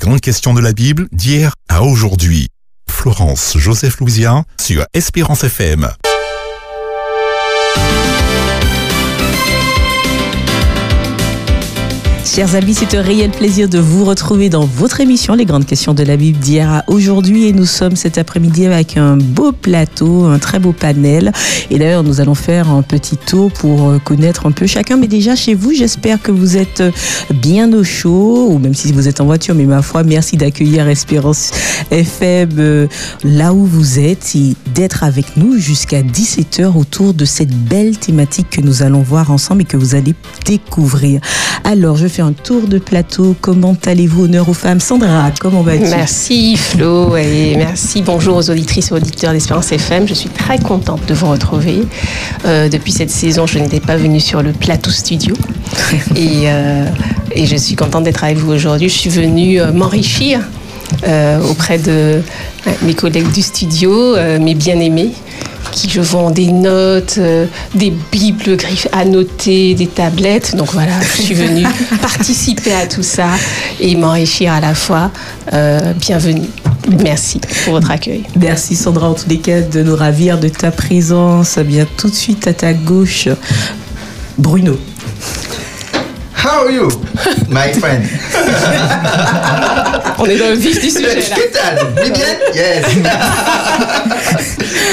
grandes questions de la Bible d'hier à aujourd'hui. Florence Joseph Louzien sur Espérance FM. Chers amis, c'est un réel plaisir de vous retrouver dans votre émission Les grandes questions de la Bible d'hier à aujourd'hui. Et nous sommes cet après-midi avec un beau plateau, un très beau panel. Et d'ailleurs, nous allons faire un petit tour pour euh, connaître un peu chacun. Mais déjà, chez vous, j'espère que vous êtes euh, bien au chaud, ou même si vous êtes en voiture. Mais ma foi, merci d'accueillir Espérance FM euh, là où vous êtes et d'être avec nous jusqu'à 17h autour de cette belle thématique que nous allons voir ensemble et que vous allez découvrir. Alors, je un tour de plateau. Comment allez-vous Honneur aux femmes. Sandra, comment vas-tu Merci Flo et merci. Bonjour aux auditrices et auditeurs d'Espérance FM. Je suis très contente de vous retrouver. Euh, depuis cette saison, je n'étais pas venue sur le plateau studio et, euh, et je suis contente d'être avec vous aujourd'hui. Je suis venue euh, m'enrichir auprès de mes collègues du studio, euh, mes bien-aimés qui je vends des notes, euh, des bibles griffes annotées, des tablettes. Donc voilà, je suis venue participer à tout ça et m'enrichir à la fois. Euh, bienvenue. Merci pour votre accueil. Merci Sandra en tous les cas de nous ravir de ta présence. Bien tout de suite à ta gauche, Bruno. How are you, my friend? On est dans le vif du sujet là. ¿Muy bien? Yes.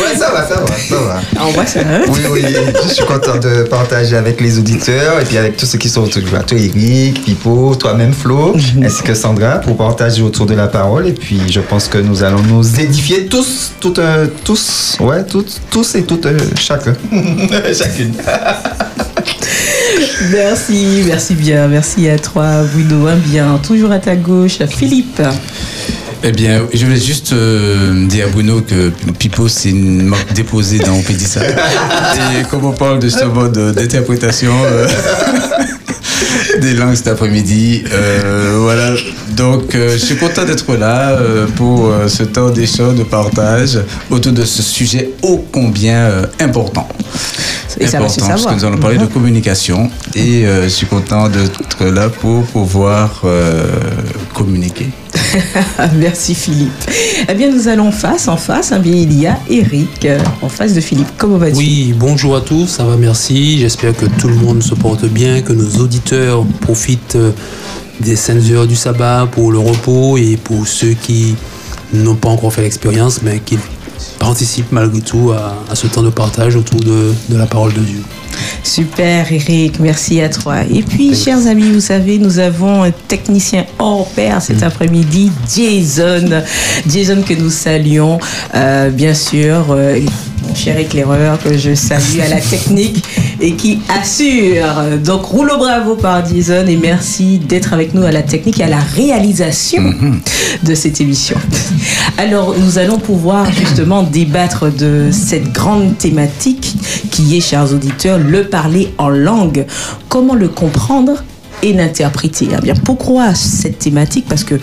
ouais, ça va, ça va, ça va. Ah, on voit ça. hein Oui, oui, je suis content de partager avec les auditeurs et puis avec tous ceux qui sont autour du plateau, Eric, Pipo, toi-même Flo, ainsi que Sandra, pour partager autour de la parole. Et puis je pense que nous allons nous édifier tous, toutes, euh, tous, ouais, toutes, tous et toutes, euh, chacun, chacune. Merci, merci bien. Merci à toi, Bruno. Hein, bien. Toujours à ta gauche, Philippe. Eh bien, je voulais juste euh, dire à Bruno que Pipo, c'est une marque déposée dans Pédissa. Et comme on parle justement de- d'interprétation euh, des langues cet après-midi, euh, voilà. Donc, euh, je suis content d'être là euh, pour euh, ce temps d'échange, de partage autour de ce sujet ô combien euh, important. Et ça va se important, parce que nous allons parler de communication et euh, je suis content d'être là pour pouvoir euh, communiquer. Merci Philippe. Eh bien, nous allons face en face. Eh bien, il y a Eric euh, en face de Philippe. Comment vas-tu? Oui, bonjour à tous, ça va, merci. J'espère que tout le monde se porte bien, que nos auditeurs profitent des saintes heures du sabbat pour le repos et pour ceux qui n'ont pas encore fait l'expérience, mais qui participent malgré tout à, ce temps de partage autour de la parole de Dieu. Super Eric, merci à toi. Et puis, chers amis, vous savez, nous avons un technicien hors pair cet après-midi, Jason. Jason que nous saluons, euh, bien sûr, euh, mon cher éclaireur que je salue à la technique et qui assure. Donc, rouleau bravo par Jason et merci d'être avec nous à la technique et à la réalisation de cette émission. Alors, nous allons pouvoir justement débattre de cette grande thématique qui est, chers auditeurs, le parler en langue. Comment le comprendre et l'interpréter. Eh bien, pourquoi cette thématique? Parce que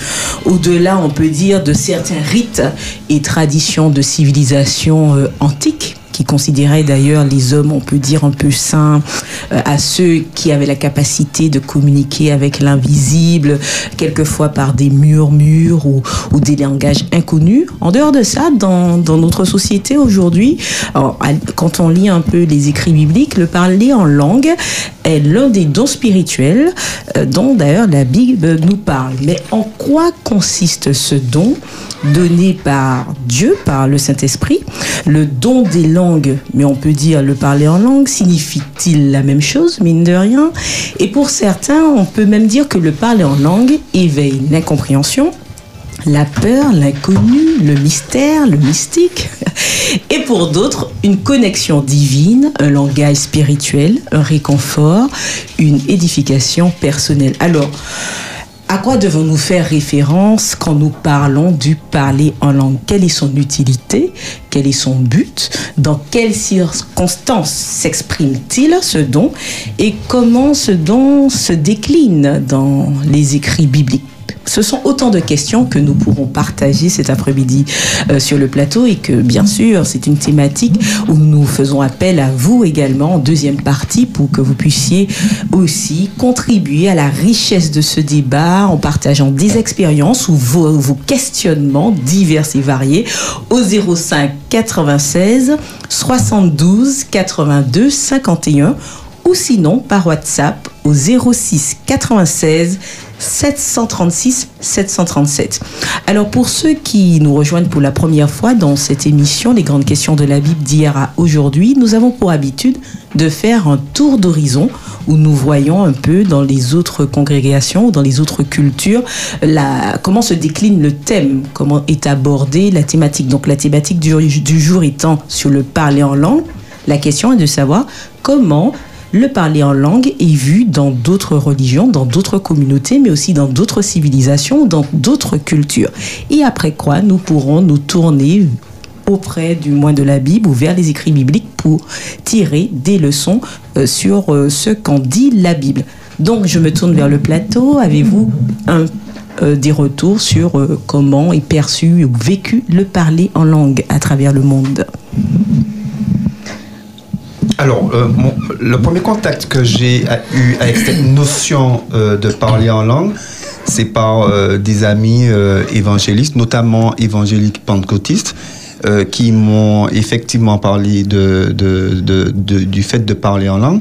au-delà, on peut dire de certains rites et traditions de civilisation euh, antique qui considéraient d'ailleurs les hommes, on peut dire, un peu saints, euh, à ceux qui avaient la capacité de communiquer avec l'invisible, quelquefois par des murmures ou, des langages inconnus. En dehors de ça, dans, notre société aujourd'hui, quand on lit un peu les écrits bibliques, le parler en langue est l'un des dons spirituels euh, dont d'ailleurs la Bible nous parle. Mais en quoi consiste ce don donné par Dieu, par le Saint-Esprit? Le don des langues, mais on peut dire le parler en langue, signifie-t-il la même chose, mine de rien? Et pour certains, on peut même dire que le parler en langue éveille l'incompréhension, la peur, l'inconnu, le mystère, le mystique. Et pour d'autres, une connexion divine, un langage spirituel, un réconfort, une édification personnelle. Alors, à quoi devons-nous faire référence quand nous parlons du parler en langue? Quelle est son utilité? Quel est son but? Dans quelles circonstances s'exprime-t-il ce don? Et comment ce don se décline dans les écrits bibliques? Ce sont autant de questions que nous pourrons partager cet après-midi euh, sur le plateau et que bien sûr c'est une thématique où nous faisons appel à vous également en deuxième partie pour que vous puissiez aussi contribuer à la richesse de ce débat en partageant des expériences ou vos, vos questionnements divers et variés au 05 96 72 82 51 ou sinon par WhatsApp au 06 96 736 737. Alors pour ceux qui nous rejoignent pour la première fois dans cette émission Les grandes questions de la Bible d'hier à aujourd'hui, nous avons pour habitude de faire un tour d'horizon où nous voyons un peu dans les autres congrégations ou dans les autres cultures la, comment se décline le thème, comment est abordée la thématique. Donc la thématique du, du jour étant sur le parler en langue, la question est de savoir comment le parler en langue est vu dans d'autres religions, dans d'autres communautés, mais aussi dans d'autres civilisations, dans d'autres cultures. Et après quoi, nous pourrons nous tourner auprès du moins de la Bible ou vers les écrits bibliques pour tirer des leçons euh, sur euh, ce qu'en dit la Bible. Donc je me tourne vers le plateau. Avez-vous euh, des retours sur comment est perçu ou vécu le parler en langue à travers le monde? Alors, euh, le premier contact que j'ai eu avec cette notion euh, de parler en langue, c'est par euh, des amis euh, évangélistes, notamment évangéliques pentecôtistes, euh, qui m'ont effectivement parlé de, de- de- de- du fait de parler en langue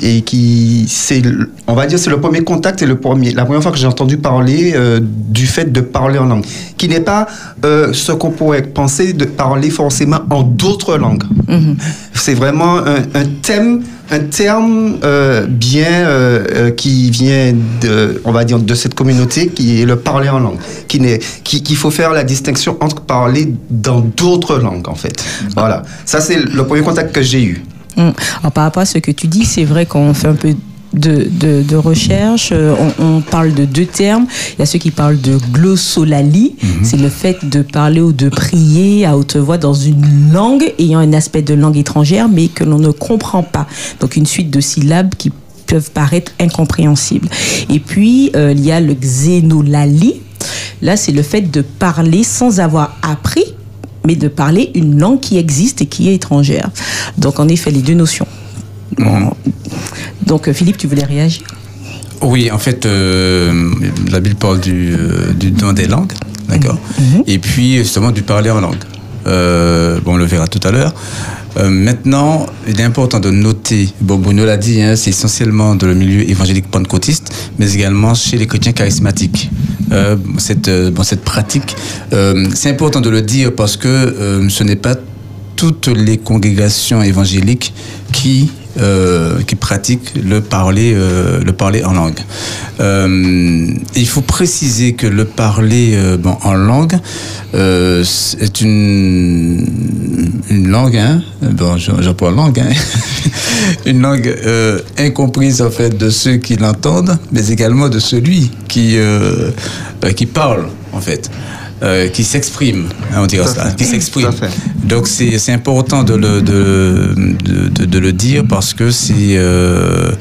et qui, c'est, on va dire, c'est le premier contact et le premier, la première fois que j'ai entendu parler euh, du fait de parler en langue, qui n'est pas euh, ce qu'on pourrait penser de parler forcément en d'autres langues. C'est vraiment un, un thème, un terme euh, bien euh, euh, qui vient de, on va dire, de cette communauté qui est le parler en langue, qui n'est, qui, qu'il faut faire la distinction entre parler dans d'autres langues en fait. Voilà, ça c'est le premier contact que j'ai eu. Mm. Alors, par rapport à ce que tu dis, c'est vrai qu'on fait un peu de, de, de recherche. euh, On, on parle de deux termes. Il y a ceux qui parlent de glossolalie. C'est le fait de parler ou de prier à haute voix dans une langue ayant un aspect de langue étrangère, mais que l'on ne comprend pas. Donc une suite de syllabes qui peuvent paraître incompréhensibles. Et puis, euh, il y a le xénolalie. Là, c'est le fait de parler sans avoir appris mais de parler une langue qui existe et qui est étrangère. Donc, en effet, les deux notions. Bon. Donc, euh, Philippe, tu voulais réagir? Oui, en fait, euh, la Bible parle du, euh, du don des langues, d'accord? Et puis, justement, du parler en langue. Euh, bon, on le verra tout à l'heure. Euh, maintenant, il est important de noter, bon, Bruno l'a dit, hein, c'est essentiellement dans le milieu évangélique pentecôtiste, mais également chez les chrétiens charismatiques. Cette, bon, cette pratique, c'est important de le dire parce que ce n'est pas toutes les congrégations évangéliques qui euh, qui pratiquent le parler euh, le parler en langue. Euh, il faut préciser que le parler bon, en langue c'est une une langue hein bon j'emploie langue hein une langue incomprise en fait de ceux qui l'entendent mais également de celui qui euh, qui parle en fait euh, qui s'exprime, hein, on dirait fait. qui s'exprime. Tout à fait. Donc c'est c'est important de le, de, de, le dire parce que c'est, euh,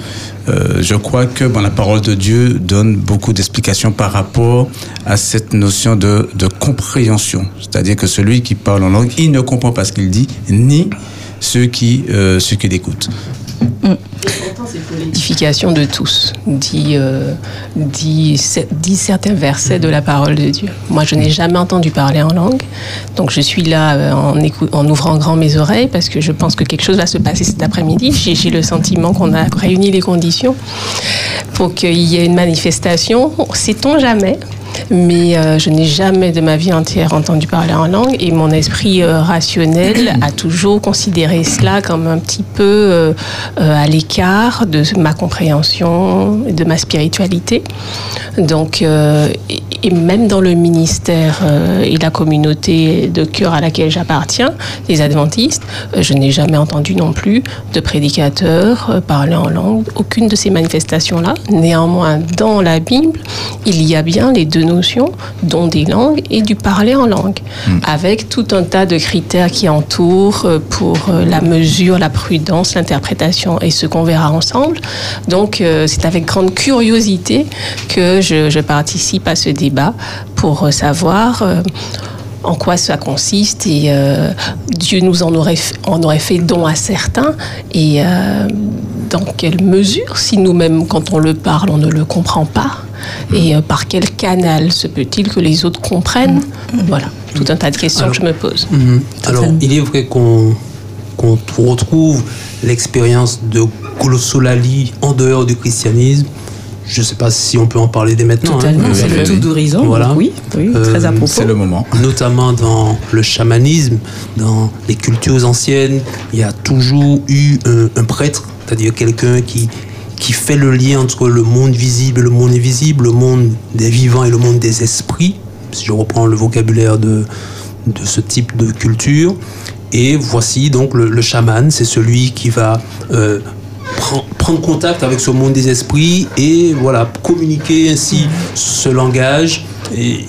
euh, je crois que bon, la parole de Dieu donne beaucoup d'explications par rapport à cette notion de, de compréhension. C'est-à-dire que celui qui parle en langue, il ne comprend pas ce qu'il dit, ni ceux qui, euh, ceux qui l'écoutent. L'édification de tous, dit, euh, dit, certains versets de la parole de Dieu. Moi, je n'ai jamais entendu parler en langue, donc je suis là euh, en, en ouvrant grand mes oreilles parce que je pense que quelque chose va se passer cet après-midi. J'ai le sentiment qu'on a réuni les conditions pour qu'il y ait une manifestation. Sait-on jamais mais euh, je n'ai jamais de ma vie entière entendu parler en langue et mon esprit euh, rationnel a toujours considéré cela comme un petit peu à l'écart de ma compréhension, de ma spiritualité. Donc, euh, et- même dans le ministère euh, et la communauté de cœur à laquelle j'appartiens, les adventistes, euh, je n'ai jamais entendu non plus de prédicateurs euh, parler en langue, aucune de ces manifestations-là. Néanmoins, dans la Bible, il y a bien les deux notions, dont des langues et du parler en langue, avec tout un tas de critères qui entourent pour la mesure, la prudence, l'interprétation et ce qu'on verra ensemble. Donc, c'est avec grande curiosité que je, je participe à ce débat pour euh, savoir euh, en quoi ça consiste et euh, Dieu nous en aurait, en aurait fait don à certains et euh, dans quelle mesure, si nous-mêmes, quand on le parle, on ne le comprend pas et euh, par quel canal se peut-il que les autres comprennent? Voilà, tout un tas de questions Alors- que je me pose. Mhm. Alors, il est vrai qu'on retrouve l'expérience de glossolali en dehors du christianisme. Je ne sais pas si on peut en parler dès maintenant. hein. Totalement, oui, c'est le tout d'horizon. Voilà. Oui, oui, Euh, très à propos. C'est le moment. notamment dans le chamanisme, dans les cultures anciennes, il y a toujours eu un, un prêtre, c'est-à-dire quelqu'un qui, qui fait le lien entre le monde visible et le monde invisible, le monde des vivants et le monde des esprits, si je reprends le vocabulaire de, de ce type de culture. Et voici donc le, le chaman, c'est celui qui va euh, prendre contact avec ce monde des esprits et voilà communiquer ainsi ce langage. Et,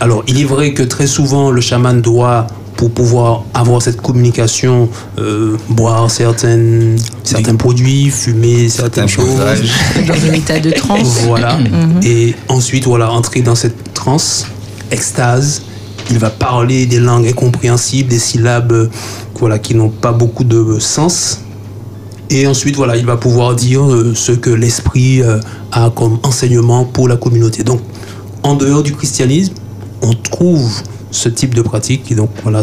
alors, il est vrai que très souvent, le chaman doit, pour pouvoir avoir cette communication, euh, boire certaines, certains produits, fumer certaines choses. Dans un état de transe. Voilà. Et ensuite, voilà, entrer dans cette transe, extase. Il va parler des langues incompréhensibles, des syllabes voilà, qui n'ont pas beaucoup de sens. Et ensuite, voilà, il va pouvoir dire euh, ce que l'esprit euh, a comme enseignement pour la communauté. Donc, en dehors du christianisme, on trouve ce type de pratique. Et donc, voilà,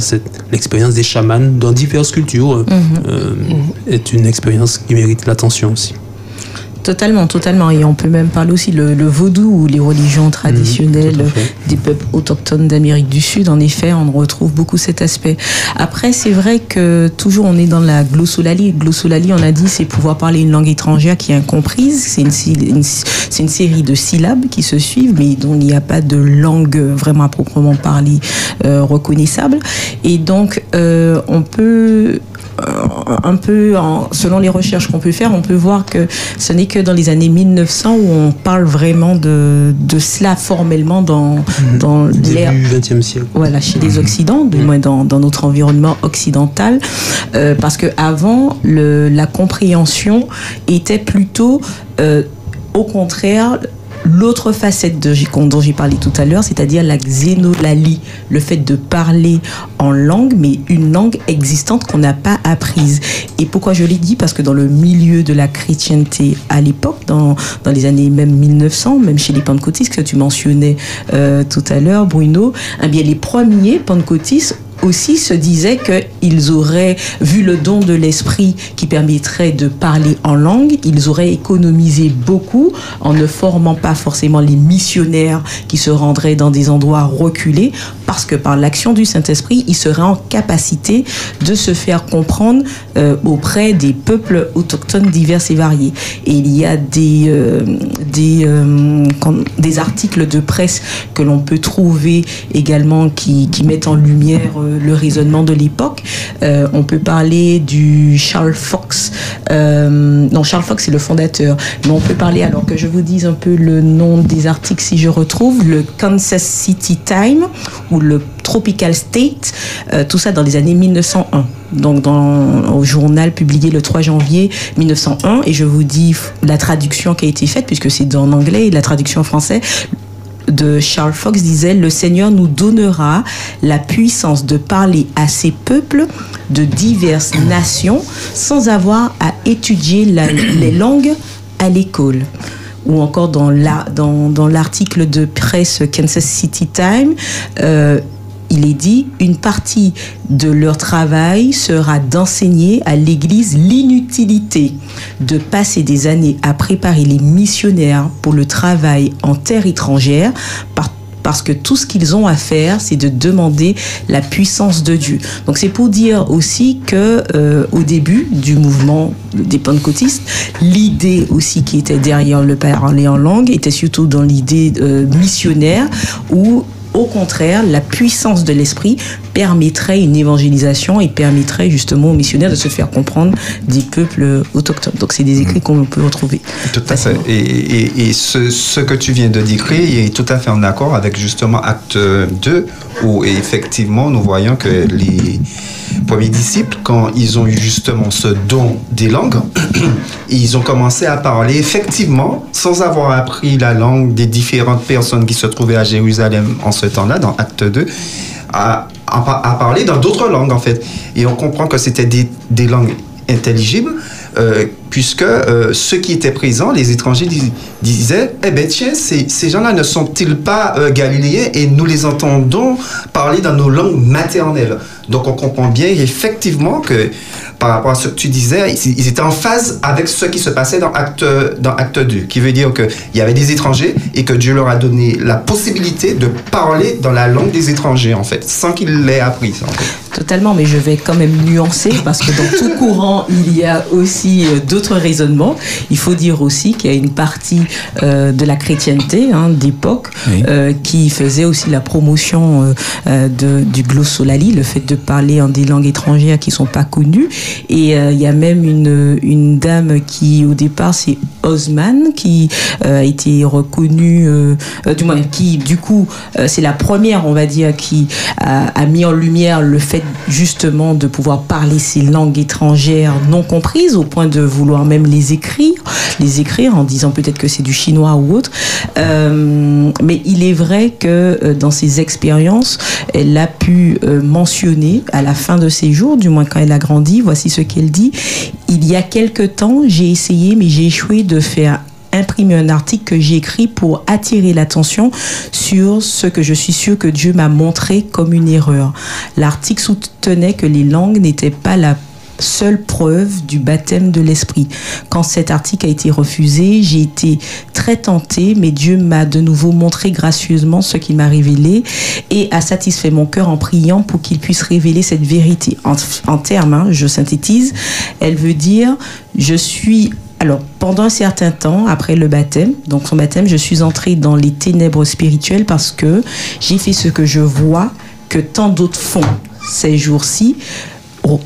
l'expérience des chamans dans diverses cultures euh, est une expérience qui mérite l'attention aussi. Totalement, totalement. Et on peut même parler aussi le, le vaudou ou les religions traditionnelles tout à fait. des peuples autochtones d'Amérique du Sud. En effet, on retrouve beaucoup cet aspect. Après, c'est vrai que toujours on est dans la glossolalie. Glossolalie, on a dit, c'est pouvoir parler une langue étrangère qui est incomprise. C'est une, série de syllabes qui se suivent, mais dont il n'y a pas de langue vraiment à proprement parler euh, reconnaissable. Et donc, euh, on peut un peu, en- selon les recherches qu'on peut faire, on peut voir que ce n'est que dans les années 1900 où on parle vraiment de, de cela formellement dans, dans l'ère Début 20e siècle. voilà, chez les Occidents, du moins dans, dans notre environnement occidental, euh, parce que avant le, la compréhension était plutôt, euh, au contraire, l'autre facette de, dont j'ai parlé tout à l'heure, c'est-à-dire la xénolalie, le fait de parler en langue, mais une langue existante qu'on n'a pas apprise. Et pourquoi je l'ai dit? Parce que dans le milieu de la chrétienté à l'époque, dans, dans les années même 1900, même chez les pentecôtistes que tu mentionnais euh, tout à l'heure, Bruno, eh bien les premiers pentecôtistes aussi se disaient qu'ils auraient vu le don de l'esprit qui permettrait de parler en langue, ils auraient économisé beaucoup en ne formant pas forcément les missionnaires qui se rendraient dans des endroits reculés, parce que par l'action du Saint-Esprit, ils seraient en capacité de se faire comprendre euh, auprès des peuples autochtones divers et variés. Et il y a des, euh, des, euh, des articles de presse que l'on peut trouver également qui, qui mettent en lumière euh, le raisonnement de l'époque. Euh, on peut parler du Charles Fox. Euh, non, Charles Fox, c'est le fondateur. Mais on peut parler, alors que je vous dise un peu le nom des articles si je retrouve, le Kansas City Time ou le Tropical State, euh, tout ça dans les années 1901. Donc dans, au journal publié le 3 janvier 1901. Et je vous dis la traduction qui a été faite, puisque c'est en anglais, et la traduction en français de Charles Fox disait Le Seigneur nous donnera la puissance de parler à ces peuples de diverses nations sans avoir à étudier les langues à l'école. Ou encore dans l'article de presse Kansas City Time, euh, il est dit une partie de leur travail sera d'enseigner à l'Église l'inutilité de passer des années à préparer les missionnaires pour le travail en terre étrangère par- parce que tout ce qu'ils ont à faire, c'est de demander la puissance de Dieu. Donc c'est pour dire aussi que euh, au début du mouvement des pentecôtistes, l'idée aussi qui était derrière le parler en langue était surtout dans l'idée euh, missionnaire où au contraire, la puissance de l'esprit permettrait une évangélisation et permettrait justement aux missionnaires de se faire comprendre des peuples autochtones. Donc c'est des écrits qu'on peut retrouver. Tout à fait. Et, et, et ce, ce, que tu viens de décrire est tout à fait en accord avec justement Acte 2, où effectivement nous voyons que les premiers disciples, quand ils ont eu justement ce don des langues, ils ont commencé à parler effectivement, sans avoir appris la langue des différentes personnes qui se trouvaient à Jérusalem en ce temps-là, dans Acte 2, à, à, parler dans d'autres langues en fait. Et on comprend que c'était des, langues intelligibles, euh, puisque euh, ceux qui étaient présents, les étrangers, disaient Eh bien, tiens, ces, gens-là ne sont-ils pas euh, galiléens et nous les entendons parler dans nos langues maternelles Donc, on comprend bien effectivement que par rapport à ce que tu disais, ils, étaient en phase avec ce qui se passait dans Acte, dans acte 2, qui veut dire qu'il y avait des étrangers et que Dieu leur a donné la possibilité de parler dans la langue des étrangers, en fait, sans qu'ils l'aient appris. Totalement, mais je vais quand même nuancer parce que dans tout courant, il y a aussi d'autres raisonnements. Il faut dire aussi qu'il y a une partie euh, de la chrétienté hein, d'époque oui. euh, qui faisait aussi la promotion euh, de, du glossolali, le fait de parler en des langues étrangères qui sont pas connues. Et il y a même une, une dame qui, au départ, c'est Osman, qui a été reconnue, du moins, qui, du coup, c'est la première, on va dire, qui a, a mis en lumière le fait justement de pouvoir parler ces langues étrangères non comprises au point de vouloir même les écrire, les écrire en disant peut-être que c'est du chinois ou autre. Euh, mais il est vrai que euh, dans ses expériences, elle a pu euh, mentionner à la fin de ses jours, du moins quand elle a grandi, voici ce qu'elle dit. Il y a quelque temps, j'ai essayé, mais j'ai échoué de faire imprimer un article que j'ai écrit pour attirer l'attention sur ce que je suis sûre que Dieu m'a montré comme une erreur. L'article soutenait que les langues n'étaient pas la seule preuve du baptême de l'esprit. Quand cet article a été refusé, j'ai été très tentée, mais Dieu m'a de nouveau montré gracieusement ce qu'il m'a révélé et a satisfait mon cœur en priant pour qu'il puisse révéler cette vérité. En, termes, hein, je synthétise, elle veut dire, je suis alors, pendant un certain temps, après le baptême, donc son baptême, je suis entrée dans les ténèbres spirituelles parce que j'ai fait ce que je vois que tant d'autres font ces jours-ci,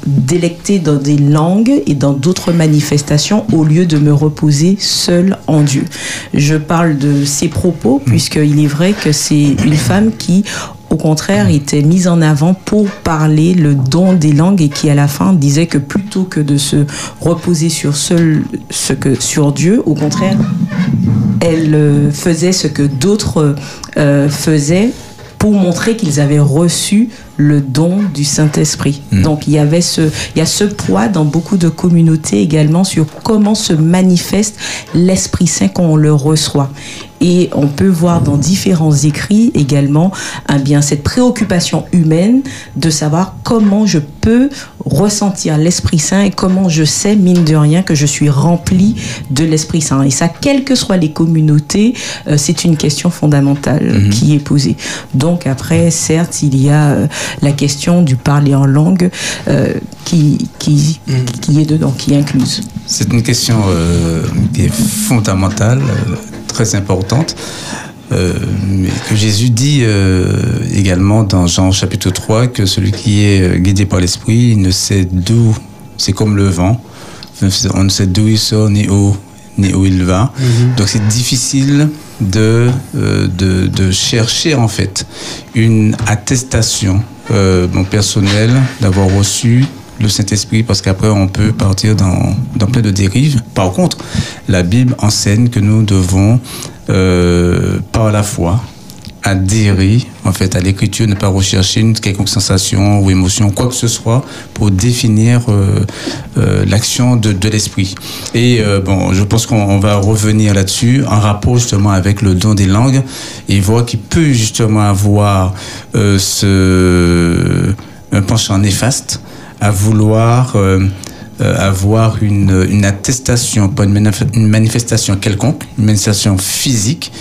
délecter dans des langues et dans d'autres manifestations au lieu de me reposer seul en Dieu. Je parle de ces propos puisqu'il est vrai que c'est une femme qui au contraire, était mise en avant pour parler le don des langues et qui, à la fin, disait que plutôt que de se reposer sur seul ce que sur Dieu, au contraire, elle faisait ce que d'autres euh, faisaient pour montrer qu'ils avaient reçu le don du Saint-Esprit. Mmh. Donc il y avait ce il y a ce poids dans beaucoup de communautés également sur comment se manifeste l'Esprit Saint quand on le reçoit. Et on peut voir dans différents écrits également eh bien, cette préoccupation humaine de savoir comment je peux ressentir l'Esprit Saint et comment je sais, mine de rien, que je suis rempli de l'Esprit Saint. Et ça, quelles que soient les communautés, euh, c'est une question fondamentale mm -hmm. qui est posée. Donc après, certes, il y a euh, la question du parler en langue euh, qui, qui, mm -hmm. qui est dedans, qui est incluse. C'est une question qui est fondamentale très importante. Euh, que Jésus dit euh, également dans Jean chapitre 3 que celui qui est guidé par l'esprit ne sait d'où, c'est comme le vent, on ne sait d'où il sort ni où, ni où il va. Mm -hmm. Donc c'est difficile de, euh, de, de, chercher en fait une attestation bon, personnelle d'avoir reçu le Saint-Esprit parce qu'après on peut partir dans, plein de dérives. Par contre, la Bible enseigne que nous devons euh, par la foi adhérer en fait à l'écriture, ne pas rechercher une quelconque sensation ou émotion, quoi que ce soit, pour définir euh, euh, l'action de, l'esprit. Et bon, je pense qu'on va revenir là-dessus en rapport justement avec le don des langues et voir qu'il peut justement avoir ce un penchant néfaste à vouloir euh, euh, avoir une, une, attestation, pas une, une, manifestation quelconque, une manifestation physique,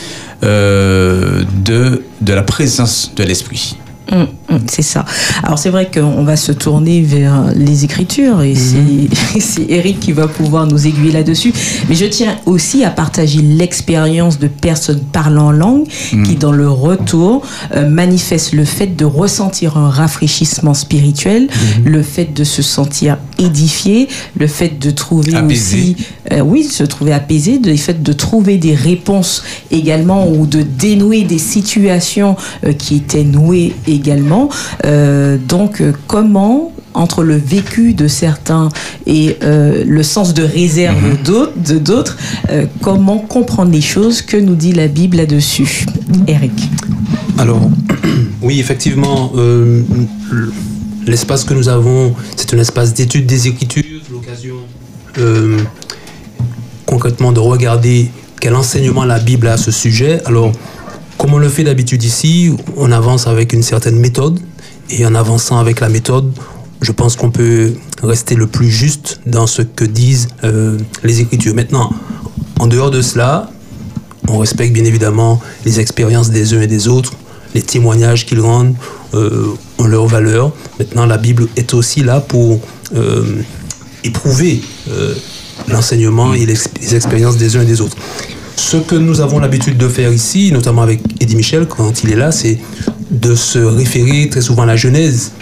euh, de, de la présence de l'esprit. Hum, hum, c'est ça. Alors c'est vrai qu'on va se tourner vers les Écritures et Mhm. c'est- Eric qui va pouvoir nous aiguiller là-dessus. Mais je tiens aussi à partager l'expérience de personnes parlant langue Mhm. qui, dans le retour, euh, manifestent le fait de ressentir un rafraîchissement spirituel, Mhm. le fait de se sentir édifié, le fait de trouver Apaisé. aussi euh, oui, se trouver apaisé, le fait de trouver des réponses également ou de dénouer des situations euh, qui étaient nouées également. Euh, donc, euh, comment entre le vécu de certains et euh, le sens de réserve d'autres, de d'autres, euh, comment comprendre les choses Que nous dit la Bible là-dessus? Eric. Alors, oui, effectivement, euh, l'espace que nous avons, c'est un espace d'étude des Écritures, l'occasion concrètement de regarder quel enseignement la Bible a à ce sujet. Alors, comme on le fait d'habitude ici, on avance avec une certaine méthode, et en avançant avec la méthode, je pense qu'on peut rester le plus juste dans ce que disent euh, les Écritures. Maintenant, en dehors de cela, on respecte bien évidemment les expériences des uns et des autres, les témoignages qu'ils rendent euh, ont leur valeur. Maintenant, la Bible est aussi là pour euh, éprouver euh, l'enseignement et les expériences des uns et des autres. Ce que nous avons l'habitude de faire ici, notamment avec Eddie Michel quand il est là, c'est de se référer très souvent à la Genèse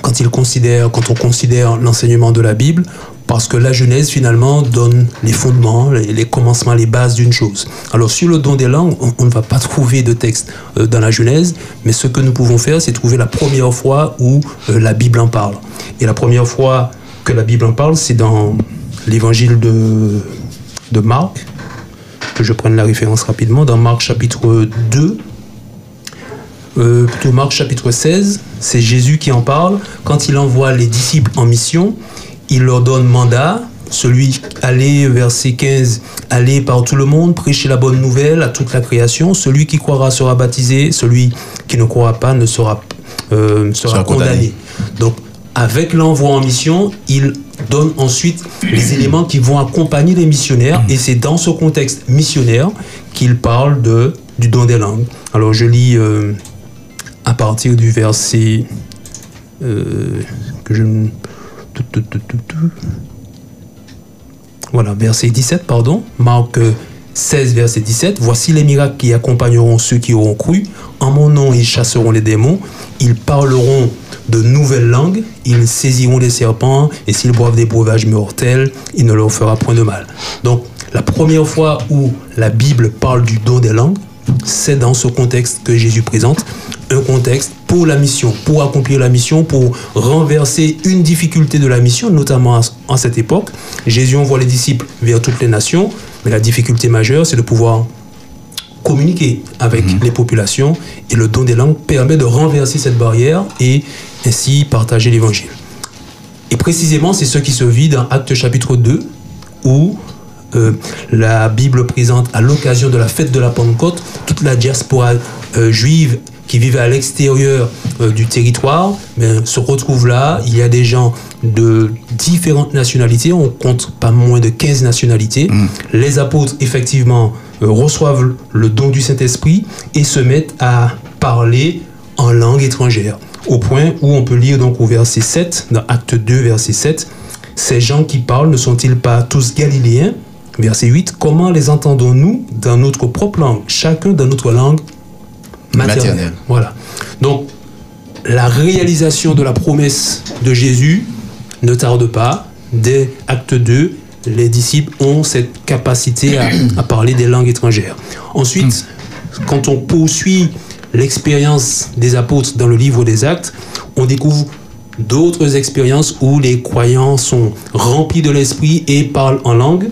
quand, il considère, quand on considère l'enseignement de la Bible, parce que la Genèse finalement donne les fondements, les, commencements, les bases d'une chose. Alors sur le don des langues, on, ne va pas trouver de texte euh, dans la Genèse, mais ce que nous pouvons faire, c'est trouver la première fois où euh, la Bible en parle. Et la première fois que la Bible en parle, c'est dans l'évangile de Marc, que je prenne la référence rapidement, dans Marc chapitre 2, euh, plutôt Marc chapitre 16, c'est Jésus qui en parle. Quand il envoie les disciples en mission, il leur donne mandat. Celui, allez, verset 15, allez par tout le monde, prêcher la bonne nouvelle à toute la création. Celui qui croira sera baptisé, celui qui ne croira pas ne sera, euh, Sera condamné. condamné. Donc, avec l'envoi en mission, il donne ensuite les éléments qui vont accompagner les missionnaires. Et c'est dans ce contexte missionnaire qu'il parle de, du don des langues. Alors, je lis euh, à partir du verset euh, que je. Voilà, verset 17, pardon. Marc euh, 16, verset 17. Voici les miracles qui accompagneront ceux qui auront cru. En mon nom, ils chasseront les démons. Ils parleront de nouvelles langues. Ils saisiront les serpents. Et s'ils boivent des breuvages mortels, il ne leur fera point de mal. Donc, la première fois où la Bible parle du don des langues, c'est dans ce contexte que Jésus présente, un contexte pour la mission, pour accomplir la mission, pour renverser une difficulté de la mission, notamment en cette époque. Jésus envoie les disciples vers toutes les nations, mais la difficulté majeure, c'est de pouvoir communiquer avec les populations et le don des langues permet de renverser cette barrière et ainsi partager l'évangile. Et précisément, c'est ce qui se vit dans Actes chapitre 2, où euh, la Bible présente à l'occasion de la fête de la Pentecôte toute la diaspora euh, juive qui vivait à l'extérieur euh, du territoire se retrouve là. Il y a des gens de différentes nationalités, on compte pas moins de 15 nationalités. Les apôtres, effectivement, euh, reçoivent le don du Saint-Esprit et se mettent à parler en langue étrangère. Au point où on peut lire donc au verset 7, dans Acte 2, verset 7, ces gens qui parlent ne sont-ils pas tous galiléens? Verset 8, comment les entendons-nous dans notre propre langue, chacun dans notre langue maternelle. Maternelle. Voilà. Donc, la réalisation de la promesse de Jésus ne tarde pas. Dès acte 2, les disciples ont cette capacité à, à parler des langues étrangères. Ensuite, quand on poursuit l'expérience des apôtres dans le livre des actes, on découvre d'autres expériences où les croyants sont remplis de l'esprit et parlent en langue.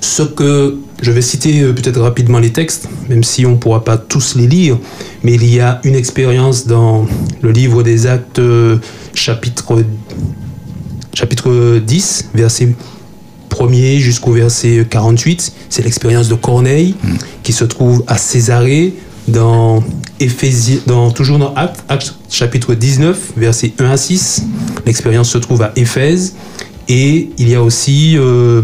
Ce que je vais citer euh, peut-être rapidement les textes, même si on ne pourra pas tous les lire, mais il y a une expérience dans le livre des actes euh, chapitre, chapitre 10, verset 1er jusqu'au verset 48. C'est l'expérience de Corneille qui se trouve à Césarée dans Éphésiens, dans, toujours dans Actes, Actes chapitre 19, verset 1 à 6. L'expérience se trouve à Éphèse. Et il y a aussi euh,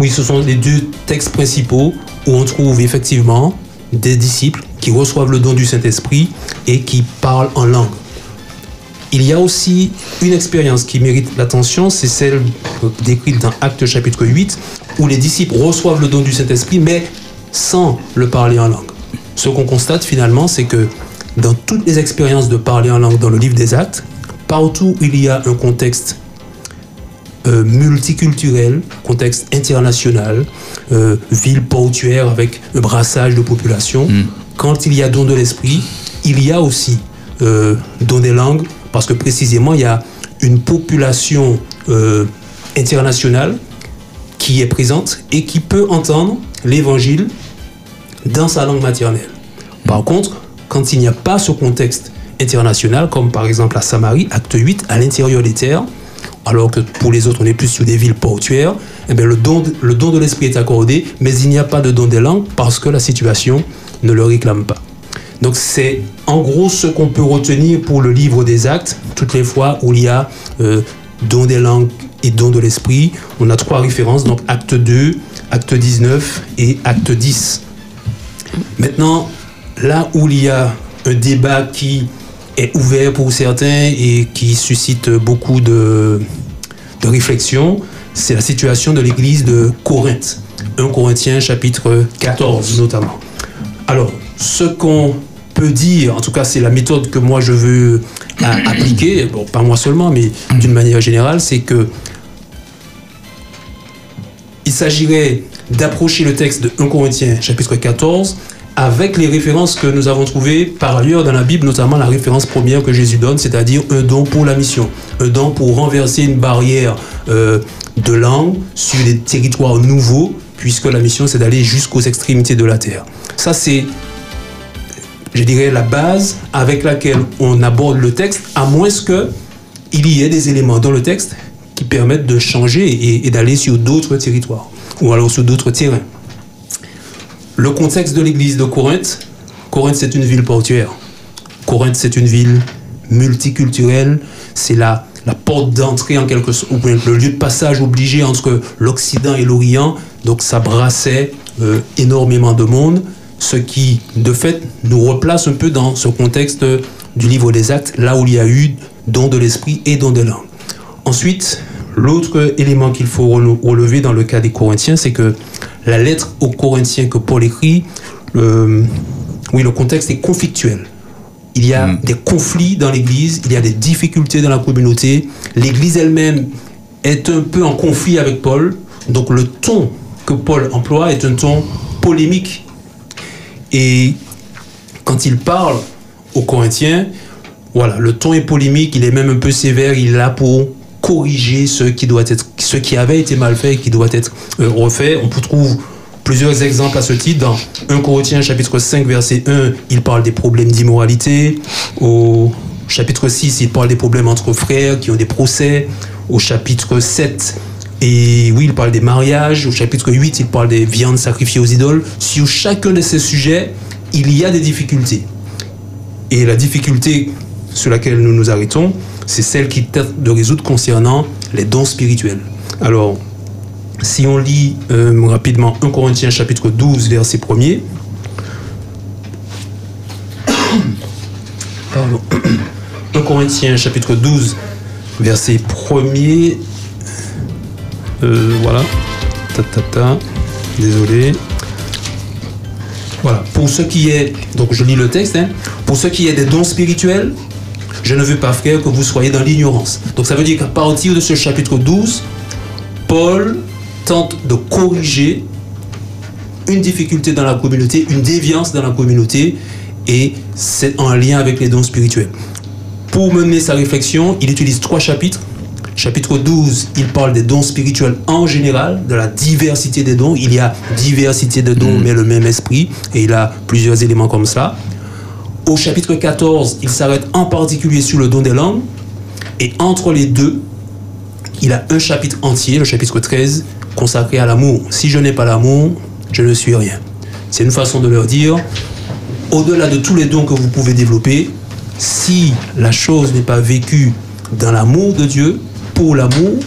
Oui, ce sont les deux textes principaux où on trouve effectivement des disciples qui reçoivent le don du Saint-Esprit et qui parlent en langue. Il y a aussi une expérience qui mérite l'attention, c'est celle décrite dans Actes chapitre 8, où les disciples reçoivent le don du Saint-Esprit, mais sans le parler en langue. Ce qu'on constate finalement, c'est que dans toutes les expériences de parler en langue dans le livre des Actes, partout où il y a un contexte euh, multiculturel, contexte international, euh, ville portuaire avec un brassage de population. Mm. Quand il y a don de l'esprit, il y a aussi euh, don des langues, parce que précisément, il y a une population internationale qui est présente et qui peut entendre l'évangile dans sa langue maternelle. Par contre, quand il n'y a pas ce contexte international, comme par exemple à Samarie, acte 8, à l'intérieur des terres, alors que pour les autres, on est plus sur des villes portuaires, eh bien, le, don, de- le don de l'esprit est accordé, mais il n'y a pas de don des langues parce que la situation ne le réclame pas. Donc c'est en gros ce qu'on peut retenir pour le livre des actes, toutes les fois où il y a euh, don des langues et don de l'esprit. On a trois références, donc acte 2, acte 19 et acte 10. Maintenant, là où il y a un débat qui est ouvert pour certains et qui suscite beaucoup de, de réflexion, c'est la situation de l'église de Corinthe. 1 Corinthiens chapitre 14 notamment. Alors, ce qu'on peut dire, en tout cas c'est la méthode que moi je veux a- appliquer, bon, pas moi seulement, mais d'une manière générale, c'est que il s'agirait d'approcher le texte de 1 Corinthiens chapitre 14 avec les références que nous avons trouvées par ailleurs dans la Bible, notamment la référence première que Jésus donne, c'est-à-dire un don pour la mission, un don pour renverser une barrière euh, de langue sur des territoires nouveaux, puisque la mission c'est d'aller jusqu'aux extrémités de la terre. Ça c'est, je dirais, la base avec laquelle on aborde le texte, à moins que il y ait des éléments dans le texte qui permettent de changer et, et d'aller sur d'autres territoires ou alors sur d'autres terrains. Le contexte de l'église de Corinthe, Corinthe c'est une ville portuaire. Corinthe c'est une ville multiculturelle, c'est la, la porte d'entrée en quelque sorte, le lieu de passage obligé entre l'Occident et l'Orient, donc ça brassait euh, énormément de monde, ce qui de fait nous replace un peu dans ce contexte du livre des actes, là où il y a eu don de l'esprit et don des langues. Ensuite, l'autre élément qu'il faut rele- relever dans le cas des Corinthiens, c'est que la lettre aux Corinthiens que Paul écrit, le- oui, le contexte est conflictuel. Il y a Mm. des conflits dans l'Église, il y a des difficultés dans la communauté. L'Église elle-même est un peu en conflit avec Paul. Donc le ton que Paul emploie est un ton polémique. Et quand il parle aux Corinthiens, voilà, le ton est polémique, il est même un peu sévère, il est là pour corriger ce qui avait été mal fait et qui doit être euh, refait. On peut trouver plusieurs exemples à ce titre. Dans 1 Corinthiens chapitre 5 verset 1, il parle des problèmes d'immoralité. Au chapitre 6, il parle des problèmes entre frères qui ont des procès. Au chapitre 7, et oui, il parle des mariages. Au chapitre 8, il parle des viandes sacrifiées aux idoles. Sur chacun de ces sujets, il y a des difficultés. Et la difficulté sur laquelle nous nous arrêtons, c'est celle qui tente de résoudre concernant les dons spirituels. Alors, si on lit euh, rapidement 1 Corinthiens chapitre 12, verset 1er. Pardon. 1 Corinthiens chapitre 12, verset 1er. Euh, voilà. Ta, ta, ta. Désolé. Voilà. Pour ce qui est, donc je lis le texte, hein. pour ce qui est des dons spirituels, je ne veux pas, frère, que vous soyez dans l'ignorance. Donc ça veut dire qu'à partir de ce chapitre 12, Paul tente de corriger une difficulté dans la communauté, une déviance dans la communauté, et c'est en lien avec les dons spirituels. Pour mener sa réflexion, il utilise trois chapitres. Chapitre 12, il parle des dons spirituels en général, de la diversité des dons. Il y a diversité de dons, mais le même esprit, et il a plusieurs éléments comme ça. Au chapitre 14, il s'arrête en particulier sur le don des langues. Et entre les deux, il a un chapitre entier, le chapitre 13, consacré à l'amour. Si je n'ai pas l'amour, je ne suis rien. C'est une façon de leur dire, au-delà de tous les dons que vous pouvez développer, si la chose n'est pas vécue dans l'amour de Dieu, pour l'amour,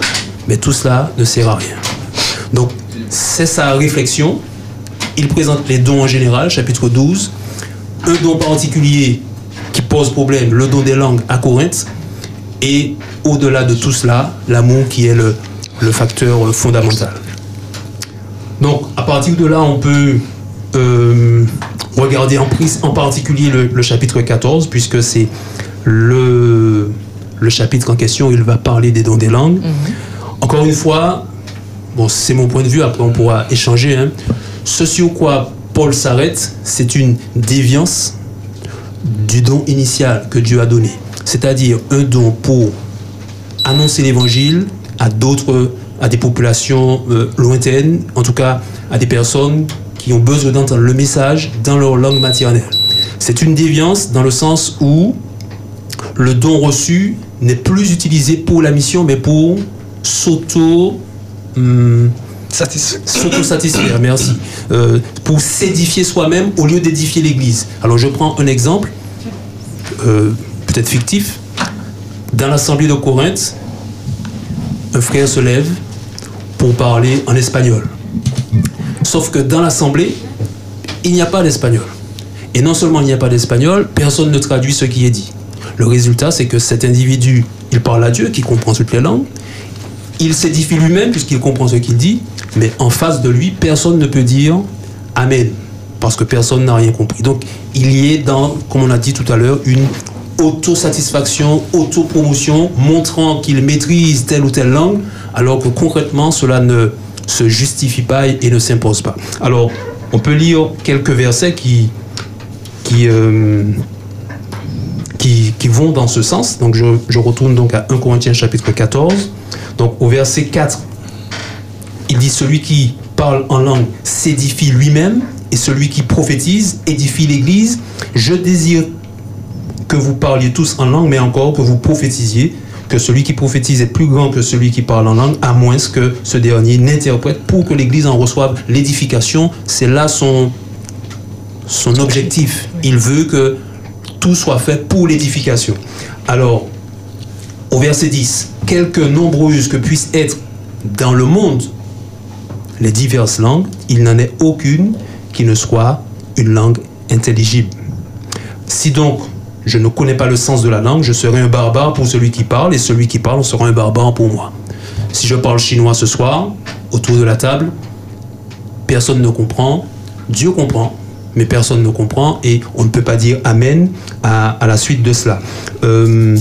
mais tout cela ne sert à rien. Donc, c'est sa réflexion. Il présente les dons en général, chapitre 12. Un don particulier qui pose problème, le don des langues à Corinthe. Et au-delà de tout cela, l'amour qui est le, le facteur fondamental. Donc, à partir de là, on peut euh, regarder en, prise, en particulier le, le chapitre 14, puisque c'est le, le chapitre en question, il va parler des dons des langues. Encore une fois, bon, c'est mon point de vue, après on pourra échanger. hein. Ce sur quoi Paul s'arrête, c'est une déviance du don initial que Dieu a donné. C'est-à-dire un don pour annoncer l'évangile à d'autres, à des populations euh, lointaines, en tout cas à des personnes qui ont besoin d'entendre le message dans leur langue maternelle. C'est une déviance dans le sens où le don reçu n'est plus utilisé pour la mission, mais pour s'auto... hum, S'auto-satisfaire, merci. Euh, pour s'édifier soi-même au lieu d'édifier l'Église. Alors je prends un exemple, euh, peut-être fictif. Dans l'assemblée de Corinthe, un frère se lève pour parler en espagnol. Sauf que dans l'assemblée, il n'y a pas d'espagnol. Et non seulement il n'y a pas d'espagnol, personne ne traduit ce qui est dit. Le résultat, c'est que cet individu, il parle à Dieu, qui comprend toutes les langues. Il s'édifie lui-même puisqu'il comprend ce qu'il dit, mais en face de lui, personne ne peut dire Amen, parce que personne n'a rien compris. Donc, il y est dans, comme on a dit tout à l'heure, une autosatisfaction, autopromotion, montrant qu'il maîtrise telle ou telle langue, alors que concrètement, cela ne se justifie pas et ne s'impose pas. Alors, on peut lire quelques versets qui, qui, euh, qui, qui vont dans ce sens. Donc, je, je retourne donc à 1 Corinthiens chapitre 14. Donc, au verset 4, il dit celui qui parle en langue s'édifie lui-même et celui qui prophétise édifie l'Église. Je désire que vous parliez tous en langue, mais encore que vous prophétisiez, que celui qui prophétise est plus grand que celui qui parle en langue, à moins que ce dernier n'interprète pour que l'Église en reçoive l'édification. C'est là son, objectif. Il veut que tout soit fait pour l'édification. Alors, au verset 10, quelque nombreuses que puissent être dans le monde les diverses langues, il n'en est aucune qui ne soit une langue intelligible. Si donc je ne connais pas le sens de la langue, je serai un barbare pour celui qui parle, et celui qui parle sera un barbare pour moi. Si je parle chinois ce soir, autour de la table, personne ne comprend, Dieu comprend, mais personne ne comprend, et on ne peut pas dire Amen à, la suite de cela. Euh,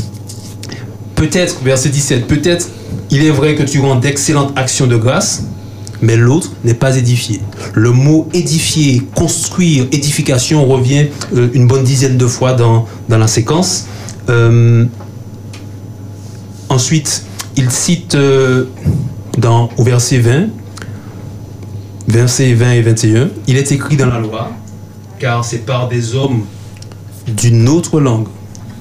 peut-être, verset 17, peut-être il est vrai que tu rends d'excellentes actions de grâce, mais l'autre n'est pas édifié. Le mot édifier, construire, édification revient euh, une bonne dizaine de fois dans, la séquence. Euh, ensuite, il cite euh, dans, au verset 20, versets 20 et 21, il est écrit dans la loi, car c'est par des hommes d'une autre langue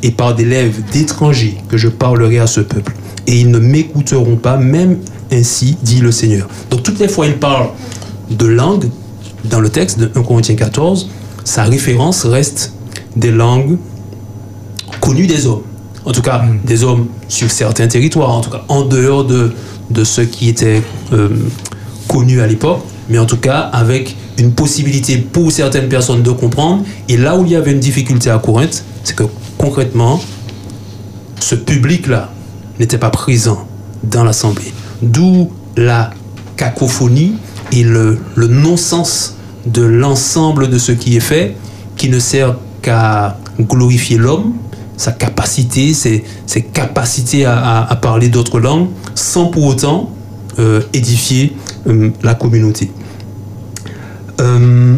et par des lèvres d'étrangers que je parlerai à ce peuple. Et ils ne m'écouteront pas, même ainsi dit le Seigneur. Donc toutes les fois il parle de langue dans le texte de 1 Corinthiens 14, sa référence reste des langues connues des hommes. En tout cas, des hommes sur certains territoires, en tout cas en dehors de, de ce qui était euh, connu à l'époque, mais en tout cas avec une possibilité pour certaines personnes de comprendre. Et là où il y avait une difficulté à Corinthe, c'est que concrètement, ce public-là n'était pas présent dans l'assemblée. D'où la cacophonie et le, non-sens de l'ensemble de ce qui est fait, qui ne sert qu'à glorifier l'homme, sa capacité, ses, capacités à parler d'autres langues, sans pour autant euh, édifier euh, la communauté. Euh,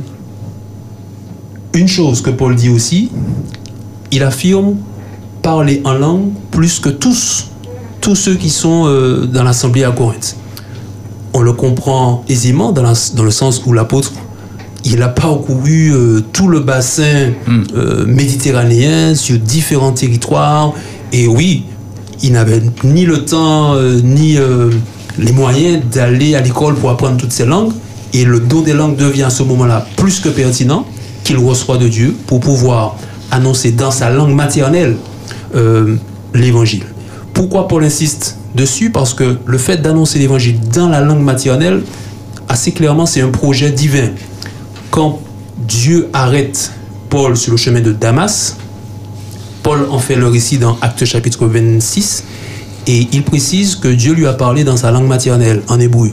une chose que Paul dit aussi, il affirme parler en langue plus que tous, tous ceux qui sont euh, dans l'assemblée à Corinthe. On le comprend aisément dans, la- dans le sens où l'apôtre, il a parcouru euh, tout le bassin euh, méditerranéen sur différents territoires. Et oui, il n'avait ni le temps euh, ni les moyens d'aller à l'école pour apprendre toutes ces langues. Et le don des langues devient à ce moment-là plus que pertinent qu'il reçoit de Dieu pour pouvoir annoncer dans sa langue maternelle l'évangile. Pourquoi Paul insiste dessus? Parce que le fait d'annoncer l'évangile dans la langue maternelle assez clairement, c'est un projet divin. Quand Dieu arrête Paul sur le chemin de Damas, Paul en fait le récit dans Acte chapitre 26, et il précise que Dieu lui a parlé dans sa langue maternelle, en hébreu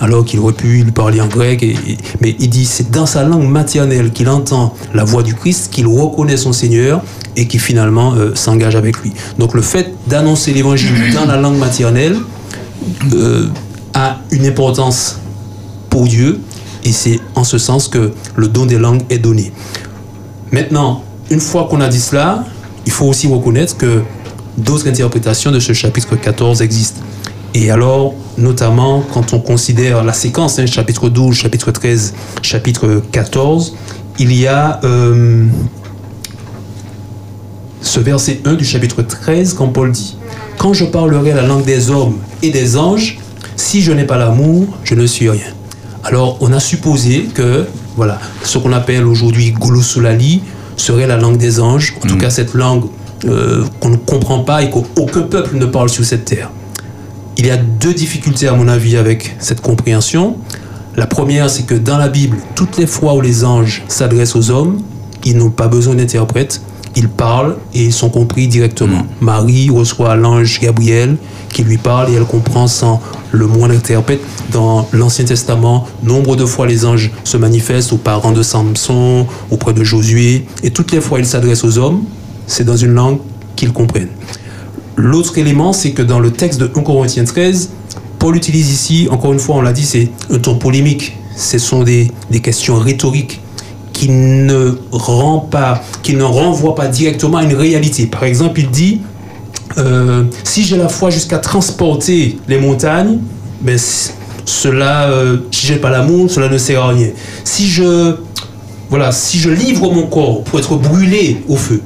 alors qu'il aurait pu lui parler en grec. mais il dit c'est dans sa langue maternelle qu'il entend la voix du Christ, qu'il reconnaît son Seigneur et qui finalement euh, s'engage avec lui. Donc le fait d'annoncer l'évangile dans la langue maternelle euh, a une importance pour Dieu et c'est en ce sens que le don des langues est donné. Maintenant, une fois qu'on a dit cela, il faut aussi reconnaître que d'autres interprétations de ce chapitre 14 existent. Et alors, notamment quand on considère la séquence, hein, chapitre 12, chapitre 13, chapitre 14, il y a euh, ce verset 1 du chapitre 13 quand Paul dit, Quand je parlerai la langue des hommes et des anges, si je n'ai pas l'amour, je ne suis rien. Alors on a supposé que voilà, ce qu'on appelle aujourd'hui Golosulali serait la langue des anges, en tout mm. cas cette langue euh, qu'on ne comprend pas et qu'aucun peuple ne parle sur cette terre. Il y a deux difficultés à mon avis avec cette compréhension. La première, c'est que dans la Bible, toutes les fois où les anges s'adressent aux hommes, ils n'ont pas besoin d'interprète, ils parlent et ils sont compris directement. Mm. Marie reçoit l'ange Gabriel qui lui parle et elle comprend sans le moindre interprète. Dans l'Ancien Testament, nombre de fois les anges se manifestent aux parents de Samson, auprès de Josué, et toutes les fois ils s'adressent aux hommes, c'est dans une langue qu'ils comprennent. L'autre élément, c'est que dans le texte de 1 Corinthiens 13, Paul utilise ici, encore une fois, on l'a dit, c'est un ton polémique. Ce sont des, questions rhétoriques qui ne rend pas, qui ne renvoient pas directement à une réalité. Par exemple, il dit euh, si j'ai la foi jusqu'à transporter les montagnes, ben cela, euh, si j'ai pas l'amour, cela ne sert à rien. Si je, voilà, si je livre mon corps pour être brûlé au feu,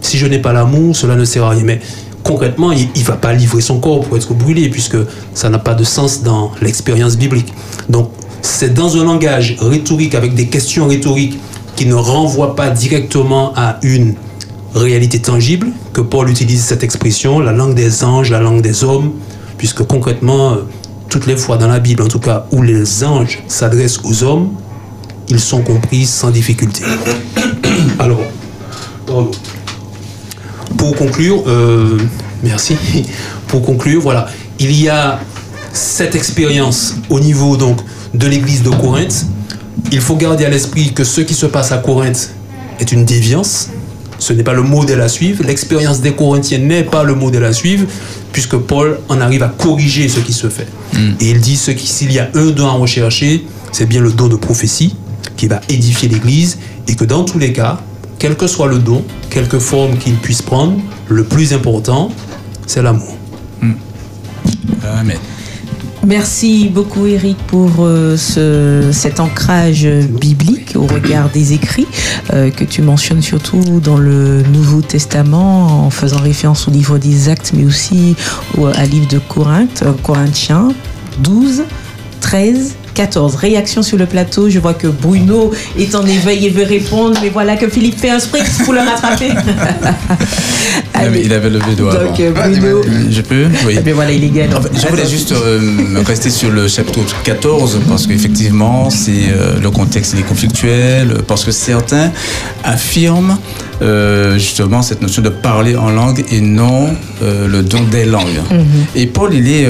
si je n'ai pas l'amour, cela ne sert à rien. Concrètement, il ne va pas livrer son corps pour être brûlé, puisque ça n'a pas de sens dans l'expérience biblique. Donc, c'est dans un langage rhétorique, avec des questions rhétoriques qui ne renvoient pas directement à une réalité tangible, que Paul utilise cette expression, la langue des anges, la langue des hommes, puisque concrètement, euh, toutes les fois dans la Bible, en tout cas, où les anges s'adressent aux hommes, ils sont compris sans difficulté. Alors, pardon. Pour conclure, euh, merci. Pour conclure, voilà, il y a cette expérience au niveau donc de l'église de Corinthe. Il faut garder à l'esprit que ce qui se passe à Corinthe est une déviance. Ce n'est pas le modèle à suivre. L'expérience des Corinthiens n'est pas le modèle à suivre, puisque Paul en arrive à corriger ce qui se fait. Hmm. Et il dit s'il y a un don à rechercher, c'est bien le don de prophétie qui va édifier l'Église, et que dans tous les cas, quel que soit le don, quelque forme qu'il puisse prendre, le plus important, c'est l'amour. Hmm. Amen. Merci beaucoup Eric pour euh, ce, cet ancrage biblique au regard des écrits euh, que tu mentionnes surtout dans le Nouveau Testament en faisant référence au livre des Actes mais aussi au, à livre de Corinthe, euh, Corinthiens 12, 13 14. Réaction sur le plateau. Je vois que Bruno est en éveil et veut répondre, mais voilà que Philippe fait un sprint pour le rattraper. il avait levé le doigt. Donc, Bruno. Je peux Oui. Et eh voilà, il est gagnant. je voulais juste euh, rester sur le chapitre 14 parce qu'effectivement, c'est euh, le contexte est conflictuel, parce que certains affirment euh, justement cette notion de parler en langue et non le don des langues. Mhm. Et Paul, il est,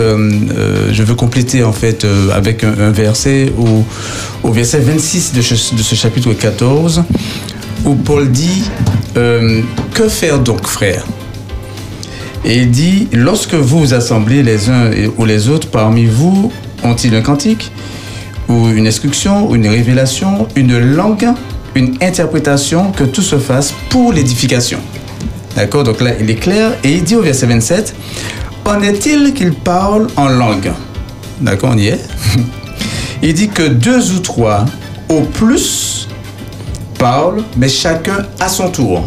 je veux compléter en fait avec un, un vers au, verset 26 de ce, chapitre 14, où Paul dit euh, Que faire donc, frère? Et il dit Lorsque vous vous assemblez les uns ou les autres, parmi vous ont-ils un cantique? Ou une instruction, ou une révélation, une langue, une interprétation, que tout se fasse pour l'édification. D'accord Donc là, il est clair. Et il dit au verset 27, En est-il qu'il parle en langue? D'accord, on y est Il dit que deux ou trois au plus parlent, mais chacun à son tour.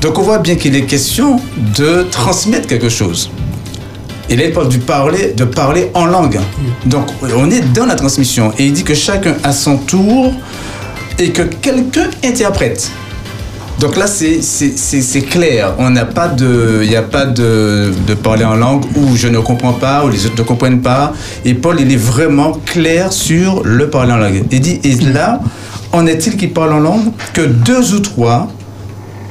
Donc on voit bien qu'il est question de transmettre quelque chose. Il est du parler, de parler en langue. Donc on est dans la transmission. Et il dit que chacun à son tour et que quelqu'un interprète. Donc là, c'est- clair. On n'a pas de, il n'y a pas de, de parler en langue où je ne comprends pas, où les autres ne comprennent pas. Et Paul, il est vraiment clair sur le parler en langue. Il dit, et là, en est-il qui parle en langue que deux ou trois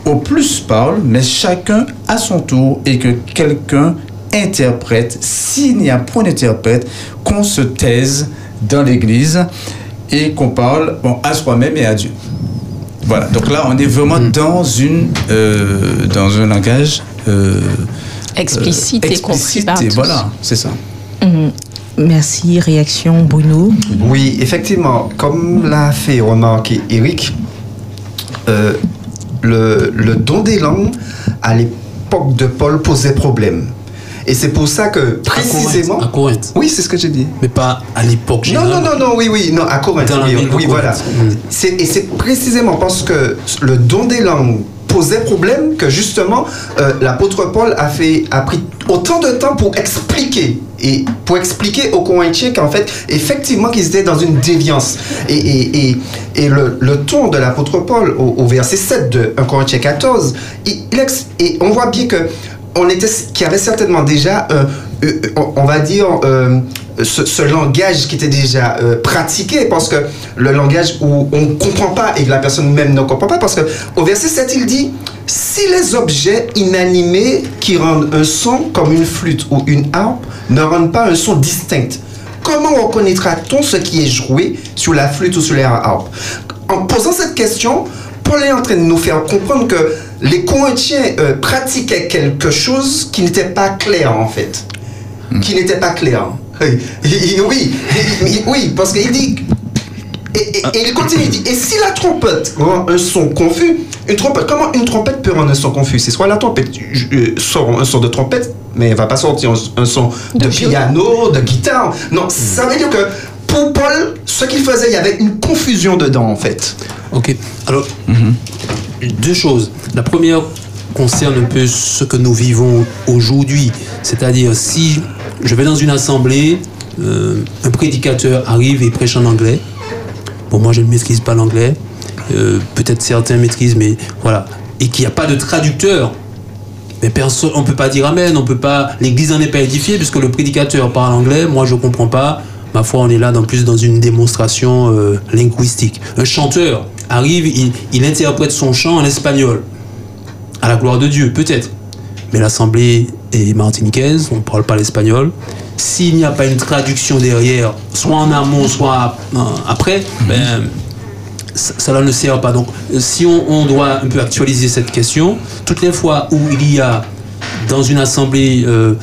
au plus parlent, mais chacun à son tour et que quelqu'un interprète. S'il n'y a point d'interprète, qu'on se taise dans l'église et qu'on parle bon, à soi-même et à Dieu. Voilà, donc là on est vraiment dans, une, euh, dans un langage euh, Explicite et compris explicite par et voilà, c'est ça. Mhm. Merci. Réaction, Bruno. Oui, effectivement, comme l'a fait remarquer Eric, euh, le, le don des langues, à l'époque de Paul, posait problème. Et c'est pour ça que, précisément... À Corinthe. Oui, c'est ce que j'ai dit. Mais pas à l'époque Non, non, non, non, oui, oui, non, à Corinthe. Dans la oui, ville de oui, Corinthe. voilà. Et c'est précisément parce que le don des langues posait problème que justement euh, l'apôtre Paul a fait a pris autant de temps pour expliquer et pour expliquer aux Corinthiens qu'en fait effectivement qu'ils étaient dans une déviance et, et, et, et le, le ton de l'apôtre Paul au, au verset 7 de 1 Corinthiens 14 il, il ex- et on voit bien que on était qu'il y avait certainement déjà euh, euh, on, va dire euh, ce, langage qui était déjà pratiqué parce que le langage où on ne comprend pas et que la personne même ne comprend pas parce que au verset 7 il dit si les objets inanimés qui rendent un son comme une flûte ou une harpe ne rendent pas un son distinct comment reconnaîtra-t-on ce qui est joué sur la flûte ou sur la harpe en posant cette question Paul est en train de nous faire comprendre que les Corinthiens euh, pratiquaient quelque chose qui n'était pas clair en fait qui n'était pas clair. Oui, oui, oui, parce qu'il dit. Et, et- et il continue, il dit, et si la trompette rend un son confus, une trompette, comment une trompette peut rendre un son confus? C'est soit la trompette euh, sort un son de trompette, mais elle va pas sortir un, un son de, De piano, de guitare. Non, ça veut dire que pour Paul, ce qu'il faisait, il y avait une confusion dedans en fait. Ok. Alors, deux choses. La première concerne un peu ce que nous vivons aujourd'hui. C'est-à-dire, si je vais dans une assemblée, euh, un prédicateur arrive et prêche en anglais. Bon, moi, je ne maîtrise pas l'anglais. Euh, Peut-être certains maîtrisent, mais voilà. Et qu'il n'y a pas de traducteur. Mais personne, on peut pas dire amen, on peut pas. L'Église n'en est pas édifiée puisque le prédicateur parle anglais. Moi, je comprends pas. Ma foi, on est là dans plus dans une démonstration euh, linguistique. Un chanteur arrive, il, il interprète son chant en espagnol. À la gloire de Dieu, peut-être. Mais l'assemblée est martiniquaise, on ne parle pas l'espagnol. S'il n'y a pas une traduction derrière, soit en amont, soit euh, après, ben, ça- cela ne sert pas. Donc, si on, on doit un peu actualiser cette question, toutes les fois où il y a dans une assemblée euh,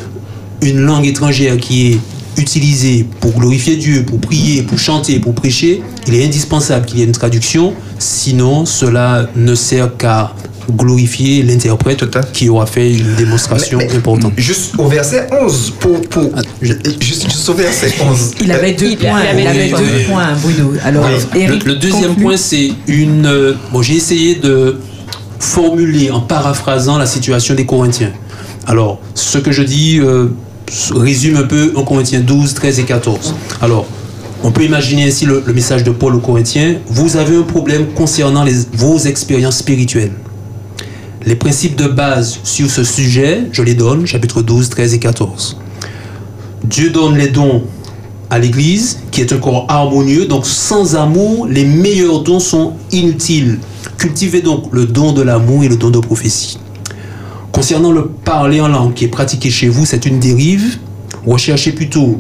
une langue étrangère qui est utilisée pour glorifier Dieu, pour prier, pour chanter, pour prêcher, il est indispensable qu'il y ait une traduction. Sinon, cela ne sert qu'à glorifier l'interprète qui aura fait une démonstration Mais- mais importante. Juste au verset 11, pour, pour, Ah, je- juste, juste au verset 11. Il avait deux Il points. avait Il avait deux deux points. points, Bruno. Alors, Oui. Le, Eric, le deuxième conclut. point, c'est une. euh, bon, j'ai essayé de formuler en paraphrasant la situation des Corinthiens. Alors, ce que je dis euh, résume un peu 1 Corinthiens 12, 13 et 14. Alors, on peut imaginer ainsi le, message de Paul aux Corinthiens. Vous avez un problème concernant vos expériences spirituelles. Les principes de base sur ce sujet, je les donne, chapitre 12, 13 et 14. Dieu donne les dons à l'Église, qui est un corps harmonieux. Donc sans amour, les meilleurs dons sont inutiles. Cultivez donc le don de l'amour et le don de prophétie. Concernant le parler en langue qui est pratiqué chez vous, c'est une dérive. Recherchez plutôt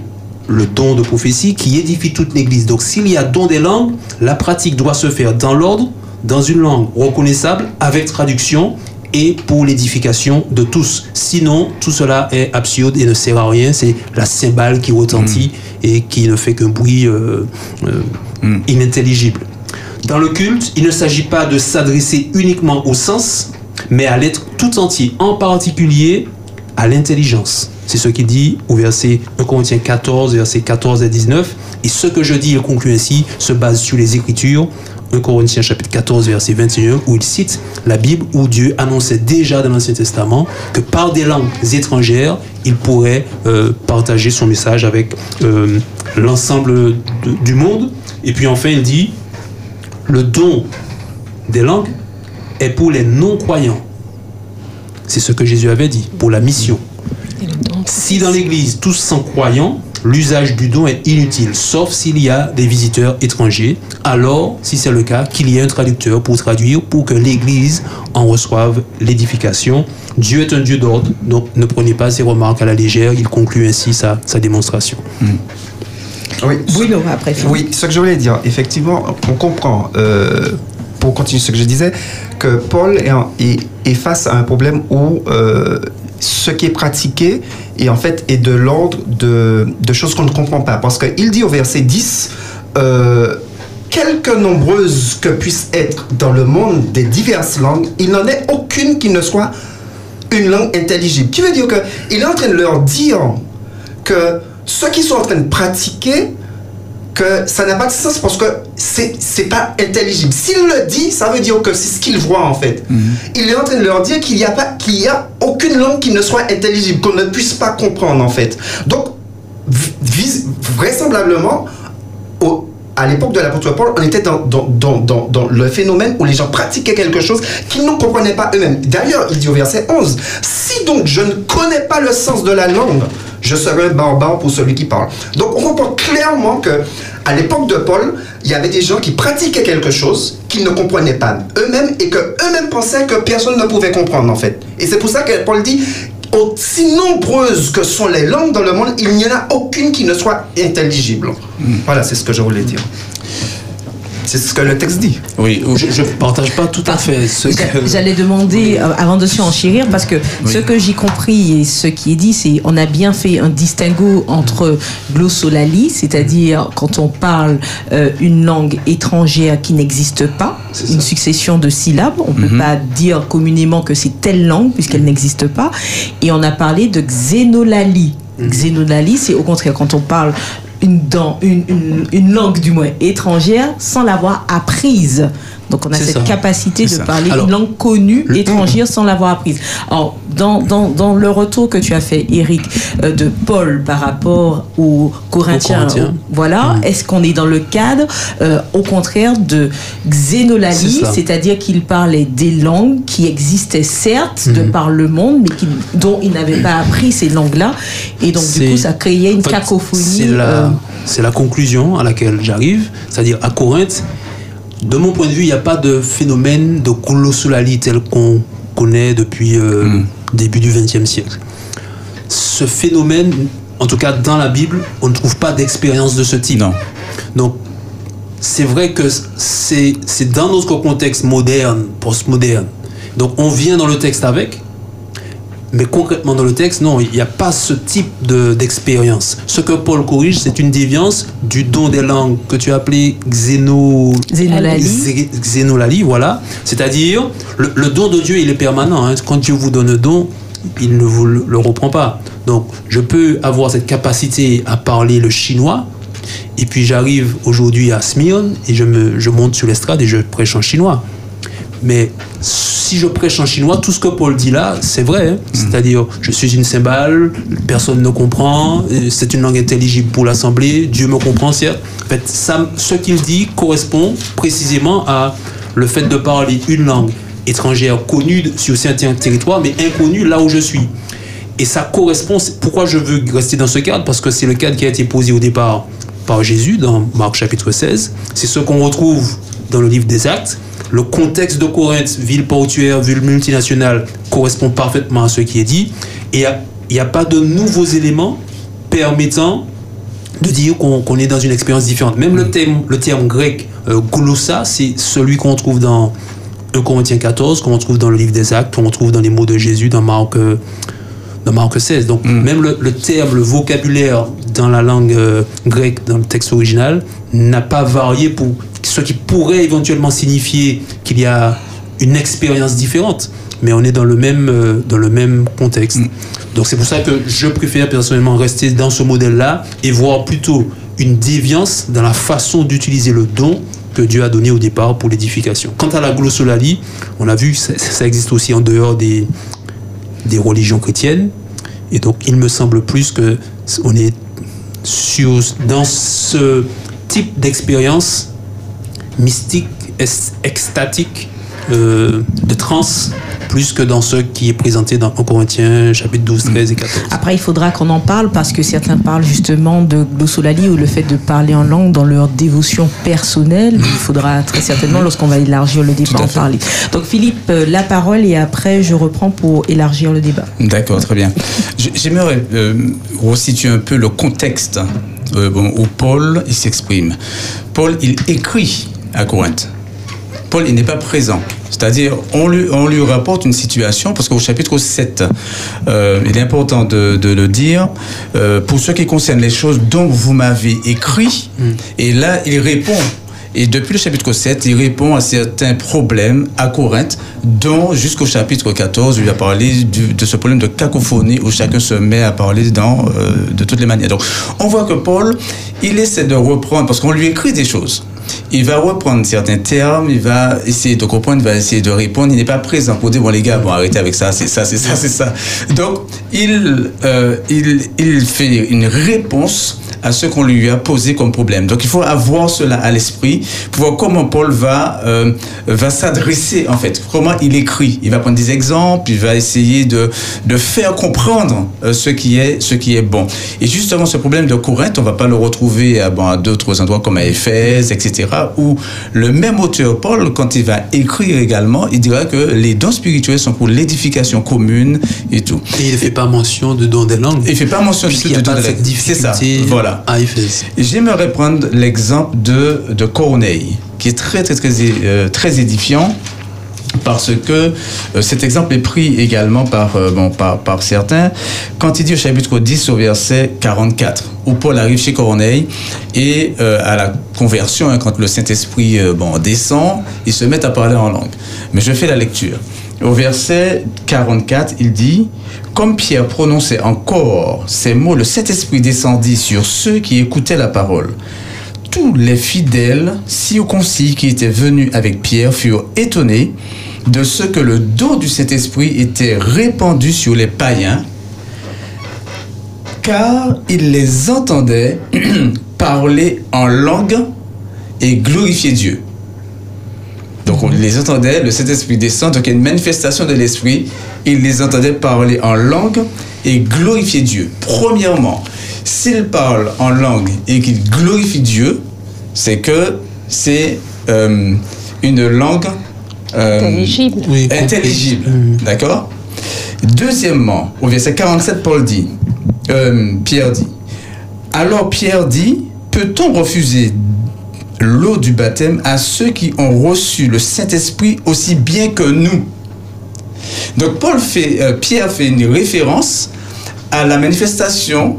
le don de prophétie qui édifie toute l'Église. Donc s'il y a don des langues, la pratique doit se faire dans l'ordre, dans une langue reconnaissable, avec traduction et pour l'édification de tous. Sinon, tout cela est absurde et ne sert à rien. C'est la cymbale qui retentit et qui ne fait qu'un bruit euh, euh, inintelligible. Dans le culte, il ne s'agit pas de s'adresser uniquement au sens, mais à l'être tout entier, en particulier à l'intelligence. C'est ce qu'il dit au verset 1 Corinthiens 14, versets 14 et 19. Et ce que je dis, il conclut ainsi, se base sur les Écritures. 1 Corinthiens chapitre 14, verset 21, où il cite la Bible, où Dieu annonçait déjà dans l'Ancien Testament que par des langues étrangères, il pourrait euh, partager son message avec euh, l'ensemble du monde. Et puis enfin, il dit, le don des langues est pour les non-croyants. C'est ce que Jésus avait dit, pour la mission. Si dans l'église tous sont croyants, l'usage du don est inutile, sauf s'il y a des visiteurs étrangers. Alors, si c'est le cas, qu'il y ait un traducteur pour traduire, pour que l'église en reçoive l'édification. Dieu est un Dieu d'ordre, donc ne prenez pas ces remarques à la légère. Il conclut ainsi sa, sa démonstration. Oui. Bruno, après. Oui, ce que je voulais dire, effectivement, on comprend, euh, pour continuer ce que je disais, que Paul est, face à un problème où euh, ce qui est pratiqué est en fait est de l'ordre de, de choses qu'on ne comprend pas. Parce qu'il dit au verset 10, euh, quelque nombreuses que puissent être dans le monde des diverses langues, il n'en est aucune qui ne soit une langue intelligible. Qui veut dire qu'il est en train de leur dire que ceux qui sont en train de pratiquer, que ça n'a pas de sens parce que c'est pas intelligible. S'il le dit, ça veut dire que c'est ce qu'il voit en fait. Il est en train de leur dire qu'il n'y a pas qu'il y a aucune langue qui ne soit intelligible, qu'on ne puisse pas comprendre en fait. Donc vraisemblablement au- à l'époque de l'apôtre Paul, on était dans, dans, dans, dans, dans le phénomène où les gens pratiquaient quelque chose qu'ils ne comprenaient pas eux-mêmes. D'ailleurs, il dit au verset 11, Si donc je ne connais pas le sens de la langue, je serai un barbare pour celui qui parle. Donc on comprend clairement que à l'époque de Paul, il y avait des gens qui pratiquaient quelque chose qu'ils ne comprenaient pas eux-mêmes et que eux-mêmes pensaient que personne ne pouvait comprendre en fait. Et c'est pour ça que Paul dit aussi nombreuses que sont les langues dans le monde, il n'y en a aucune qui ne soit intelligible. Voilà, c'est ce que je voulais dire. C'est ce que le texte dit. Oui, Je ne partage pas tout à fait ce que... J'allais demander, euh, avant de surenchérir, parce que ce que j'ai compris et ce qui est dit, c'est on a bien fait un distinguo entre glossolalie, c'est-à-dire quand on parle euh, une langue étrangère qui n'existe pas, une succession de syllabes, on ne peut pas dire communément que c'est telle langue puisqu'elle n'existe pas, et on a parlé de xénolalie. Xénolalie, c'est au contraire quand on parle une, langue du moins étrangère sans l'avoir apprise. Donc on a cette ça. capacité de ça. parler Alors, une langue connue le- étrangère sans l'avoir apprise. Alors dans, dans, dans le retour que tu as fait, Eric, euh, de Paul par rapport aux Corinthiens, Aux Corinthiens. voilà, est-ce qu'on est dans le cadre, euh, au contraire, de ça. c'est-à-dire qu'il parlait des langues qui existaient certes de Mhm. par le monde, mais qui, dont il n'avait pas appris ces langues-là, et donc du coup ça créait une En fait, cacophonie. C'est la, euh, c'est la conclusion à laquelle j'arrive. C'est-à-dire, à Corinthe, de mon point de vue, il n'y a pas de phénomène de glossolalie tel qu'on connaît depuis euh, Mm. début du XXe siècle. Ce phénomène, en tout cas dans la Bible, on ne trouve pas d'expérience de ce type. non. Donc, c'est vrai que c'est c'est dans notre contexte moderne, postmoderne. Donc, on vient dans le texte avec, mais concrètement dans le texte, non, il n'y a pas ce type de- d'expérience. ce que Paul corrige, c'est une déviance du don des langues que tu as appelé xéno... Xénolalie. Xé- Xénolalie, voilà. C'est-à-dire, le, le don de Dieu, il est permanent. hein. Quand Dieu vous donne un don, il ne vous le, le reprend pas. Donc, je peux avoir cette capacité à parler le chinois, et puis j'arrive aujourd'hui à Smyrne, et je, me, je monte sur l'estrade et je prêche en chinois. Mais si je prêche en chinois, tout ce que Paul dit là, c'est vrai. hein. C'est-à-dire, je suis une cymbale, personne ne comprend, euh, c'est une langue intelligible pour l'Assemblée, Dieu me comprend, certes. En fait, ça, ce qu'il dit correspond précisément à le fait de parler une langue étrangère connue sur certains territoires, mais inconnue là où je suis. Et ça correspond, pourquoi je veux rester dans ce cadre, parce que c'est le cadre qui a été posé au départ par Jésus dans Marc chapitre 16. C'est ce qu'on retrouve dans le livre des Actes. Le contexte de Corinthe, ville portuaire, ville multinationale, correspond parfaitement à ce qui est dit. Et il n'y a, pas de nouveaux éléments permettant de dire qu'on est dans une expérience différente. Même le terme, le terme grec euh, glossa, c'est celui qu'on trouve dans 1 Corinthiens 14, qu'on trouve dans le livre des Actes, qu'on trouve dans les mots de Jésus dans Marc, euh, dans Marc 16. Donc même le, le terme, le vocabulaire dans la langue euh, grecque, dans le texte original, n'a pas varié pour ce qui pourrait éventuellement signifier qu'il y a une expérience différente. Mais on est dans le même, euh, dans le même contexte. Donc c'est pour ça que je préfère personnellement rester dans ce modèle-là et voir plutôt une déviance dans la façon d'utiliser le don que Dieu a donné au départ pour l'édification. Quant à la glossolalie, on a vu, ça, ça existe aussi en dehors des, des religions chrétiennes. Et donc, il me semble plus que on est dans ce type d'expérience mystique, extatique, euh, de transe plus que dans ce qui est présenté dans 1 Corinthiens chapitre 12, 13 et 14. Après, il faudra qu'on en parle parce que certains parlent justement de glossolali ou le fait de parler en langue dans leur dévotion personnelle. Il faudra très certainement, lorsqu'on va élargir le débat, en parler. Donc, Philippe, euh, la parole et après, je reprends pour élargir le débat. D'accord, très bien. J'aimerais euh, resituer un peu le contexte euh, bon, où Paul il s'exprime. Paul, il écrit à Corinthe. Paul, il n'est pas présent. C'est-à-dire, on lui, on lui rapporte une situation, parce qu'au chapitre 7, euh, il est important de, de le dire, euh, pour ce qui concerne les choses dont vous m'avez écrit, et là, il répond. Et depuis le chapitre 7, il répond à certains problèmes à Corinthe, dont jusqu'au chapitre 14, où il a parlé du- de ce problème de cacophonie, où chacun se met à parler dans, euh, de toutes les manières. Donc, on voit que Paul, il essaie de reprendre, parce qu'on lui écrit des choses. Il va reprendre certains termes, il va essayer de comprendre, il va essayer de répondre. Il n'est pas présent pour dire, bon les gars, bon arrêtez avec ça, c'est ça, c'est ça, c'est ça. Donc, il, euh, il, il fait une réponse à ce qu'on lui a posé comme problème. Donc, il faut avoir cela à l'esprit pour voir comment Paul va, euh, va s'adresser, en fait, comment il écrit. Il va prendre des exemples, il va essayer de, de faire comprendre euh, ce, qui est, ce qui est bon. Et justement, ce problème de Corinthe, on ne va pas le retrouver à, bon, à d'autres endroits comme à Éphèse, etc., où le même auteur, Paul, quand il va écrire également, il dira que les dons spirituels sont pour l'édification commune et tout. Et il ne fait pas mention de don des langues. Il ne fait pas mention de pas don de de C'est ça, difficulté voilà. Et J'aimerais prendre l'exemple de, de Corneille, qui est très, très, très, euh, très édifiant. Parce que euh, cet exemple est pris également par, euh, bon, par, par certains quand il dit au chapitre 10 au verset 44, où Paul arrive chez Corneille et euh, à la conversion, hein, quand le Saint-Esprit bon, descend, ils se mettent à parler en langue. Mais je fais la lecture. Au verset 44, il dit Comme Pierre prononçait encore ces mots, le Saint-Esprit descendit sur ceux qui écoutaient la parole. Tous les fidèles circoncis qui étaient venus avec Pierre furent étonnés de ce que le don du Saint-Esprit était répandu sur les païens, car ils les entendaient parler en langue et glorifier Dieu. Donc on les entendait, le Saint-Esprit descend, donc il y a une manifestation de l'Esprit, ils les entendaient parler en langue et glorifier Dieu. Premièrement, s'ils parlent en langue et qu'ils glorifient Dieu, c'est que c'est euh, une langue euh, Intelligible. Oui, intelligible. Mm. D'accord? Deuxièmement, au verset 47, Paul dit, euh, Pierre dit, alors Pierre dit, peut-on refuser l'eau du baptême à ceux qui ont reçu le Saint-Esprit aussi bien que nous Donc Paul fait, euh, Pierre fait une référence à la manifestation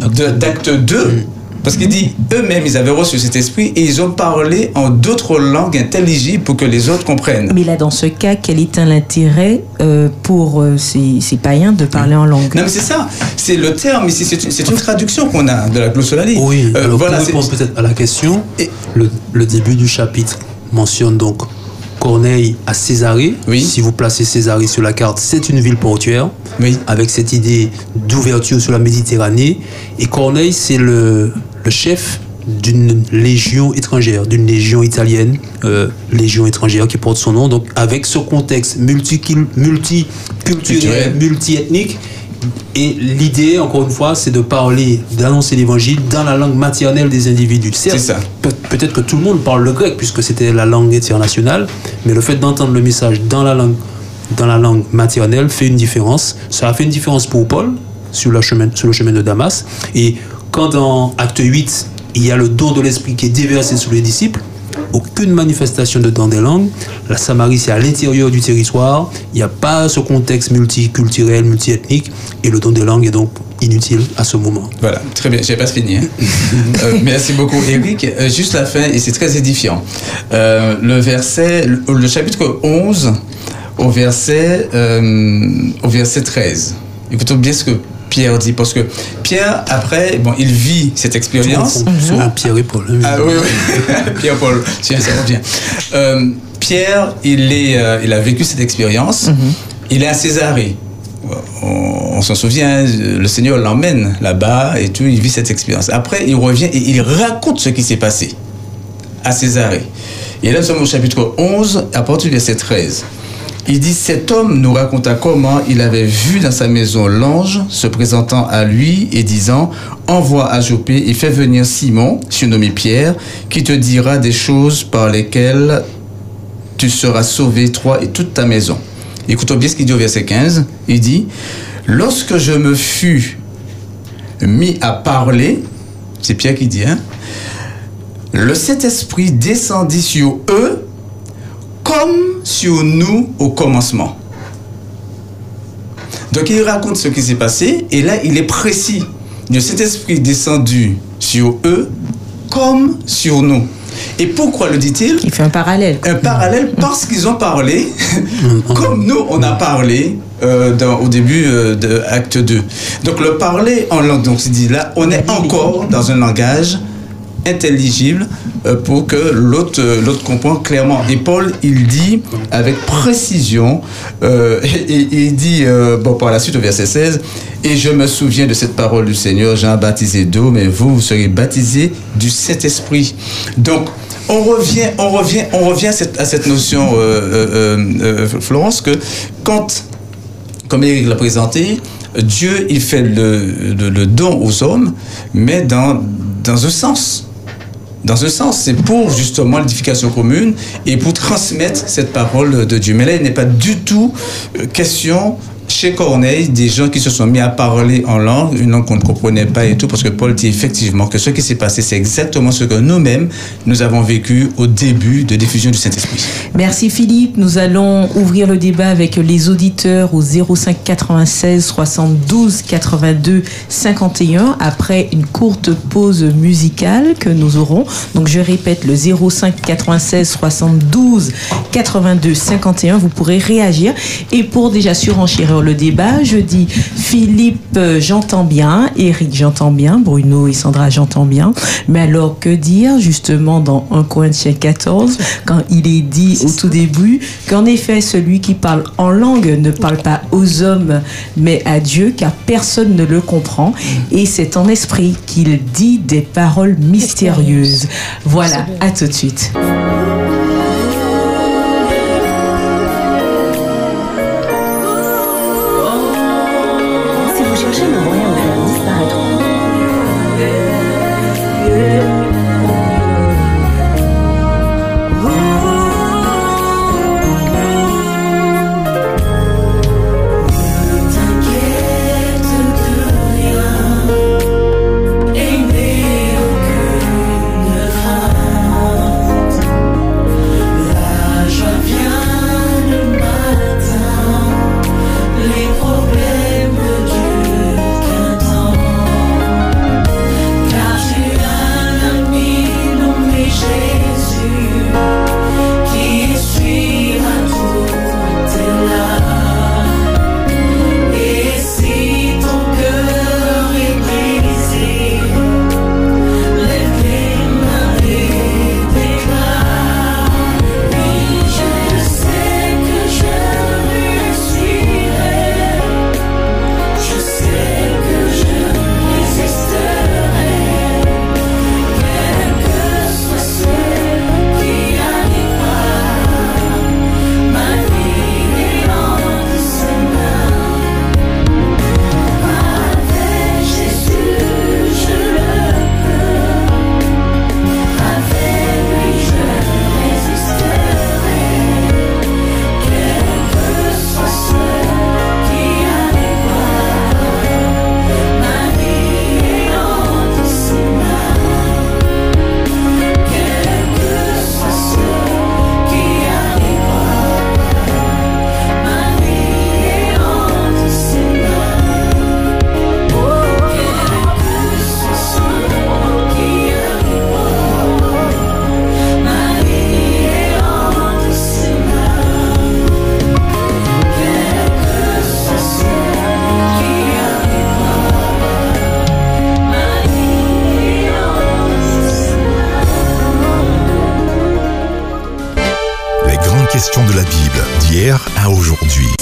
d'acte 2. Parce qu'il dit, eux-mêmes, ils avaient reçu cet esprit et ils ont parlé en d'autres langues intelligibles pour que les autres comprennent. Mais là, dans ce cas, quel est l'intérêt euh, pour euh, ces, ces païens de parler en langue? Non, mais c'est ça. C'est le terme ici. C'est une, c'est une traduction qu'on a de la glossolalie. Oui, Euh, alors voilà. pour répondre peut-être à la question, Et- le, le début du chapitre mentionne donc Corneille à Césarée. Oui. Si vous placez Césarée sur la carte, c'est une ville portuaire Oui. avec cette idée d'ouverture sur la Méditerranée. Et Corneille, c'est le, le chef d'une légion étrangère, d'une légion italienne, euh, légion étrangère qui porte son nom. Donc avec ce contexte multicul- multiculturel, Culturel. multiethnique. Et l'idée, encore une fois, c'est de parler, d'annoncer l'évangile dans la langue maternelle des individus. C'est ça. Pe- Peut-être que tout le monde parle le grec puisque c'était la langue internationale, mais le fait d'entendre le message dans la langue, dans la langue maternelle fait une différence. Ça a fait une différence pour Paul sur chemin, sur le chemin de Damas. Et quand dans Acte 8, il y a le don de l'esprit qui est déversé sur les disciples, aucune manifestation de don des langues. La Samarie, c'est à l'intérieur du territoire. Il n'y a pas ce contexte multiculturel, multiethnique. Et le don des langues est donc inutile à ce moment. Voilà, très bien, j'ai pas fini. hein. Euh, merci beaucoup, Eric. Euh, juste la fin, et c'est très édifiant. Euh, le verset, le, le chapitre 11, au verset, au verset 13. Écoutons bien ce que Pierre dit, parce que Pierre, après, bon, il vit cette expérience. Sur Pierre et Paul. hein. Ah oui, oui. Pierre-Paul, tiens, ça revient. Euh, Pierre, il, est, euh, il a vécu cette expérience. Il est à Césarée. On, on s'en souvient, le Seigneur l'emmène là-bas et tout, il vit cette expérience. Après, il revient et il raconte ce qui s'est passé à Césarée. Et là, nous sommes au chapitre 11, à partir du verset 13. Il dit, cet homme nous raconta comment il avait vu dans sa maison l'ange se présentant à lui et disant, envoie à Jopé et fais venir Simon, surnommé Pierre, qui te dira des choses par lesquelles tu seras sauvé, toi et toute ta maison. Écoutons bien ce qu'il dit au verset 15. Il dit, lorsque je me fus mis à parler, c'est Pierre qui dit, hein, le Saint-Esprit descendit sur eux comme sur nous au commencement. Donc il raconte ce qui s'est passé et là il est précis. Le Saint-Esprit descendu sur eux comme sur nous. Et pourquoi le dit-il? Il fait un parallèle. Un parallèle parce qu'ils ont parlé comme nous on a parlé euh, dans- au début euh, de acte 2. Donc le parler en langue, donc c'est dit là, on est encore dans un langage intelligible pour que l'autre euh, l'autre comprend clairement. Et Paul, il dit avec précision, euh, il dit, euh, bon, par la suite au verset 16, et je me souviens de cette parole du Seigneur, Jean baptisé d'eau, mais vous, vous serez baptisés du Saint-Esprit. Donc, on revient, on revient, on revient à cette, notion, euh, euh, euh, Florence, que quand comme Eric l'a présenté, Dieu, il fait le, le- le don aux hommes, mais dans, dans un sens. Dans un sens, c'est pour justement l'édification commune et pour transmettre cette parole de Dieu. Mais là, il n'est pas du tout euh, question chez Corneille des gens qui se sont mis à parler en langue, une langue qu'on ne comprenait pas et tout, parce que Paul dit effectivement que ce qui s'est passé, c'est exactement ce que nous-mêmes, nous avons vécu au début de diffusion du Saint-Esprit. Merci Philippe. Nous allons ouvrir le débat avec les auditeurs au 05 96 72 82 51 après une courte pause musicale que nous aurons. Donc je répète le 05 96 72 82 51. Vous pourrez réagir et pour déjà surenchérir le débat, je dis Philippe, euh, j'entends bien, Eric, j'entends bien, Bruno et Sandra, j'entends bien. Mais alors que dire justement dans 1 Corinthiens 14 quand il est dit au tout début qu'en effet celui qui parle en langue ne parle pas aux hommes mais à Dieu car personne ne le comprend et c'est en esprit qu'il dit des paroles mystérieuses. Voilà, à tout de suite.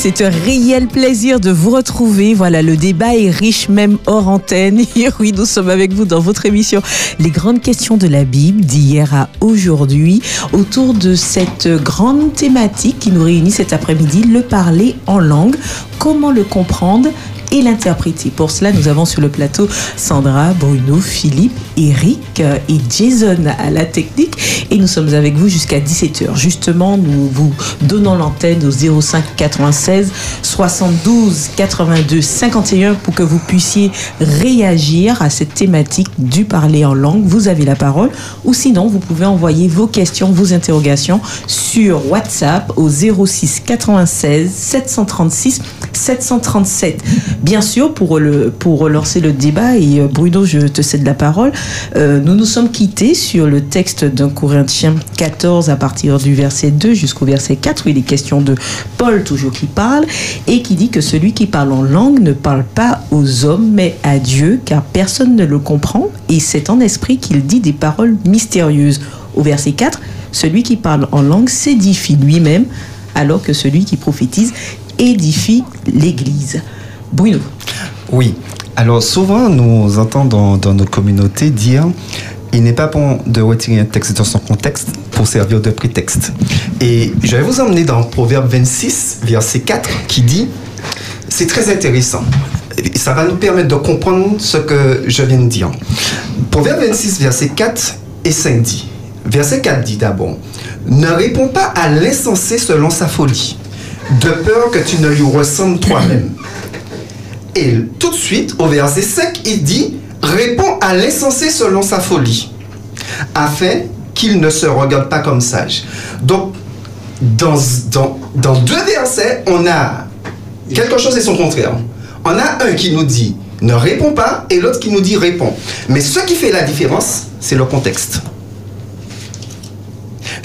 C'est un réel plaisir de vous retrouver. Voilà, le débat est riche même hors antenne. Et oui, nous sommes avec vous dans votre émission Les grandes questions de la Bible d'hier à aujourd'hui autour de cette grande thématique qui nous réunit cet après-midi, le parler en langue. Comment le comprendre et l'interpréter. Pour cela, nous avons sur le plateau Sandra, Bruno, Philippe, Eric et Jason à la technique. Et nous sommes avec vous jusqu'à 17h. Justement, nous vous donnons l'antenne au 05 96 72 82 51 pour que vous puissiez réagir à cette thématique du parler en langue. Vous avez la parole. Ou sinon, vous pouvez envoyer vos questions, vos interrogations sur WhatsApp au 06 96 736 737. Bien sûr, pour, le, pour relancer le débat, et euh, Bruno, je te cède la parole, euh, nous nous sommes quittés sur le texte d'un Corinthien 14 à partir du verset 2 jusqu'au verset 4, où il est question de Paul toujours qui parle, et qui dit que celui qui parle en langue ne parle pas aux hommes, mais à Dieu, car personne ne le comprend, et c'est en esprit qu'il dit des paroles mystérieuses. Au verset 4, celui qui parle en langue s'édifie lui-même, alors que celui qui prophétise édifie l'Église. Bruno. Oui. Alors souvent, nous entendons dans notre communauté dire il n'est pas bon de retirer un texte dans son contexte pour servir de prétexte. Et je vais vous emmener dans Proverbe 26, verset 4, qui dit, c'est très intéressant. Ça va nous permettre de comprendre ce que je viens de dire. Proverbe 26, verset 4 et 5 dit, verset 4 dit d'abord, ne réponds pas à l'insensé selon sa folie, de peur que tu ne lui ressembles toi-même. Et tout de suite, au verset 5, il dit Réponds à l'insensé selon sa folie, afin qu'il ne se regarde pas comme sage. Donc, dans, dans, dans deux versets, on a quelque chose et son contraire. On a un qui nous dit ne réponds pas et l'autre qui nous dit réponds. Mais ce qui fait la différence, c'est le contexte.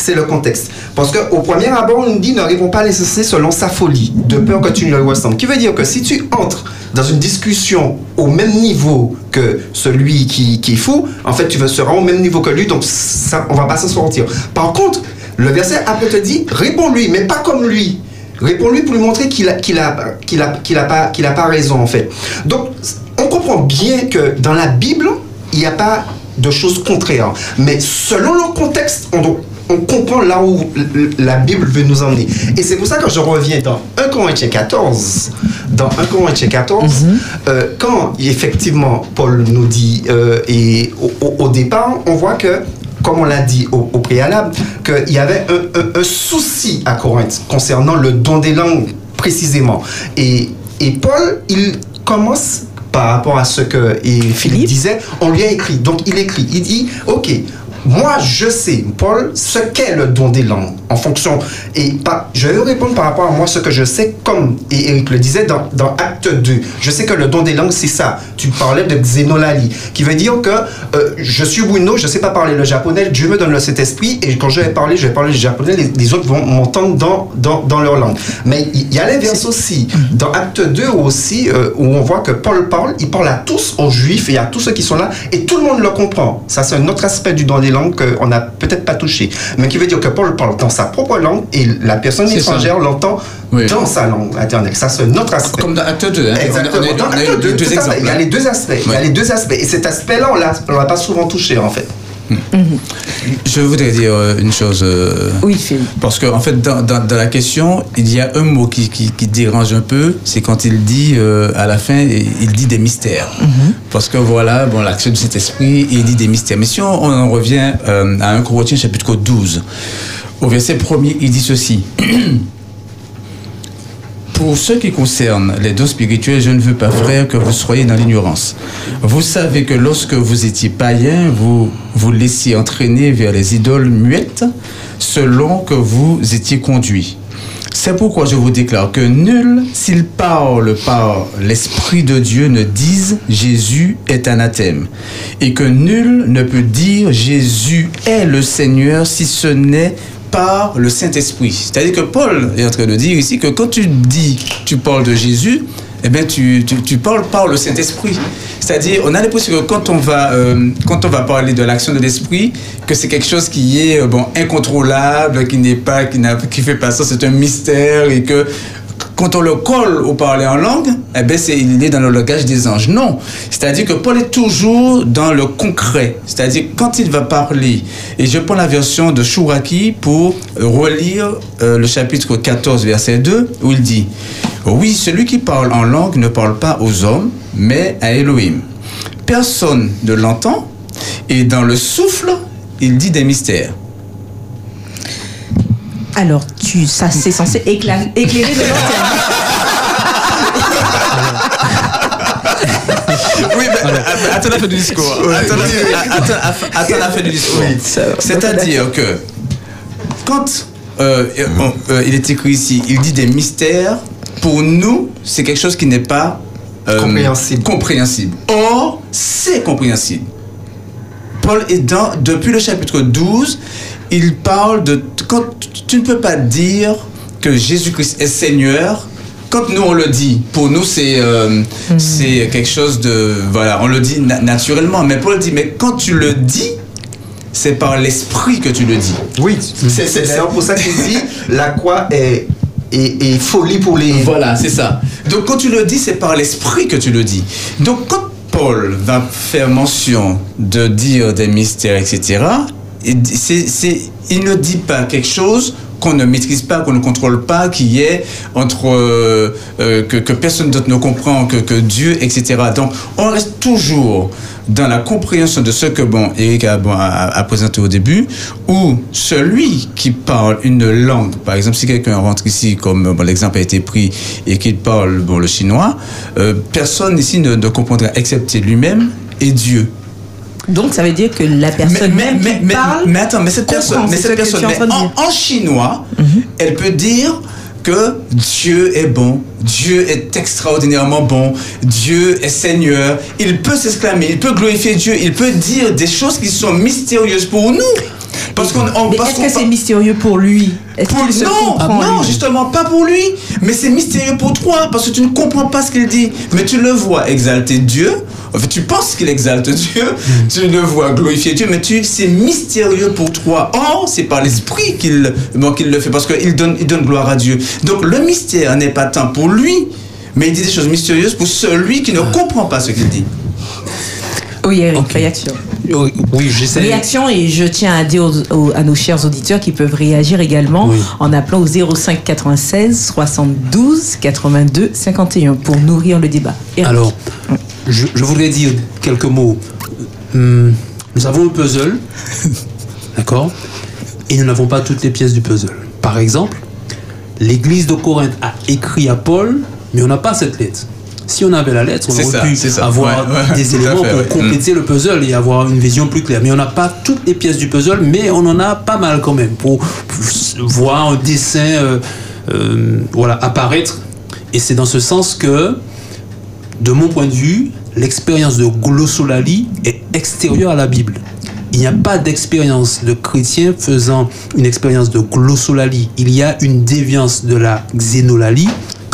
C'est le contexte. Parce qu'au premier abord, on nous dit ne pas à l'insensé selon sa folie, de peur que tu ne le ressembles. Qui veut dire que si tu entres dans une discussion au même niveau que celui qui, est fou, en fait, tu seras au même niveau que lui, donc ça, on va pas s'en sortir. Par contre, le verset après te dit, réponds-lui, mais pas comme lui. Réponds-lui pour lui montrer qu'il a, qu'il a, qu'il a, qu'il a, pas, qu'il a pas raison, en fait. Donc, on comprend bien que dans la Bible, il n'y a pas de choses contraires. Mais selon le contexte, on doit on comprend là où la Bible veut nous emmener. Et c'est pour ça que je reviens dans 1 Corinthiens 14. Dans 1 Corinthiens 14, euh, quand effectivement Paul nous dit, euh, et au, au, départ, on voit que comme on l'a dit au, au préalable, qu'il y avait un, un, un, souci à Corinthe concernant le don des langues précisément. Et, et Paul, il commence par rapport à ce que et Philippe disait, on lui a écrit. Donc il écrit, il dit, ok, moi, je sais, Paul, ce qu'est le don des langues en fonction. Et pas, je vais répondre par rapport à moi ce que je sais, comme et Eric le disait dans, dans Acte 2. Je sais que le don des langues, c'est ça. Tu parlais de Xenolali, qui veut dire que euh, je suis Bruno, je ne sais pas parler le japonais, Dieu me donne le Saint-Esprit, et quand je vais parler, je vais parler le japonais, les, les autres vont m'entendre dans, dans, dans, leur langue. Mais il y a l'inverse aussi. Dans Acte 2 aussi, euh, où on voit que Paul parle, il parle à tous, aux juifs et à tous ceux qui sont là, et tout le monde le comprend. Ça, c'est un autre aspect du don des langues qu'on n'a peut-être pas touché, mais qui veut dire que Paul parle dans sa propre langue et la personne étrangère l'entend oui. dans sa langue maternelle. Ça, c'est notre aspect. Comme dans Acte 2. Hein. Exactement. On a, on a, dans Acte 2, deux exemples, il y a les deux aspects. Oui. Il y a les deux aspects. Et cet aspect-là, on ne l'a pas souvent touché, en fait. Je voudrais dire une chose. Euh, oui, Philippe. Parce qu'en en fait, dans, dans, dans, la question, il y a un mot qui, qui, qui dérange un peu, c'est quand il dit, euh, à la fin, il dit des mystères. Mm -hmm. Parce que voilà, bon, l'action de cet esprit, il dit des mystères. Mais si on, on en revient euh, à 1 Corinthiens chapitre 12, au verset premier, il dit ceci. Pour ce qui concerne les dons spirituels, je ne veux pas, frère, que vous soyez dans l'ignorance. Vous savez que lorsque vous étiez païen, vous vous laissiez entraîner vers les idoles muettes selon que vous étiez conduit. C'est pourquoi je vous déclare que nul, s'il parle par l'Esprit de Dieu, ne dise Jésus est anathème. Et que nul ne peut dire Jésus est le Seigneur si ce n'est par le Saint-Esprit. C'est-à-dire que Paul est en train de dire ici que quand tu dis, tu parles de Jésus, eh bien, tu, tu, parles par le Saint-Esprit. C'est-à-dire, on a l'impression que quand on va, euh, quand on va parler de l'action de l'Esprit, que c'est quelque chose qui est bon incontrôlable, qui n'est pas, qui qui fait pas ça, c'est un mystère et que quand on le colle au parler en langue, eh ben c'est, il est dans le langage des anges. Non. C'est-à-dire que Paul est toujours dans le concret. C'est-à-dire quand il va parler, et je prends la version de Chouraki pour relire euh, le chapitre 14, verset 2, où il dit Oui, celui qui parle en langue ne parle pas aux hommes, mais à Elohim. Personne ne l'entend, et dans le souffle, il dit des mystères. Alors, tu, ça, c'est censé écla- éclairer de lanterne. Oui, mais euh, attends la fin du discours. Attends la- attends- attends la fin du discours. C'est-à-dire que quand euh, on- euh, il est écrit ici, il dit des mystères, pour nous, c'est quelque chose qui n'est pas euh, Compréhensible. compréhensible. Or, c'est compréhensible. Paul est dans, depuis le chapitre 12, il parle de. Quand tu ne peux pas dire que Jésus-Christ est Seigneur, quand nous on le dit, pour nous c'est euh, c'est quelque chose de. Voilà, on le dit na- naturellement, mais Paul dit, mais quand tu le dis, c'est par l'esprit que tu le dis. Oui, c'est c'est d'ailleurs pour ça qu'il dit la croix est, est, est folie pour les. Voilà, c'est ça. Donc quand tu le dis, c'est par l'esprit que tu le dis. Donc quand Paul va faire mention de dire des mystères, etc., il ne dit pas quelque chose qu'on ne maîtrise pas, qu'on ne contrôle pas, qui est entre euh, euh, que, personne d'autre ne comprend que, Dieu, etc. Donc on reste toujours dans la compréhension de ce que bon Eric a, présenté au début, où celui qui parle une langue, par exemple si quelqu'un rentre ici, comme bon, l'exemple a été pris, et qu'il parle le chinois, euh, personne ici ne, ne comprendra excepté lui-même et Dieu. Donc, ça veut dire que la personne même qui mais, parle. mais attends, mais cette personne, mais cette personne, en mais chinois, elle peut dire que Dieu est bon, Dieu est extraordinairement bon, Dieu est Seigneur. Il peut s'exclamer, il peut glorifier Dieu, il peut dire des choses qui sont mystérieuses pour nous. Parce qu'on, Mais est-ce que c'est mystérieux pour lui? Pour- se non, comprend non, lui? justement pas pour lui, mais c'est mystérieux pour toi parce que tu ne comprends pas ce qu'il dit, mais tu le vois exalter Dieu. En fait, tu penses qu'il exalte Dieu, Hmm. tu le vois glorifier Dieu, mais tu c'est mystérieux pour toi. Or, c'est par l'esprit qu'il bon, qu'il le fait parce qu'il donne il donne gloire à Dieu. Donc le mystère n'est pas tant pour lui, mais il dit des choses mystérieuses pour celui qui ne comprend pas ce qu'il dit. Oui, Eric, réaction. Oui, oui, j'essaie. Réaction et je tiens à dire aux- aux- à nos chers auditeurs qui peuvent réagir également Oui. en appelant au 05 96 72 82 51 pour nourrir le débat. Eric. Alors, je, je voudrais dire quelques mots. Hum, nous avons un puzzle, d'accord Et nous n'avons pas toutes les pièces du puzzle. Par exemple, l'église de Corinthe a écrit à Paul, mais on n'a pas cette lettre. Si on avait la lettre, on aurait pu ça. avoir Ouais, ouais, des éléments fait, pour ouais. compléter le puzzle et avoir une vision plus claire. Mais on n'a pas toutes les pièces du puzzle, mais on en a pas mal quand même pour, pour voir un dessin euh, euh, voilà, apparaître. Et c'est dans ce sens que de mon point de vue, l'expérience de glossolalie est extérieure à la Bible. Il n'y a pas d'expérience de chrétien faisant une expérience de glossolalie. Il y a une déviance de la xénolalie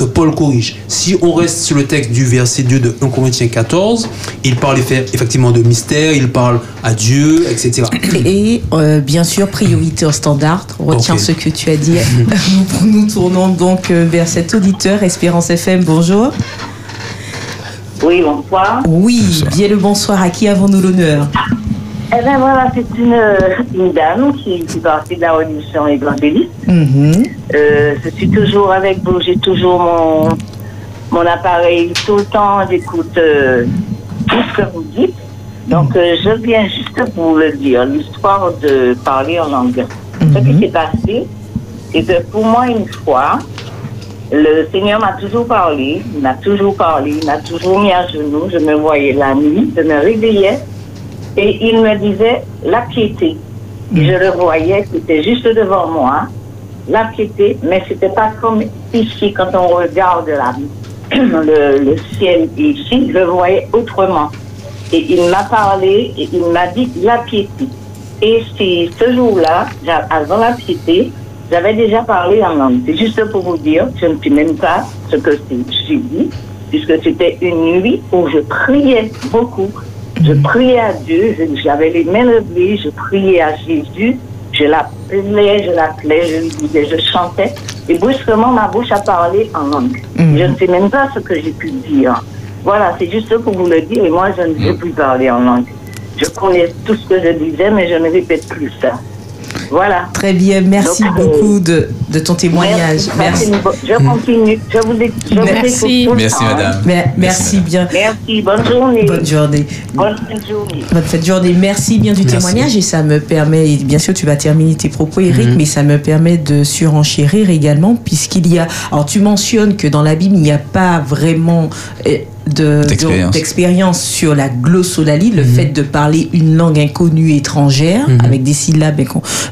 que Paul corrige. Si on reste sur le texte du verset 2 de 1 Corinthiens 14, il parle effe- effectivement de mystère, il parle à Dieu, etc. Et euh, bien sûr, priorité au standard. Retiens Ok. ce que tu as dit. nous tournons donc euh, vers cet auditeur, Espérance FM. Bonjour. Oui, bonsoir. Oui, bien le bonsoir. À qui avons-nous l'honneur? Eh bien voilà, c'est une, euh, une dame qui, qui fait partie de la religion évangéliste. Mhm. Euh, je suis toujours avec vous, j'ai toujours mon, mon appareil tout le temps, j'écoute euh, tout ce que vous dites. Donc euh, je viens juste pour le dire, l'histoire de parler en langue. Ce qui s'est passé, c'est que pour moi une fois, le Seigneur m'a toujours parlé, il m'a toujours parlé, il m'a toujours mis à genoux, je me voyais la nuit, je me réveillais et il me disait la piété. Et je le voyais, c'était juste devant moi, la piété, mais c'était pas comme ici quand on regarde la, le, le ciel ici, je le voyais autrement. Et il m'a parlé et il m'a dit la piété. Et ce jour-là, avant la piété, j'avais déjà parlé en langue. C'est juste pour vous dire, je ne sais même pas ce que j'ai dit, puisque c'était une nuit où je priais beaucoup. Je priais à Dieu, j'avais les mains levées, je priais à Jésus, je l'appelais, je l'appelais, je lui disais, je chantais. Et brusquement, ma bouche a parlé en langue. Mhm. Je ne sais même pas ce que j'ai pu dire. Voilà, c'est juste pour vous le dire. Et moi, je ne sais plus parler en langue. Je connais tout ce que je disais, mais je ne répète plus ça. Voilà. Très bien, merci Donc, euh, beaucoup de, de ton témoignage. Merci. Je continue. Je vous je Merci. Merci, madame. Mais- merci bien. Merci. Bonne journée. Bonne journée. Bonne journée. Bonne fête journée. Merci bien du Merci. témoignage et ça me permet, et bien sûr tu vas terminer tes propos Eric, Mhm. mais ça me permet de surenchérir également puisqu'il y a, alors tu mentionnes que dans la Bible il n'y a pas vraiment de- D'expérience. de- d'expérience sur la glossolalie, Mhm. le fait de parler une langue inconnue étrangère avec des syllabes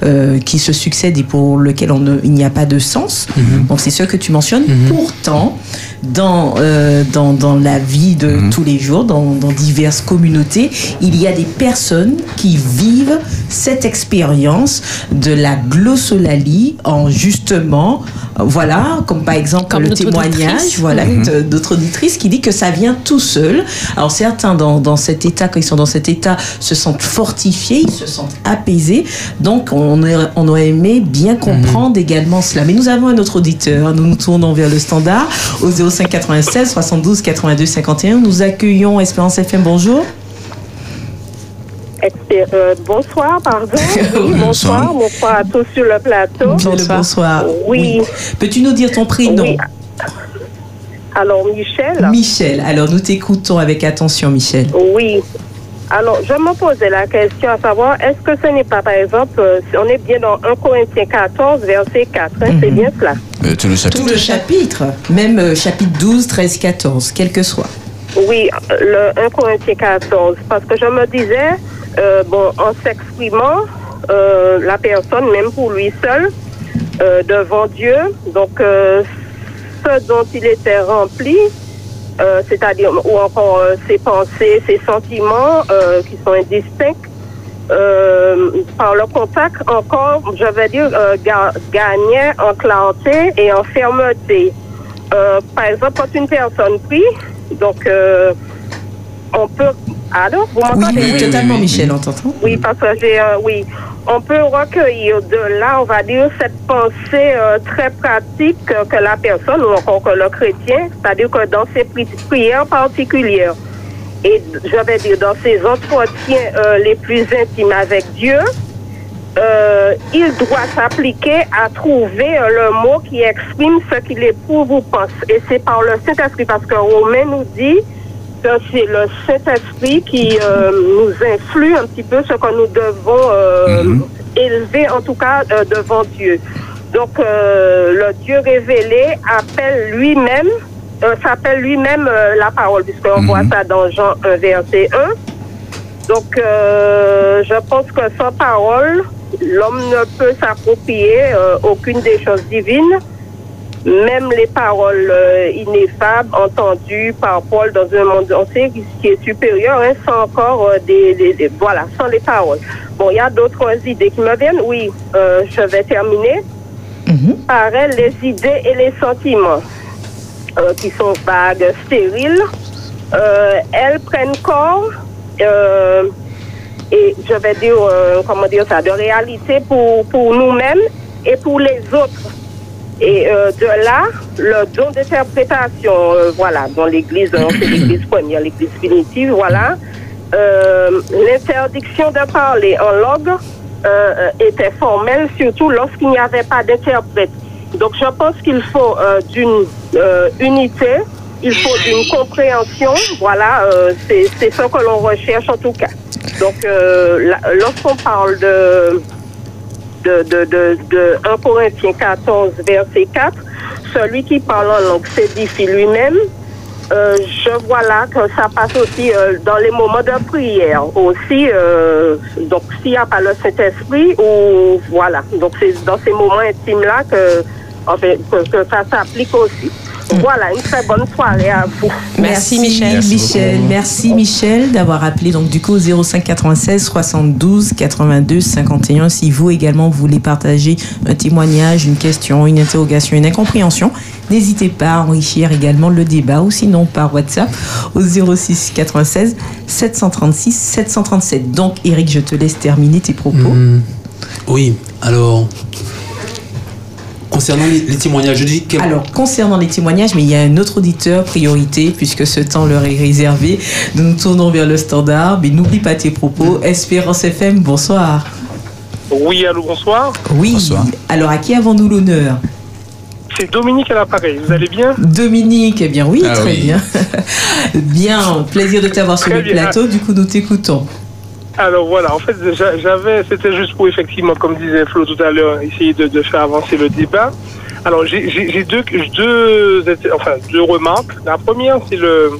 euh, qui se succèdent et pour lequel on ne- il n'y a pas de sens. Mhm. Donc c'est ce que tu mentionnes. Pourtant, dans, euh, dans, dans la vie de Mhm. tous les jours, dans, dans diverses communautés, il y a des personnes qui vivent cette expérience de la glossolalie en justement, voilà, comme par exemple Comme le témoignage auditrice. voilà, Mhm. de- d'autres auditrices qui dit que ça vient tout seul. Alors certains dans, dans cet état, quand ils sont dans cet état, se sentent fortifiés, ils se sentent apaisés. Donc on, aurait- on aurait aimé bien comprendre également cela. Mais nous avons un autre auditeur. Nous nous tournons vers le standard au 05 96 72 82 51. Nous accueillons Espérance FM. Bonjour. Euh, bonsoir, pardon. Oui, Bonsoir. bonsoir, bonsoir à tous sur le plateau. Bien le bonsoir. Oui. Peux-tu nous dire ton prénom? Oui. Alors, Michel. Michel. Alors nous t'écoutons avec attention, Michel. Oui. Alors, je me posais la question à savoir, est-ce que ce n'est pas, par exemple, euh, si on est bien dans 1 Corinthiens 14, verset 4, hein, c'est Mhm. bien cela? Euh, tout le chapitre. Tout le chapitre, même euh, chapitre 12, 13, 14, quel que soit. Oui, le 1 Corinthiens 14. Parce que je me disais, euh, bon, en s'exprimant, euh, la personne, même pour lui seul, euh, devant Dieu, donc euh, ce dont il était rempli, euh, c'est-à-dire, ou encore euh, ses pensées, ses sentiments euh, qui sont indistincts, euh, par le contact encore, je vais dire, euh, ga- gagnait en clarté et en fermeté. Euh, par exemple, quand une personne prie, donc euh, on peut... Alors, vous m'entendez? oui, totalement. Michel, on t'entend. oui, parce que j'ai, oui, on peut recueillir de là, on va dire, cette pensée euh, très pratique que la personne, ou encore que le chrétien, c'est-à-dire que dans ses pri- prières particulières, et je vais dire dans ses entretiens euh, les plus intimes avec Dieu, euh, il doit s'appliquer à trouver euh, le mot qui exprime ce qu'il éprouve ou pense. Et c'est par le Saint-Esprit, parce que Romain nous dit que c'est le Saint-Esprit qui euh, nous influe un petit peu ce que nous devons euh, Mhm. élever, en tout cas, euh, devant Dieu. Donc, euh, le Dieu révélé appelle lui-même, euh, s'appelle lui-même euh, la parole, puisqu'on Mhm. voit ça dans Jean 1, verset 1. Donc, euh, je pense que sans parole, l'homme ne peut s'approprier euh, aucune des choses divines, même les paroles euh, ineffables entendues par Paul dans un monde entier qui, est supérieur, hein, sans encore euh, des, des- des- Voilà, sans les paroles. Bon, il y a d'autres idées qui me viennent. Oui, euh, je vais terminer Mhm. par elles les idées et les sentiments euh, qui sont vagues, stériles. Euh, elles prennent corps euh, et je vais dire, comment dire ça, de réalité pour, pour nous-mêmes et pour les autres. Et de là, le don d'interprétation, voilà, dans l'Église, hein, c'est l'Église première, l'Église primitive, voilà. L'interdiction de parler en langue était formelle, surtout lorsqu'il n'y avait pas d'interprète. Donc je pense qu'il faut euh, d'une euh, unité, il faut d'une compréhension, voilà, euh, c'est ce que l'on recherche en tout cas. Donc euh, lorsqu'on parle de de, de, de, de 1 Corinthiens 14, verset 4, celui qui parle en langue s'édifie lui-même. Euh, je vois là que ça passe aussi euh, dans les moments de prière aussi. donc, s'il n'y a pas le Saint-Esprit, ou voilà. Donc, c'est dans ces moments intimes-là que, en fait, que, que ça s'applique aussi. Voilà, une très bonne soirée à vous. Merci, Michel. Merci Michel. Merci Michel d'avoir appelé donc du coup au 05 96 72 82 51. Si vous également voulez partager un témoignage, une question, une interrogation, une incompréhension, n'hésitez pas à enrichir également le débat ou sinon par WhatsApp au 06 96 736 737. Donc Eric, je te laisse terminer tes propos. Mhm. Oui, alors, concernant les, les témoignages, je dis quel- Alors, concernant les témoignages, mais il y a un autre auditeur, priorité, puisque ce temps leur est réservé. Nous nous tournons vers le standard, mais n'oublie pas tes propos. Espérance FM, bonsoir. Oui, allô, bonsoir. Oui. Alors, à qui avons-nous l'honneur? C'est Dominique à l'appareil. Vous allez bien? Dominique, eh bien oui, Ah très oui. bien. bien, plaisir de t'avoir sur le bien. plateau. Du coup, nous t'écoutons. Alors voilà, en fait, j'a- j'avais, c'était juste pour effectivement, comme disait Flo tout à l'heure, essayer de, faire avancer le débat. Alors j'ai- deux remarques. La première, c'est le,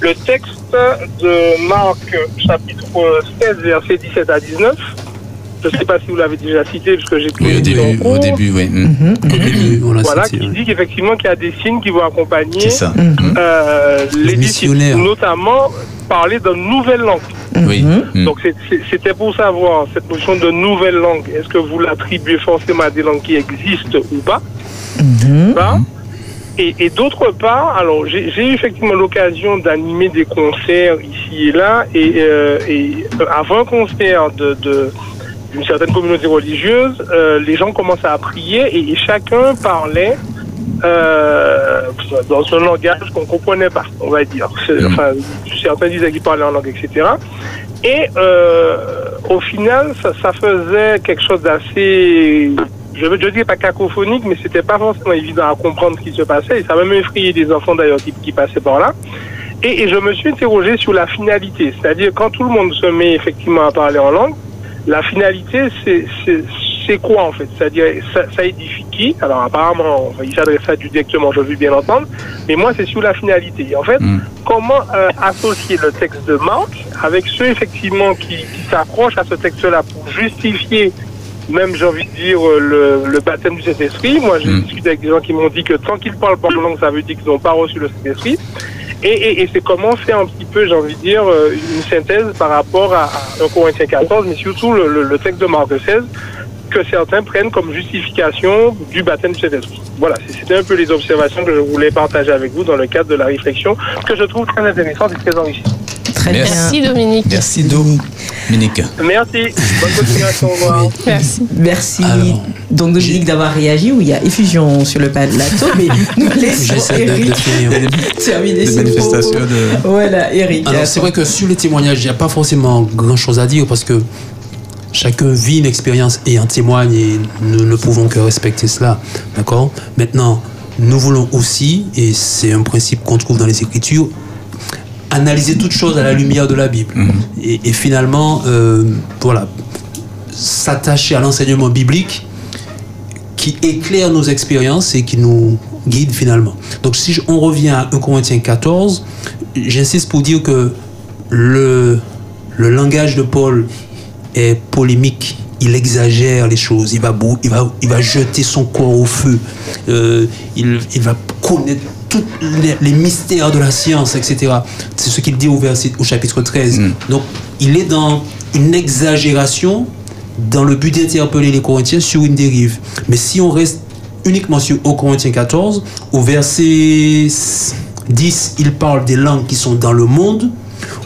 le texte de Marc, chapitre 16, versets 17 à 19. Je ne sais pas si vous l'avez déjà cité, puisque j'ai pris Oui, au début, au début, oui. Mhm. Mm. Voilà, qui dit qu'effectivement qu'il y a des signes qui vont accompagner C'est ça. euh, les disciples, missionnaires. notamment parler de nouvelles langues. Oui. Mm. Donc c'était pour savoir cette notion de nouvelle langue. Est-ce que vous l'attribuez forcément à des langues qui existent ou pas? Hein? Et, et d'autre part, alors j'ai j'ai eu effectivement l'occasion d'animer des concerts ici et là, et, euh, et euh, avant un concert de, de- d'une certaine communauté religieuse, euh, les gens commençaient à prier et, et chacun parlait euh, dans un langage qu'on comprenait pas, on va dire. C'est- Enfin, certains disaient qu'ils parlaient en langue, etc. Et euh, au final, ça, ça faisait quelque chose d'assez, je veux je dis pas cacophonique, mais c'était pas forcément évident à comprendre ce qui se passait. Et ça a même effrayé des enfants d'ailleurs qui, qui passaient par là. Et, et je me suis interrogé sur la finalité, c'est-à-dire quand tout le monde se met effectivement à parler en langue, la finalité, c'est quoi en fait? C'est-à-dire, ça, ça édifie qui? Alors apparemment, il s'adresse à Dieu directement, je veux bien l'entendre, mais moi c'est sur la finalité. Et en fait, comment euh, associer le texte de Marc avec ceux effectivement qui, qui s'accrochent à ce texte-là pour justifier même j'ai envie de dire euh, le, le baptême du Saint-Esprit? Moi j'ai discuté avec des gens qui m'ont dit que tant qu'ils parlent pas en langue, ça veut dire qu'ils n'ont pas reçu le Saint-Esprit. Et, et, et c'est comment faire un petit peu, j'ai envie de dire, euh, une synthèse par rapport à, à 1 Corinthiens 14, mais surtout le, le- le texte de Marc 16, que certains prennent comme justification du baptême du Saint-Esprit. Voilà, c'était un peu les observations que je voulais partager avec vous dans le cadre de la réflexion, que je trouve très intéressante et très enrichissante. Très Merci. Merci Dominique. Merci, Dominique. Merci, bonne continuation, au revoir. Merci. Merci. Donc, Dominique, d'avoir réagi. Oui, il y a effusion sur le plateau, mais nous laissons J'essaie de- de Eric finir. terminer ses manifestations de- Voilà, Eric. Alors c'est vrai que sur les témoignages, il n'y a pas forcément grand-chose à dire parce que chacun vit une expérience et en témoigne et nous ne pouvons que respecter cela. D'accord? Maintenant, nous voulons aussi, et c'est un principe qu'on trouve dans les Écritures, analyser toute chose à la lumière de la Bible. Et, et finalement, euh, voilà, s'attacher à l'enseignement biblique qui éclaire nos expériences et qui nous guide finalement. Donc si je- on revient à 1 Corinthiens 14, j'insiste pour dire que le, le langage de Paul est polémique. Il exagère les choses. Il va, il va, il va jeter son corps au feu. Euh, il, il va connaître tous les, les mystères de la science, etc. C'est ce qu'il dit au, verset, au chapitre 13. Donc, il est dans une exagération dans le but d'interpeller les Corinthiens sur une dérive. Mais si on reste uniquement sur au Corinthiens 14, au verset 10, il parle des langues qui sont dans le monde.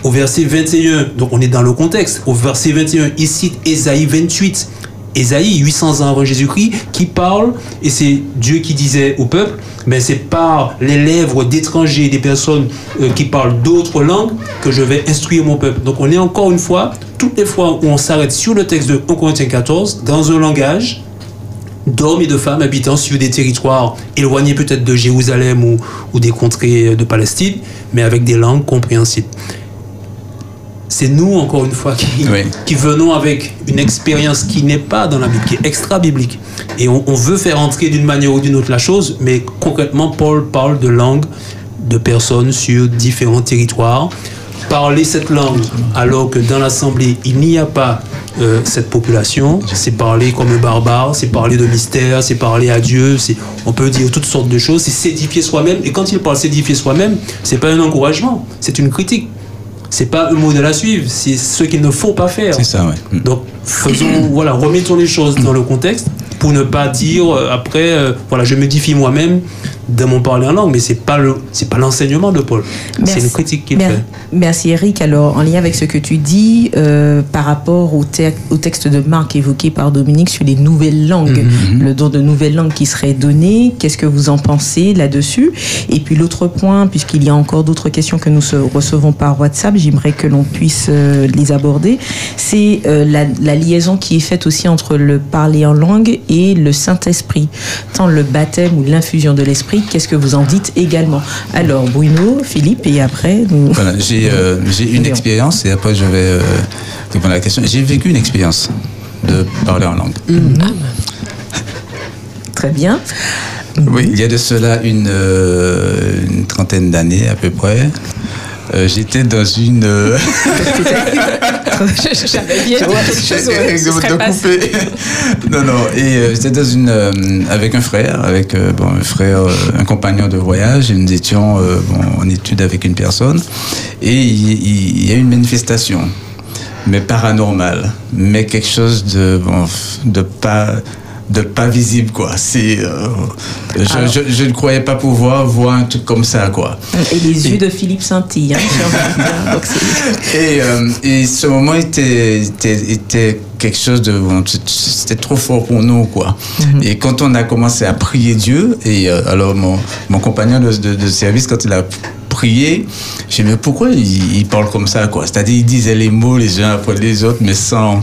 Au verset 21, donc on est dans le contexte. Au verset 21, il cite Ésaïe 28. Ésaïe, 800 ans avant Jésus-Christ, qui parle, et c'est Dieu qui disait au peuple, mais c'est par les lèvres d'étrangers, des personnes euh, qui parlent d'autres langues, que je vais instruire mon peuple. Donc on est encore une fois, toutes les fois où on s'arrête sur le texte de 1 Corinthiens 14, dans un langage d'hommes et de femmes habitant sur des territoires éloignés peut-être de Jérusalem ou des contrées de Palestine, mais avec des langues compréhensibles. C'est nous, encore une fois, qui, qui venons avec une expérience qui n'est pas dans la Bible, qui est extra-biblique. Et on, on veut faire entrer d'une manière ou d'une autre la chose, mais concrètement, Paul parle de langues de personnes sur différents territoires. Parler cette langue alors que dans l'assemblée, il n'y a pas euh, cette population, c'est parler comme un barbare, c'est parler de mystère, c'est parler à Dieu, on peut dire toutes sortes de choses, c'est s'édifier soi-même. Et quand il parle s'édifier soi-même, c'est pas un encouragement, c'est une critique. C'est pas un modèle à suivre, c'est ce qu'il ne faut pas faire. C'est ça, ouais. Donc, faisons, voilà, remettons les choses dans le contexte pour ne pas dire euh, après, euh, voilà, je m'édifie moi-même. De mon parler en langue, mais c'est pas le, c'est pas l'enseignement de Paul. C'est une critique qu'il fait. Merci Eric. Alors, en lien avec ce que tu dis, euh, par rapport au, te- au texte de Marc évoqué par Dominique sur les nouvelles langues, le don de nouvelles langues qui serait donné, qu'est-ce que vous en pensez là-dessus? Et puis l'autre point, puisqu'il y a encore d'autres questions que nous recevons par WhatsApp, j'aimerais que l'on puisse euh, les aborder, c'est euh, la, la liaison qui est faite aussi entre le parler en langue et le Saint-Esprit, tant le baptême ou l'infusion de l'Esprit, qu'est-ce que vous en dites également? Alors, Bruno, Philippe, et après, nous... Voilà, j'ai euh, j'ai une expérience et après je vais euh, répondre à la question. J'ai vécu une expérience de parler en langue. Très bien. Oui, il y a de cela une, euh, une trentaine d'années à peu près. Euh, J'étais dans une. euh, J'avais bien dit quelque chose, ouais, ce serait non, non. Et euh, j'étais dans une euh, avec un frère, avec euh, bon, un frère, euh, un compagnon de voyage. Et nous étions euh, bon, en étude avec une personne. Et il y a eu une manifestation, mais paranormale, mais quelque chose de bon, de pas de pas visible quoi. C'est euh, je, Alors- je, je ne croyais pas pouvoir voir un truc comme ça quoi. Et les yeux de Philippe Saint-Y. Hein, Et, euh, et ce moment était, était, était quelque chose de. C'était trop fort pour nous, quoi. Et quand on a commencé à prier Dieu, et euh, alors mon, mon compagnon de, de- de service, quand il a prié, j'ai dit, mais pourquoi il, il parle comme ça, quoi? C'est-à-dire, il disait les mots les uns après les autres, mais sans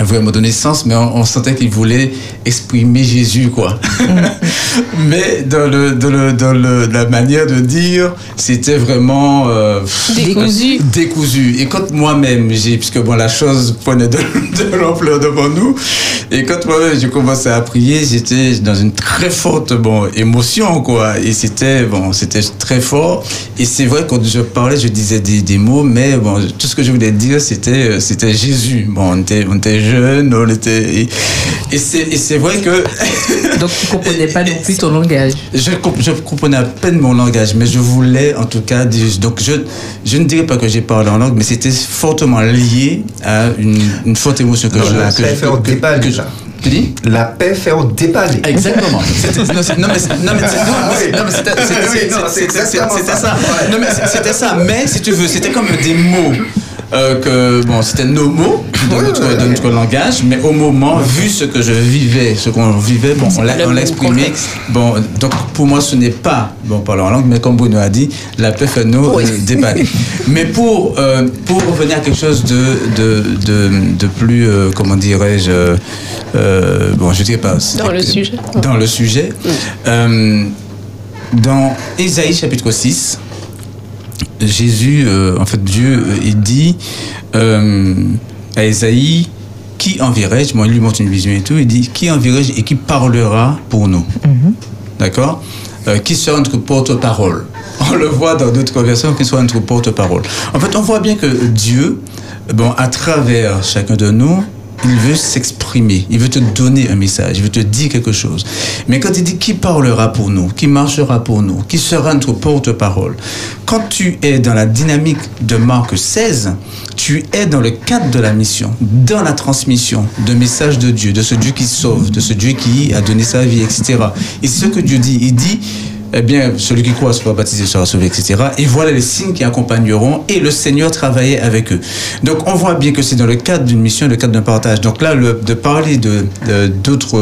vraiment donner sens, mais on, on sentait qu'il voulait exprimer Jésus, quoi. mais dans, le, dans, le, dans le, la manière de dire, c'était vraiment... euh, Décousu. décousu. Et quand moi-même, j'ai, puisque bon, la chose prenait de, de l'ampleur devant nous, et quand moi-même j'ai commencé à prier, j'étais dans une très forte bon, émotion, quoi. Et c'était, bon, c'était très fort. Et c'est vrai, quand je parlais, je disais des, des mots, mais bon, tout ce que je voulais dire, c'était, euh, c'était Jésus. Bon, on était, on était jeunes, on était. Et, et c'est, et c'est vrai que. Donc, tu comprenais pas non plus ton langage. Je, comp- je comprenais à peine mon langage, mais je voulais en tout cas dire. Donc je, je ne dirais pas que j'ai parlé en langue, mais c'était fortement lié à une, une forte émotion que Non, je. la que paix fait au là. Tu dis La paix fait au déballer. Exactement. Non, mais c'est- non, mais c'est- non, mais c'est- non, mais c'était- ça. Non, mais c'était ça. Mais si tu veux, c'était comme des mots. Euh, que bon, c'était nos mots dans notre, langage, mais au moment, vu ce que je vivais, ce qu'on vivait, bon, on l'a exprimé. Bon, donc pour moi, ce n'est pas bon parler en langue, mais comme Bruno a dit, la paix fait nous Oui. euh, déballer. mais pour euh, pour revenir à quelque chose de de de, de plus euh, comment dirais-je bon, je dirais pas Dans le sujet. dans le sujet. Dans Ésaïe chapitre 6, Jésus, euh, en fait Dieu, euh, il dit euh, à Ésaïe, qui enverrai-je? Moi, il lui montre une vision et tout, il dit, qui enverrai-je et qui parlera pour nous? D'accord? Euh, Qui sera notre porte-parole? On le voit dans d'autres versions, qui sera notre porte-parole. En fait, on voit bien que Dieu, bon, à travers chacun de nous, il veut s'exprimer, il veut te donner un message, il veut te dire quelque chose. Mais quand il dit qui parlera pour nous, qui marchera pour nous, qui sera notre porte-parole, quand tu es dans la dynamique de Marc 16, tu es dans le cadre de la mission, dans la transmission d'un message de Dieu, de ce Dieu qui sauve, de ce Dieu qui a donné sa vie, etc. Et ce que Dieu dit. Il dit, eh bien, celui qui croit sera baptisé sera sauvé, etc. Et voilà les signes qui accompagneront. Et le Seigneur travaillait avec eux. Donc, on voit bien que c'est dans le cadre d'une mission, le cadre d'un partage. Donc là, le, de parler de d'autres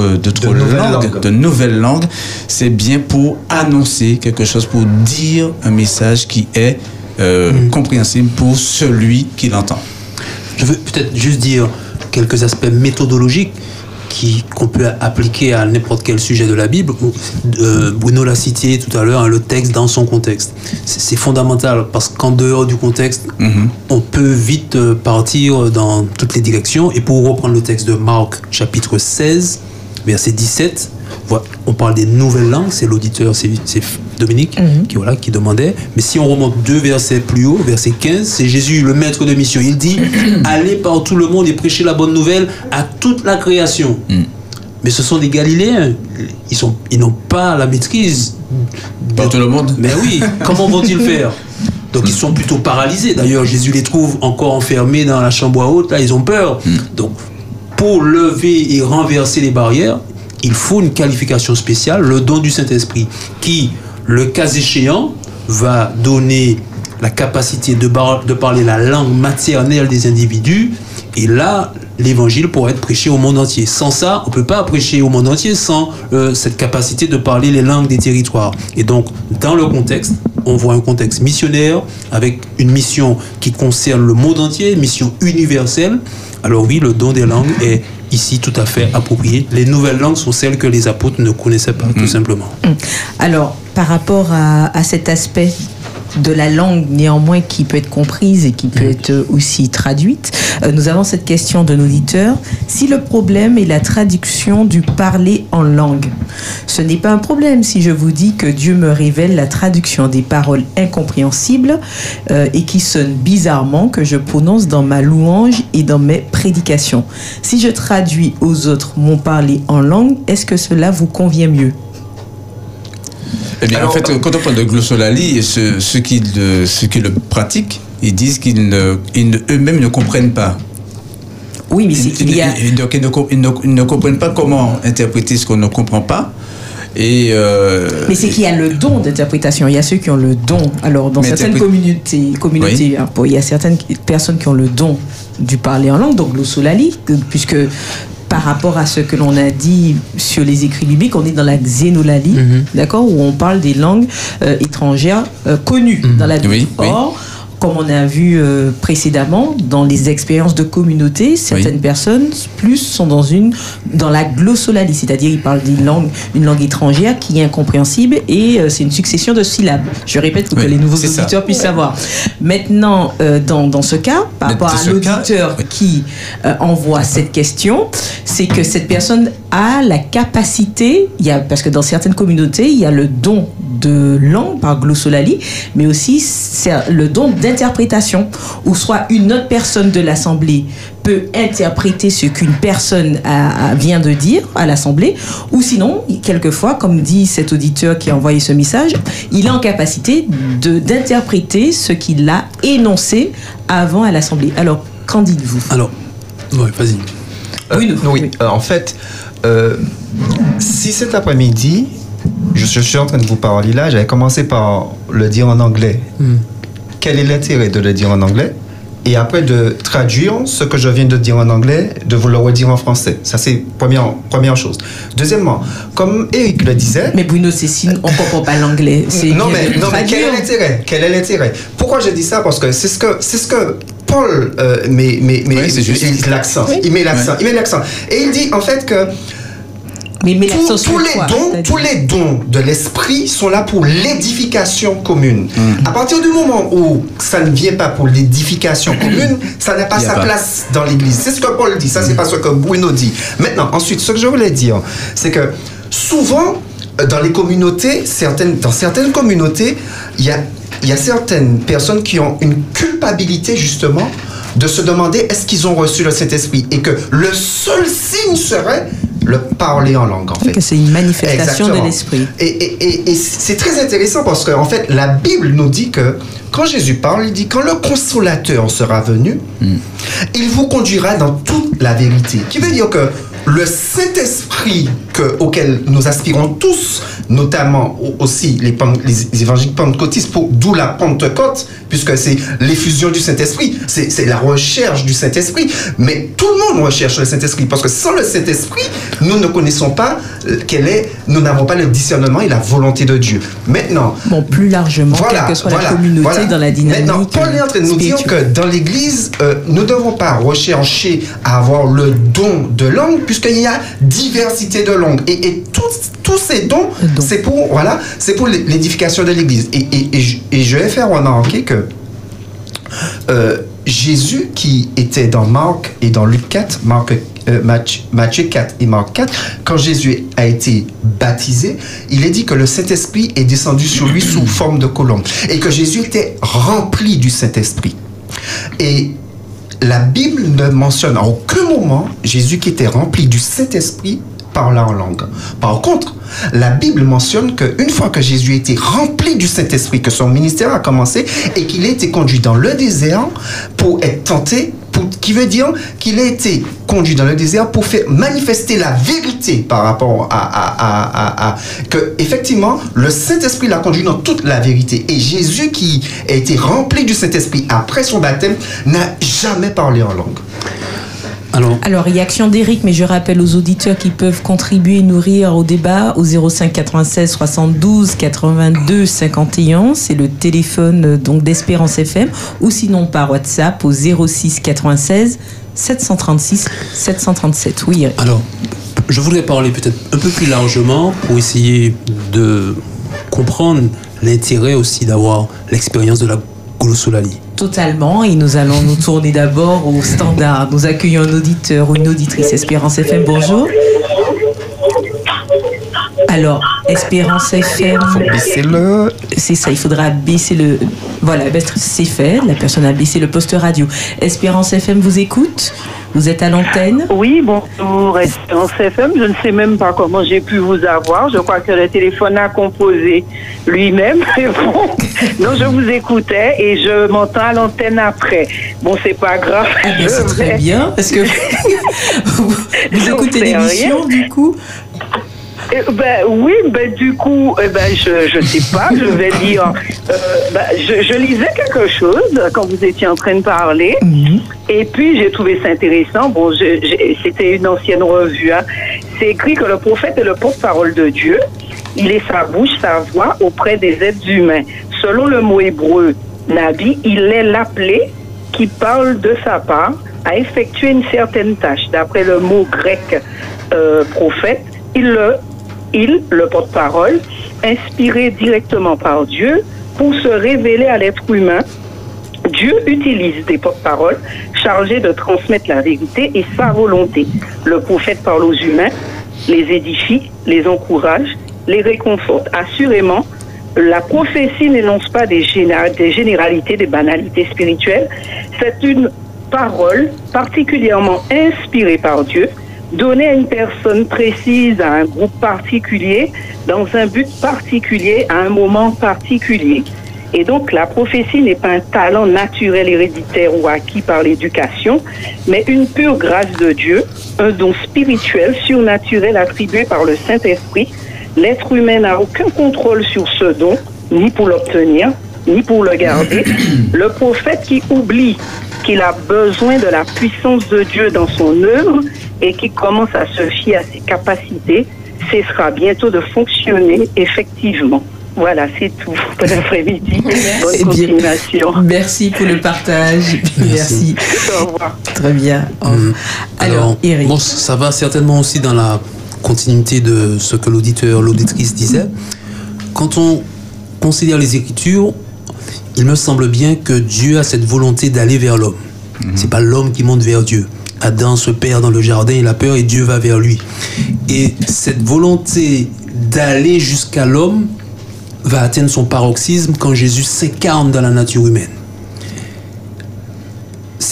langues, de nouvelles langues, c'est bien pour annoncer quelque chose, pour dire un message qui est euh, compréhensible pour celui qui l'entend. Je veux peut-être juste dire quelques aspects méthodologiques qui- qu'on peut appliquer à n'importe quel sujet de la Bible. Euh, Bruno l'a cité tout à l'heure, hein, le texte dans son contexte. C'est fondamental parce qu'en dehors du contexte, Mhm. on peut vite euh, partir dans toutes les directions. Et pour reprendre le texte de Marc, chapitre 16, verset 17, voilà, on parle des nouvelles langues, c'est l'auditeur, c'est Dominique qui, voilà, qui demandait. Mais si on remonte deux versets plus haut, verset 15, c'est Jésus, le maître de mission. Il dit Allez par tout le monde et prêchez la bonne nouvelle à toute la création. Mais ce sont des Galiléens. Ils n'ont pas la maîtrise. Par tout le monde Mais oui, comment vont-ils faire? Donc ils sont plutôt paralysés. D'ailleurs, Jésus les trouve encore enfermés dans la chambre à haute. Là, ils ont peur. Donc, pour lever et renverser les barrières, il faut une qualification spéciale, le don du Saint-Esprit, qui, le cas échéant, va donner la capacité de, parler la langue maternelle des individus. Et là, l'évangile pourra être prêché au monde entier. Sans ça, on ne peut pas prêcher au monde entier sans euh, cette capacité de parler les langues des territoires. Et donc, dans le contexte, on voit un contexte missionnaire avec une mission qui concerne le monde entier, mission universelle. Alors oui, le don des langues est ici tout à fait approprié. Les nouvelles langues sont celles que les apôtres ne connaissaient pas, tout simplement. Alors, par rapport à, à cet aspect de la langue néanmoins qui peut être comprise et qui peut être aussi traduite, euh, nous avons cette question de l'auditeur. Si le problème est la traduction du parler en langue, ce n'est pas un problème si je vous dis que Dieu me révèle la traduction des paroles incompréhensibles euh, et qui sonnent bizarrement que je prononce dans ma louange et dans mes prédications. Si je traduis aux autres mon parler en langue, est-ce que cela vous convient mieux? Eh bien, en fait, quand on parle de glossolalie, ceux, ceux qui, le, ceux qui le pratiquent, ils disent qu'ils ne, ils ne- eux-mêmes ne comprennent pas. Oui, mais c'est qu'il y a. Ils, donc, ils ne, com- ils ne- ils ne comprennent pas comment interpréter ce qu'on ne comprend pas. Et euh, Mais c'est qu'il y a le don d'interprétation. Il y a ceux qui ont le don. Alors, dans certaines communautés, communautés hein, il y a certaines personnes qui ont le don du parler en langue, donc l'osolali, que- puisque par rapport à ce que l'on a dit sur les écrits bibliques, on est dans la xénolalie, d'accord, où on parle des langues euh, étrangères euh, connues dans la Bible. Oui, oui. Comme on a vu euh, précédemment, dans les expériences de communauté, certaines personnes plus sont dans une dans la glossolalie, c'est-à-dire ils parlent d'une langue, une langue étrangère qui est incompréhensible et euh, c'est une succession de syllabes. Je répète pour Oui, que les nouveaux ça. auditeurs puissent savoir. Maintenant, euh, dans, dans ce cas, par Mais rapport à cas, l'auditeur qui euh, envoie cette question, c'est que cette personne a la capacité, il y a, parce que dans certaines communautés, il y a le don de langue par glossolalie, mais aussi le don d'interprétation, où soit une autre personne de l'assemblée peut interpréter ce qu'une personne a- a- vient de dire à l'assemblée, ou sinon, quelquefois, comme dit cet auditeur qui a envoyé ce message, il est en capacité d'interpréter ce qu'il a énoncé avant à l'assemblée. Alors, qu'en dites-vous? Alors, ouais, vas-y. Euh, oui, euh, en fait, euh, si cet après-midi, je, je suis en train de vous parler là, j'avais commencé par le dire en anglais. Quel est l'intérêt de le dire en anglais? Et après de traduire ce que je viens de dire en anglais, de vous le redire en français. Ça, c'est première, première chose. Deuxièmement, comme Eric le disait... Mais Bruno Cécile, on ne comprend pas l'anglais. C'est Non, mais, non, mais quel est l'intérêt? Quel est l'intérêt? Pourquoi je dis ça? Parce que c'est ce que, c'est ce que Paul euh, met, met, met- c'est juste. il- l'accent. Il met l'accent. Il met l'accent. Et il dit en fait que Mais, mais tous, les quoi, dons, tous les dons de l'esprit sont là pour l'édification commune. Mm. À partir du moment où ça ne vient pas pour l'édification commune, ça n'a pas sa pas. Place dans l'Église. C'est ce que Paul dit. Ça, c'est pas ce que Bruno dit. Maintenant, ensuite, ce que je voulais dire, c'est que souvent euh, dans les communautés, certaines, dans certaines communautés, il y a, il y a certaines personnes qui ont une culpabilité justement de se demander est-ce qu'ils ont reçu le Saint-Esprit et que le seul signe serait le parler en langue en fait. c'est une manifestation Exactement. de l'esprit. Et, et- et- et c'est très intéressant parce qu'en fait, la Bible nous dit que quand Jésus parle, il dit quand le consolateur sera venu, il vous conduira dans toute la vérité. Qui veut dire que le Saint-Esprit que- auquel nous aspirons tous, notamment au- aussi les, les évangéliques pentecôtistes, d'où la Pentecôte, puisque c'est l'effusion du Saint-Esprit, c'est la recherche du Saint-Esprit. Mais tout le monde recherche le Saint-Esprit, parce que sans le Saint-Esprit, nous ne connaissons pas euh, quel est, nous n'avons pas le discernement et la volonté de Dieu. Maintenant, Bon, plus largement, quelle que soit la communauté voilà. dans la dynamique. Maintenant, Paul est en train de nous dire que dans l'Église, euh, nous ne devons pas rechercher à avoir le don de langue, puisqu'il y a diversité de langues. Et, et tous, ces dons, c'est pour, voilà, c'est pour l'édification de l'Église. Et, je- et je vais faire remarquer que euh, Jésus, qui était dans Marc et dans Luc 4, Marc, euh, Matthieu, Matthieu 4 et Marc 4, quand Jésus a été baptisé, il est dit que le Saint-Esprit est descendu sur lui sous forme de colombe et que Jésus était rempli du Saint-Esprit. Et la Bible ne mentionne à aucun moment Jésus qui était rempli du Saint-Esprit parlant en langue. Par contre, la Bible mentionne qu'une fois que Jésus était rempli du Saint-Esprit, que son ministère a commencé et qu'il a été conduit dans le désert pour être tenté, qui veut dire qu'il a été conduit dans le désert pour faire manifester la vérité par rapport à, à- à- que effectivement le Saint-Esprit l'a conduit dans toute la vérité et Jésus qui a été rempli du Saint-Esprit après son baptême n'a jamais parlé en langue. Alors, Alors, il y a Action d'Éric, mais je rappelle aux auditeurs qui peuvent contribuer et nourrir au débat au 05 96 72 82 51. C'est le téléphone euh, donc d'Espérance FM ou sinon par WhatsApp au 06 96 736 737. Oui, Eric. Alors, je voudrais parler peut-être un peu plus largement pour essayer de comprendre l'intérêt aussi d'avoir l'expérience de la glossolalie. Totalement. Et nous allons nous tourner d'abord au standard. Nous accueillons un auditeur ou une auditrice Espérance FM. Bonjour. Alors, Espérance FM. C'est le C'est ça, il faudra baisser le. Voilà, ben, c'est fait. La personne a baissé le poste radio. Espérance FM vous écoute. Vous êtes à l'antenne. Oui, bonjour, Espérance FM. Je ne sais même pas comment j'ai pu vous avoir. Je crois que le téléphone a composé lui-même. Mais bon, non, je vous écoutais et je m'entends à l'antenne après. Bon, c'est pas grave. Ah ben, Je c'est très bien parce que vous, vous écoutez l'émission rien. du coup. Eh ben, oui, ben, du coup, eh ben, je je sais pas, je vais dire. euh, ben, je, je lisais quelque chose quand vous étiez en train de parler. Et puis, j'ai trouvé ça intéressant. Bon, c'était une ancienne revue. hein. C'est écrit que le prophète est le porte-parole de Dieu. Il est sa bouche, sa voix auprès des êtres humains. Selon le mot hébreu Nabi, il est l'appelé qui parle de sa part à effectuer une certaine tâche. D'après le mot grec euh, prophète, il le, il, le porte-parole, inspiré directement par Dieu pour se révéler à l'être humain Dieu utilise des porte-paroles chargés de transmettre la vérité et sa volonté. Le prophète parle aux humains, les édifie, les encourage, les réconforte. Assurément, la prophétie n'énonce pas des, des généralités, des banalités spirituelles. C'est une parole particulièrement inspirée par Dieu, donnée à une personne précise, à un groupe particulier, dans un but particulier, à un moment particulier. Et donc, la prophétie n'est pas un talent naturel héréditaire ou acquis par l'éducation, mais une pure grâce de Dieu, un don spirituel, surnaturel attribué par le Saint-Esprit. L'être humain n'a aucun contrôle sur ce don, ni pour l'obtenir, ni pour le garder. Le prophète qui oublie qu'il a besoin de la puissance de Dieu dans son œuvre et qui commence à se fier à ses capacités, cessera bientôt de fonctionner effectivement. Voilà, c'est tout. Bon après-midi. Bonne Eh bien, continuation. Merci pour le partage. Merci. Au revoir. Très bien. Hum, Alors, Eric. bon, ça va certainement aussi dans la continuité de ce que l'auditeur, l'auditrice disait. Quand on considère les Écritures, il me semble bien que Dieu a cette volonté d'aller vers l'homme. C'est pas l'homme qui monte vers Dieu. Adam se perd dans le jardin, il a peur et Dieu va vers lui. Et cette volonté d'aller jusqu'à l'homme va atteindre son paroxysme quand Jésus s'incarne dans la nature humaine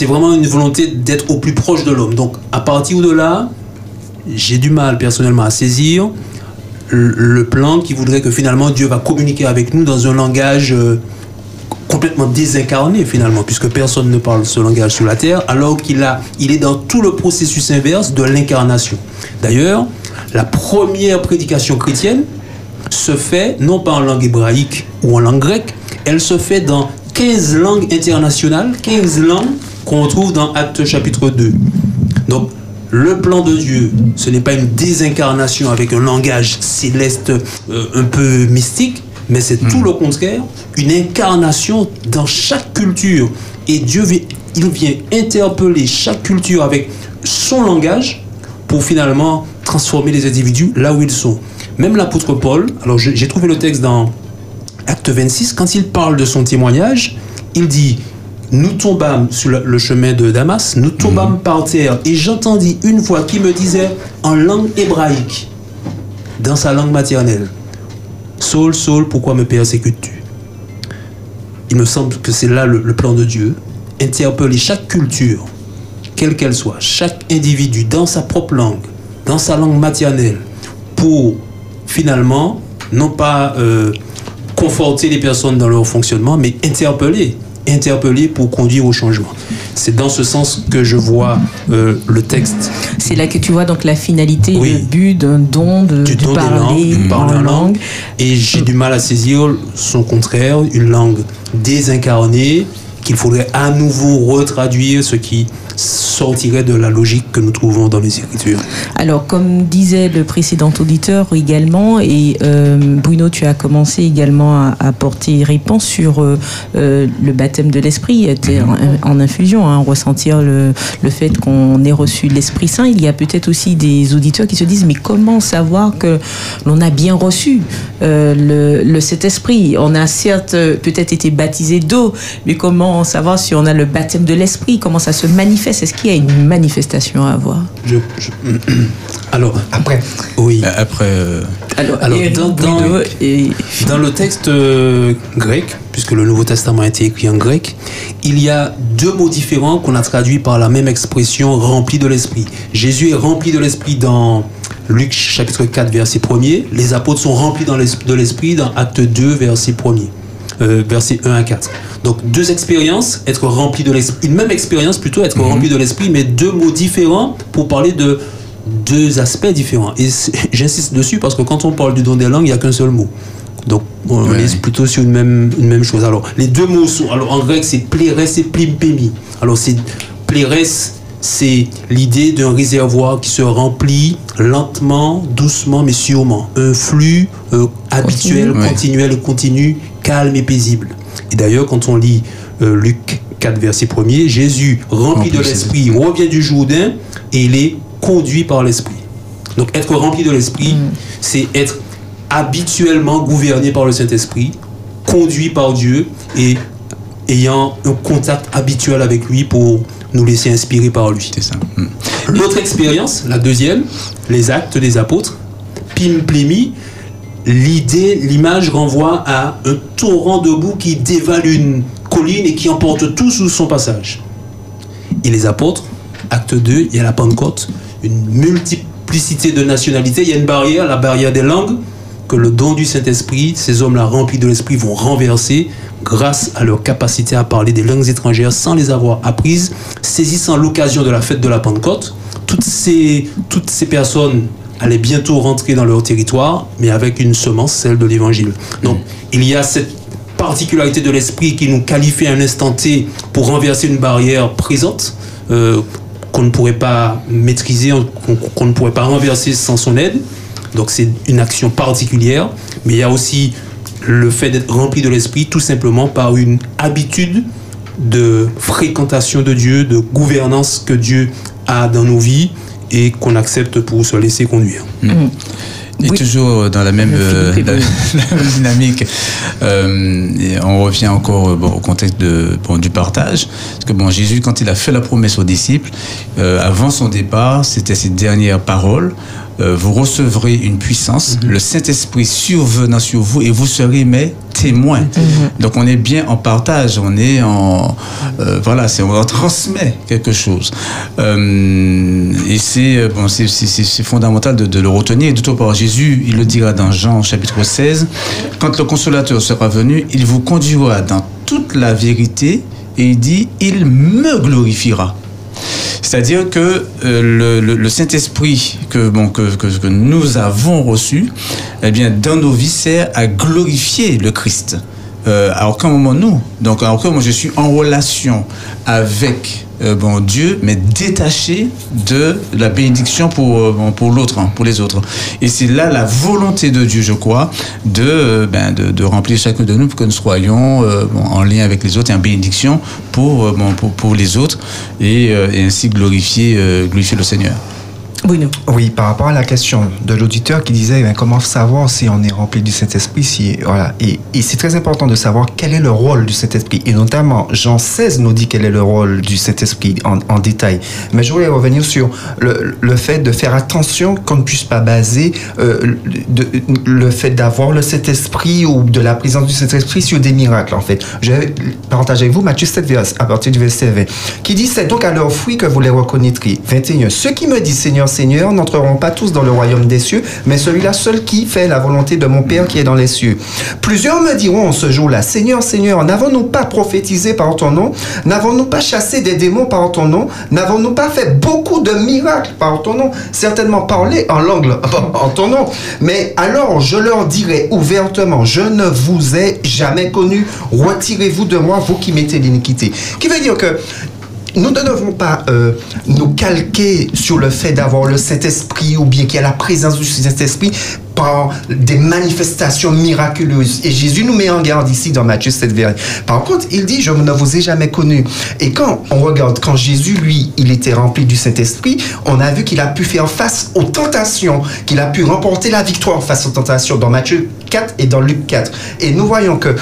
c'est vraiment une volonté d'être au plus proche de l'homme. Donc, à partir de là, j'ai du mal personnellement à saisir le, plan qui voudrait que finalement Dieu va communiquer avec nous dans un langage euh, complètement désincarné finalement, puisque personne ne parle ce langage sur la terre, alors qu'il il est dans tout le processus inverse de l'incarnation. D'ailleurs, la première prédication chrétienne se fait non pas en langue hébraïque ou en langue grecque, elle se fait dans 15 langues internationales, 15 langues qu'on retrouve dans Actes chapitre 2. Donc, le plan de Dieu, ce n'est pas une désincarnation avec un langage céleste euh, un peu mystique, mais c'est tout le contraire, une incarnation dans chaque culture. Et Dieu, il vient interpeller chaque culture avec son langage pour finalement transformer les individus là où ils sont. Même l'apôtre Paul, alors j'ai trouvé le texte dans Acte 26, quand il parle de son témoignage, il dit Nous tombâmes sur le, le chemin de Damas, nous tombâmes par terre, et j'entendis une voix qui me disait en langue hébraïque, dans sa langue maternelle Saul, Saul, pourquoi me persécutes-tu? Il me semble que c'est là le, le plan de Dieu interpeller chaque culture, quelle qu'elle soit, chaque individu dans sa propre langue, dans sa langue maternelle, pour finalement, non pas euh, conforter les personnes dans leur fonctionnement, mais interpeller, interpeller pour conduire au changement. C'est dans ce sens que je vois euh, le texte. C'est là que tu vois donc la finalité, le but d'un don de, du de don parler langues, parler en en langue. langue. Et j'ai du mal à saisir son contraire, une langue désincarnée qu'il faudrait à nouveau retraduire, ce qui sortirait de la logique que nous trouvons dans les Écritures. Alors, comme disait le précédent auditeur également, et euh, Bruno, tu as commencé également à apporter réponse sur euh, euh, le baptême de l'Esprit en, infusion, hein, ressentir le, le fait qu'on ait reçu l'Esprit Saint. Il y a peut-être aussi des auditeurs qui se disent, mais comment savoir que l'on a bien reçu cet esprit On a certes peut-être été baptisé d'eau, mais comment savoir si on a le baptême de l'Esprit Comment ça se manifeste Est-ce qu'il y a une manifestation à avoir? Je, je- alors, après Oui. Après. euh, Alors, dans, dans- Bruno et- dans le texte euh, grec, puisque le Nouveau Testament a été écrit en grec, il y a deux mots différents qu'on a traduits par la même expression rempli de l'esprit. Jésus est rempli de l'esprit dans Luc chapitre 4, verset 1er. Les apôtres sont remplis dans de l'esprit dans Acte 2, verset 1er. Euh, versets 1 à 4. Donc deux expériences, être rempli de l'esprit, une même expérience plutôt, être rempli de l'esprit, mais deux mots différents pour parler de deux aspects différents. Et j'insiste dessus parce que quand on parle du don des langues, il n'y a qu'un seul mot. Donc on Ouais. est plutôt sur une même, une même chose. Alors les deux mots sont, alors en grec c'est plérès et plimpémi. Alors c'est plérès, c'est l'idée d'un réservoir qui se remplit lentement, doucement, mais sûrement. Un flux euh, habituel, continuel continu, calme et paisible. Et d'ailleurs, quand on lit euh, Luc 4, verset 1er, Jésus, rempli de l'Esprit, revient du Jourdain et il est conduit par l'Esprit. Donc être rempli de l'Esprit, c'est être habituellement gouverné par le Saint-Esprit, conduit par Dieu et ayant un contact habituel avec lui pour nous laisser inspirer par lui. C'est ça. L'autre expérience, la deuxième, les actes des apôtres, Pim Plémi, l'idée, l'image renvoie à un torrent de boue qui dévale une colline et qui emporte tout sous son passage. Et les apôtres, acte 2, il y a la Pentecôte, une multiplicité de nationalités, il y a une barrière, la barrière des langues, que le don du Saint-Esprit, ces hommes-là remplis de l'Esprit vont renverser grâce à leur capacité à parler des langues étrangères sans les avoir apprises, saisissant l'occasion de la fête de la Pentecôte. Toutes ces, toutes ces personnes allaient bientôt rentrer dans leur territoire, mais avec une semence, celle de l'Évangile. Donc, il y a cette particularité de l'esprit qui nous qualifie à un instant T pour renverser une barrière présente euh, qu'on ne pourrait pas maîtriser, qu'on qu'on ne pourrait pas renverser sans son aide. Donc c'est une action particulière, mais il y a aussi le fait d'être rempli de l'esprit tout simplement par une habitude de fréquentation de Dieu, de gouvernance que Dieu a dans nos vies et qu'on accepte pour se laisser conduire. Et toujours dans la même, euh, la- la même dynamique, euh, et on revient encore euh, bon, au contexte de, bon, du partage. Parce que bon, Jésus, quand il a fait la promesse aux disciples, euh, avant son départ, c'était ses dernières paroles. Euh, vous recevrez une puissance, le Saint-Esprit survenant sur vous et vous serez mes témoins. Donc on est bien en partage, on est en euh, voilà, c'est on transmet quelque chose. Euh, et c'est bon, c'est fondamental de, de le retenir. D'autre part, Jésus, il le dira dans Jean chapitre 16, quand le consolateur sera venu, il vous conduira dans toute la vérité et il dit, il me glorifiera. C'est-à-dire que euh, le, Saint-Esprit que nous avons reçu, eh bien, dans nos vies, sert à glorifier le Christ. Euh, à aucun moment nous. Donc, à aucun moment je suis en relation avec euh, bon, Dieu, mais détaché de la bénédiction pour, euh, pour l'autre, hein, pour les autres. Et c'est là la volonté de Dieu, je crois, de, euh, ben, de, remplir chacun de nous pour que nous soyons en lien avec les autres et en bénédiction pour, pour, les autres et, ainsi glorifier, glorifier le Seigneur. Oui, par rapport à la question de l'auditeur qui disait ben, comment savoir si on est rempli du Saint-Esprit, si voilà, et, c'est très important de savoir quel est le rôle du Saint-Esprit, et notamment Jean 16 nous dit quel est le rôle du Saint-Esprit en, détail. Mais je voulais revenir sur le, fait de faire attention qu'on ne puisse pas baser euh, le fait d'avoir le Saint-Esprit ou de la présence du Saint-Esprit sur des miracles en fait. Je vais partager avec vous Matthieu 7 vers- à partir du verset 20 qui dit c'est donc à leurs fruits que vous les reconnaîtrez. 21. Ceux qui me disent Seigneur Seigneur n'entreront pas tous dans le royaume des cieux, mais celui-là seul qui fait la volonté de mon Père qui est dans les cieux. Plusieurs me diront en ce jour-là, Seigneur, Seigneur, n'avons-nous pas prophétisé par ton nom? N'avons-nous pas chassé des démons par ton nom? N'avons-nous pas fait beaucoup de miracles par ton nom? Certainement parlé en langue en ton nom. Mais alors je leur dirai ouvertement, je ne vous ai jamais connu. Retirez-vous de moi, vous qui mettez l'iniquité. Qui veut dire que nous ne devons pas euh, nous calquer sur le fait d'avoir le Saint-Esprit ou bien qu'il y a la présence du Saint-Esprit par des manifestations miraculeuses. Et Jésus nous met en garde ici dans Matthieu 7, verset. Par contre, il dit, je ne vous ai jamais connu. Et quand on regarde, quand Jésus, lui, il était rempli du Saint-Esprit, on a vu qu'il a pu faire face aux tentations, qu'il a pu remporter la victoire face aux tentations dans Matthieu 4 et dans Luc 4. Et nous voyons que,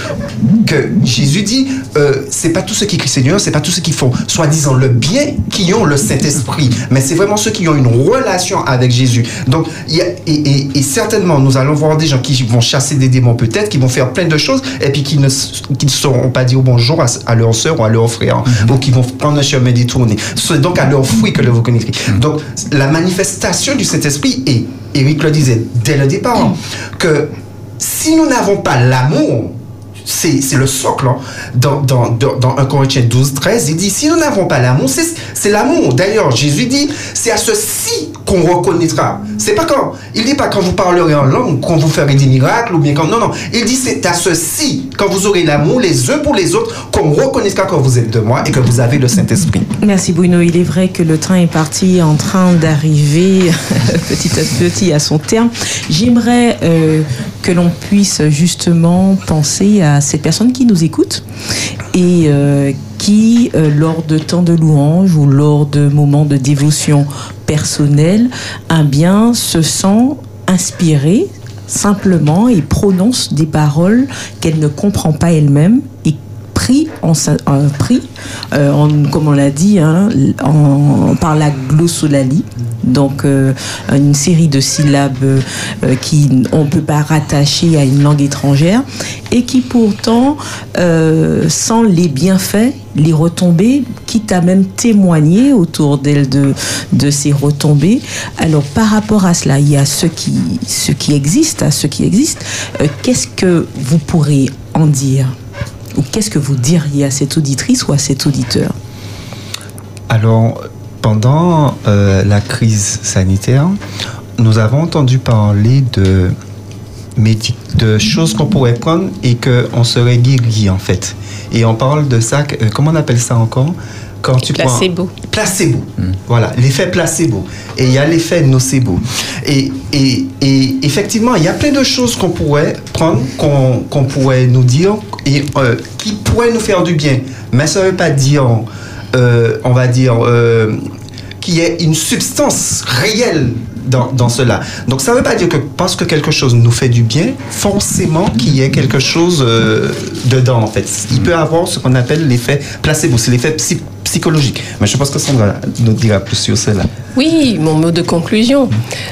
que Jésus dit, euh, c'est pas tous ceux qui crient Seigneur, c'est pas tous ceux qui font soi-disant le bien qui ont le Saint-Esprit, mais c'est vraiment ceux qui ont une relation avec Jésus. Donc, y a, et, et, et certainement, nous allons voir des gens qui vont chasser des démons peut-être, qui vont faire plein de choses, et puis qui ne, qui ne sauront pas dire bonjour à, à leur soeur ou à leur frère, Mhm. ou qui vont prendre un chemin détourné. C'est donc à leur fruit que le vous connaîtrez. Mhm. Donc, la manifestation du Saint-Esprit, et Eric le disait dès le départ, Mhm. que si nous n'avons pas l'amour, c'est le socle. hein. Dans, dans, dans, dans 1 Corinthiens 12, 13, il dit, si nous n'avons pas l'amour, c'est l'amour. D'ailleurs, Jésus dit, c'est à ceci qu'on reconnaîtra. C'est pas quand, il dit pas quand vous parlerez en langue, quand vous ferez des miracles, ou bien quand, non, non. Il dit, c'est à ceci, quand vous aurez l'amour les uns pour les autres, qu'on reconnaîtra que vous êtes de moi et que vous avez le Saint-Esprit. Merci Bruno. Il est vrai que le train est parti en train d'arriver petit à petit à son terme. J'aimerais euh, que l'on puisse justement penser à cette personne qui nous écoute et euh, qui, euh, lors de temps de louange ou lors de moments de dévotion personnelle, un bien se sent inspiré simplement et prononce des paroles qu'elle ne comprend pas elle-même pris, en, euh, pris euh, en- comme on l'a dit, hein, en- par la glossolalie. Donc, euh, une série de syllabes qui on ne peut pas rattacher à une langue étrangère et qui pourtant, sans les bienfaits, les retombées, quitte à même témoigner autour d'elle de, ces retombées. Alors, par rapport à cela, il y a ce qui, ce qui existe, à ce qui existe. Qu'est-ce que vous pourrez en dire? Qu'est-ce que vous diriez à cette auditrice ou à cet auditeur? Alors, pendant euh, la crise sanitaire, nous avons entendu parler de, de choses qu'on pourrait prendre et qu'on serait guéri en fait. Et on parle de ça, euh, comment on appelle ça encore? Quand tu prends- Placebo. Placebo. Voilà, l'effet placebo. Et il y a l'effet nocebo. Et, et, et effectivement, il y a plein de choses qu'on pourrait prendre, qu'on qu'on pourrait nous dire, et euh, qui pourraient nous faire du bien. Mais ça ne veut pas dire, euh, on va dire, euh, qu'il y ait une substance réelle dans, dans cela. Donc ça ne veut pas dire que parce que quelque chose nous fait du bien, forcément qu'il y ait quelque chose euh, dedans en fait. Il peut avoir ce qu'on appelle l'effet placebo, c'est l'effet psy- psychologique. Mais je pense que Sandra nous dira plus sur cela. Oui, mon mot de conclusion,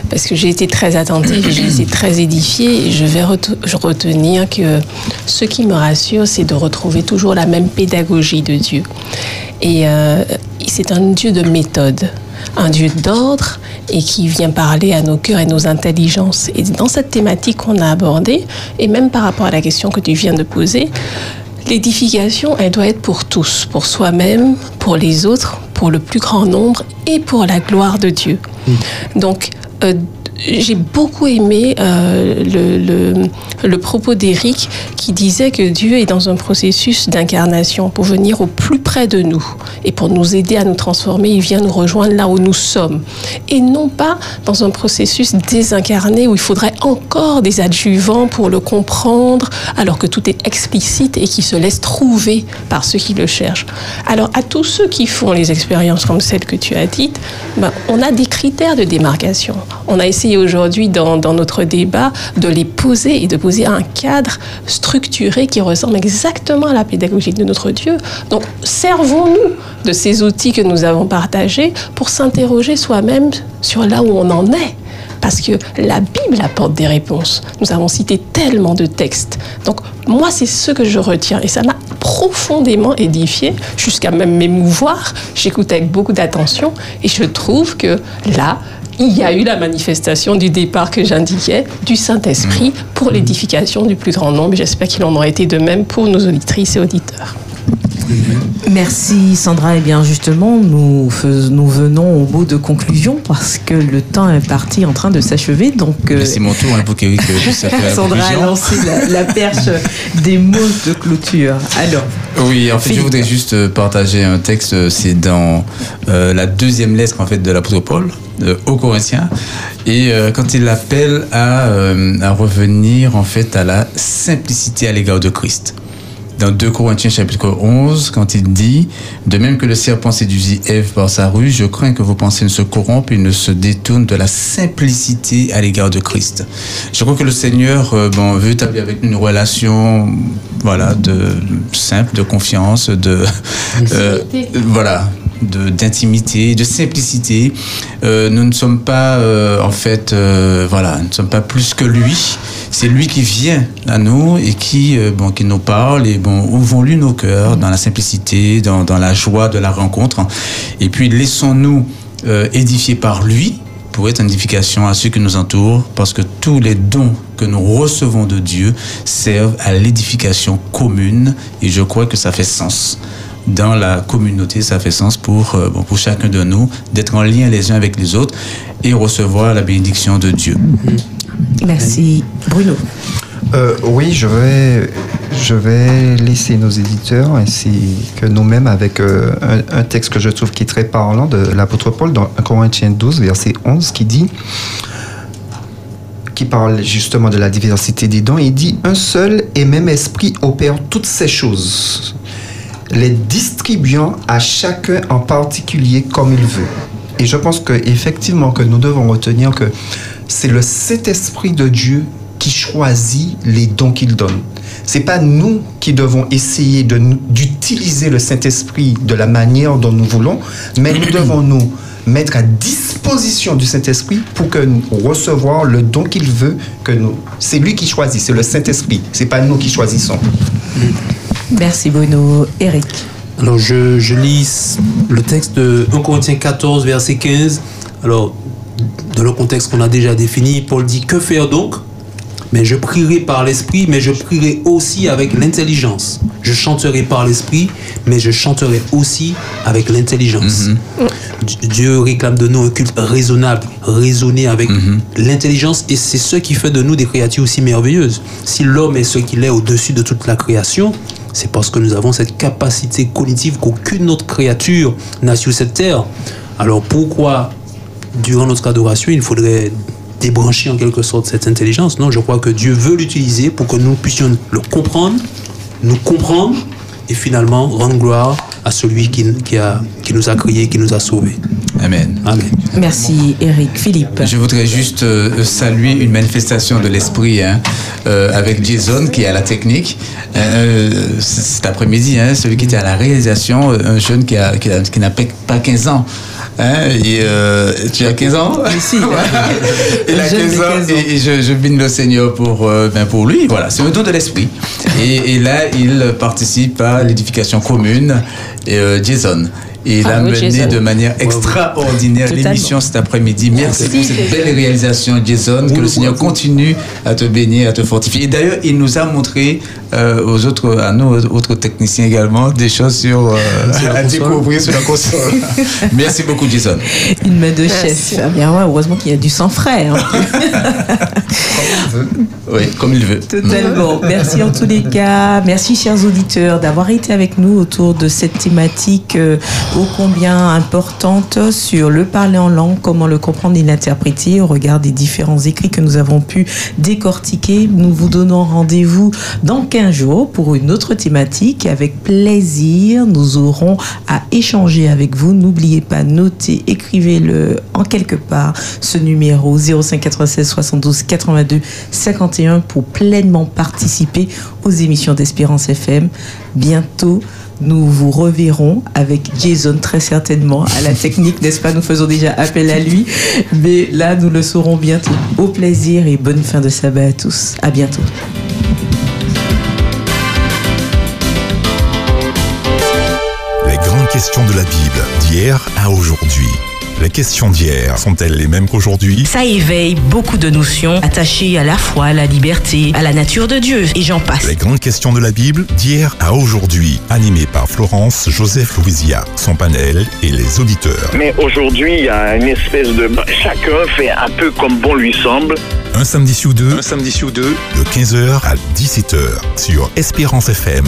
parce que j'ai été très attentive, j'ai été très édifiée, je vais retenir que ce qui me rassure, c'est de retrouver toujours la même pédagogie de Dieu. Et euh, c'est un Dieu de méthode, un Dieu d'ordre et qui vient parler à nos cœurs et nos intelligences. Et dans cette thématique qu'on a abordée, et même par rapport à la question que tu viens de poser, L'édification, elle doit être pour tous, pour soi-même, pour les autres, pour le plus grand nombre et pour la gloire de Dieu. Donc, euh, j'ai beaucoup aimé euh, le, propos d'Éric qui disait que Dieu est dans un processus d'incarnation pour venir au plus près de nous et pour nous aider à nous transformer, il vient nous rejoindre là où nous sommes et non pas dans un processus désincarné où il faudrait encore des adjuvants pour le comprendre alors que tout est explicite et qui se laisse trouver par ceux qui le cherchent. Alors à tous ceux qui font les expériences comme celle que tu as dites, ben, on a des critères de démarcation. On a essayé aujourd'hui dans, dans notre débat de les poser et de poser un cadre structuré qui ressemble exactement à la pédagogie de notre Dieu. Donc servons-nous de ces outils que nous avons partagés pour s'interroger soi-même sur là où on en est. Parce que la Bible apporte des réponses. Nous avons cité tellement de textes. Donc moi, c'est ce que je retiens. Et ça m'a profondément édifié, jusqu'à même m'émouvoir. J'écoute avec beaucoup d'attention. Et je trouve que là, il y a eu la manifestation du départ que j'indiquais du Saint-Esprit pour l'édification du plus grand nombre. J'espère qu'il en aura été de même pour nos auditrices et auditeurs. Merci Sandra. Et bien justement, nous, fais- nous venons au bout de conclusion parce que le temps est parti en train de s'achever. Donc, euh, C'est mon tour hein, pour puisse faire la Sandra a lancé la, la perche des mots de clôture. Alors, Oui, en fait, je voudrais juste euh, partager un texte. euh, C'est dans euh, la deuxième lettre en fait de l'apôtre Paul euh, aux Corinthiens, et quand il appelle à, à revenir en fait à la simplicité à l'égard de Christ. Dans 2 Corinthiens chapitre 11, quand il dit De même que le serpent séduisit Ève par sa ruse, je crains que vos pensées ne se corrompent et ne se détournent de la simplicité à l'égard de Christ. Je crois que le Seigneur euh, bon, veut établir avec nous une relation voilà, de simple, de confiance, de euh, voilà, de d'intimité, de simplicité. Euh, nous ne sommes pas euh, en fait euh, voilà, nous ne sommes pas plus que lui. C'est lui qui vient à nous et qui euh, bon qui nous parle et bon ouvrons-lui nos cœurs dans la simplicité, dans, la joie de la rencontre. Et puis laissons-nous euh, édifier par lui pour être une édification à ceux qui nous entourent, parce que tous les dons que nous recevons de Dieu servent à l'édification commune, et je crois que ça fait sens. Dans la communauté, ça fait sens pour, euh, pour chacun de nous d'être en lien les uns avec les autres et recevoir la bénédiction de Dieu. merci Bruno. Euh, oui, je vais, je vais laisser nos éditeurs ainsi que nous-mêmes avec euh, un, un texte que je trouve qui est très parlant de l'apôtre Paul dans 1 Corinthiens 12, verset 11, qui dit, qui parle justement de la diversité des dons, il dit Un seul et même esprit opère toutes ces choses, les distribuant à chacun en particulier comme il veut. Et je pense que effectivement que nous devons retenir que c'est le Saint-Esprit de Dieu qui choisit les dons qu'il donne. C'est pas nous qui devons essayer d'utiliser le Saint-Esprit de la manière dont nous voulons, mais nous devons nous mettre à disposition du Saint-Esprit pour que nous recevoir le don qu'il veut que nous. C'est lui qui choisit, c'est le Saint-Esprit. C'est pas nous qui choisissons. Merci Bruno. Eric. Alors, je, je lis le texte de 1 Corinthiens 14, verset 15. Alors, dans le contexte qu'on a déjà défini, Paul dit Que faire donc? Mais je prierai par l'esprit, mais je prierai aussi avec l'intelligence. Je chanterai par l'esprit, mais je chanterai aussi avec l'intelligence. D- Dieu réclame de nous un culte raisonnable, raisonné avec l'intelligence, et c'est ce qui fait de nous des créatures aussi merveilleuses. Si l'homme est ce qu'il est au-dessus de toute la création, c'est parce que nous avons cette capacité cognitive qu'aucune autre créature n'a sur cette terre. Alors pourquoi, durant notre adoration, il faudrait débrancher en quelque sorte cette intelligence Non, je crois que Dieu veut l'utiliser pour que nous puissions le comprendre, nous comprendre et finalement rendre gloire à celui qui, qui a, qui nous a créés, qui nous a sauvés. Amen. Amen. Merci Eric. Philippe. Je voudrais juste euh, saluer une manifestation de l'esprit hein, euh, avec Jason qui est à la technique. Euh, cet après-midi, hein, celui qui était à la réalisation, un jeune qui a- qui a- qui n'a pas pas 15 ans. Hein, et, euh, tu as 15 ans? Si, Il a Un jeune de 15 ans 15 ans. et, je, je bénis le Seigneur pour, euh, ben pour lui. Voilà, c'est un don de l'esprit. Et, et là, il participe à l'édification commune, et, euh, Jason. Et il a Bravo, mené Jason. de manière extraordinaire l'émission cet après-midi. Merci, pour cette belle réalisation, Jason. Que le Seigneur continue à te bénir, à te fortifier. Et d'ailleurs, il nous a montré euh, aux autres, à nous autres techniciens également, des choses sur, euh, Sur la à découvrir sur la console. Merci beaucoup, Jason. Une main de Merci. chef. Ah bien ouais, heureusement qu'il y a du sang frais. hein. Oui, comme il veut. Totalement. Merci en tous les cas. Merci chers auditeurs d'avoir été avec nous autour de cette thématique euh, ô combien importante sur le parler en langue, comment le comprendre et l'interpréter au regard des différents écrits que nous avons pu décortiquer. Nous vous donnons rendez-vous dans 15 jours pour une autre thématique. Avec plaisir, nous aurons à échanger avec vous. N'oubliez pas, notez, écrivez-le en quelque part ce numéro 05 96 72 82 51 pour pleinement participer aux émissions d'Espérance FM. Bientôt, nous vous reverrons avec Jason très certainement à la technique, n'est-ce pas? Nous faisons déjà appel à lui, mais là, nous le saurons bientôt. Au plaisir et bonne fin de sabbat à tous. À bientôt. Questions de la Bible d'hier à aujourd'hui. Les questions d'hier sont-elles les mêmes qu'aujourd'hui? Ça éveille beaucoup de notions attachées à la foi, à la liberté, à la nature de Dieu, et j'en passe. Les grandes questions de la Bible d'hier à aujourd'hui, animées par Florence Joseph Louisia, son panel et les auditeurs. Mais aujourd'hui, il y a une espèce de... Chacun fait un peu comme bon lui semble. Un samedi sur deux, un samedi sur deux, de 15h à 17h sur Espérance FM.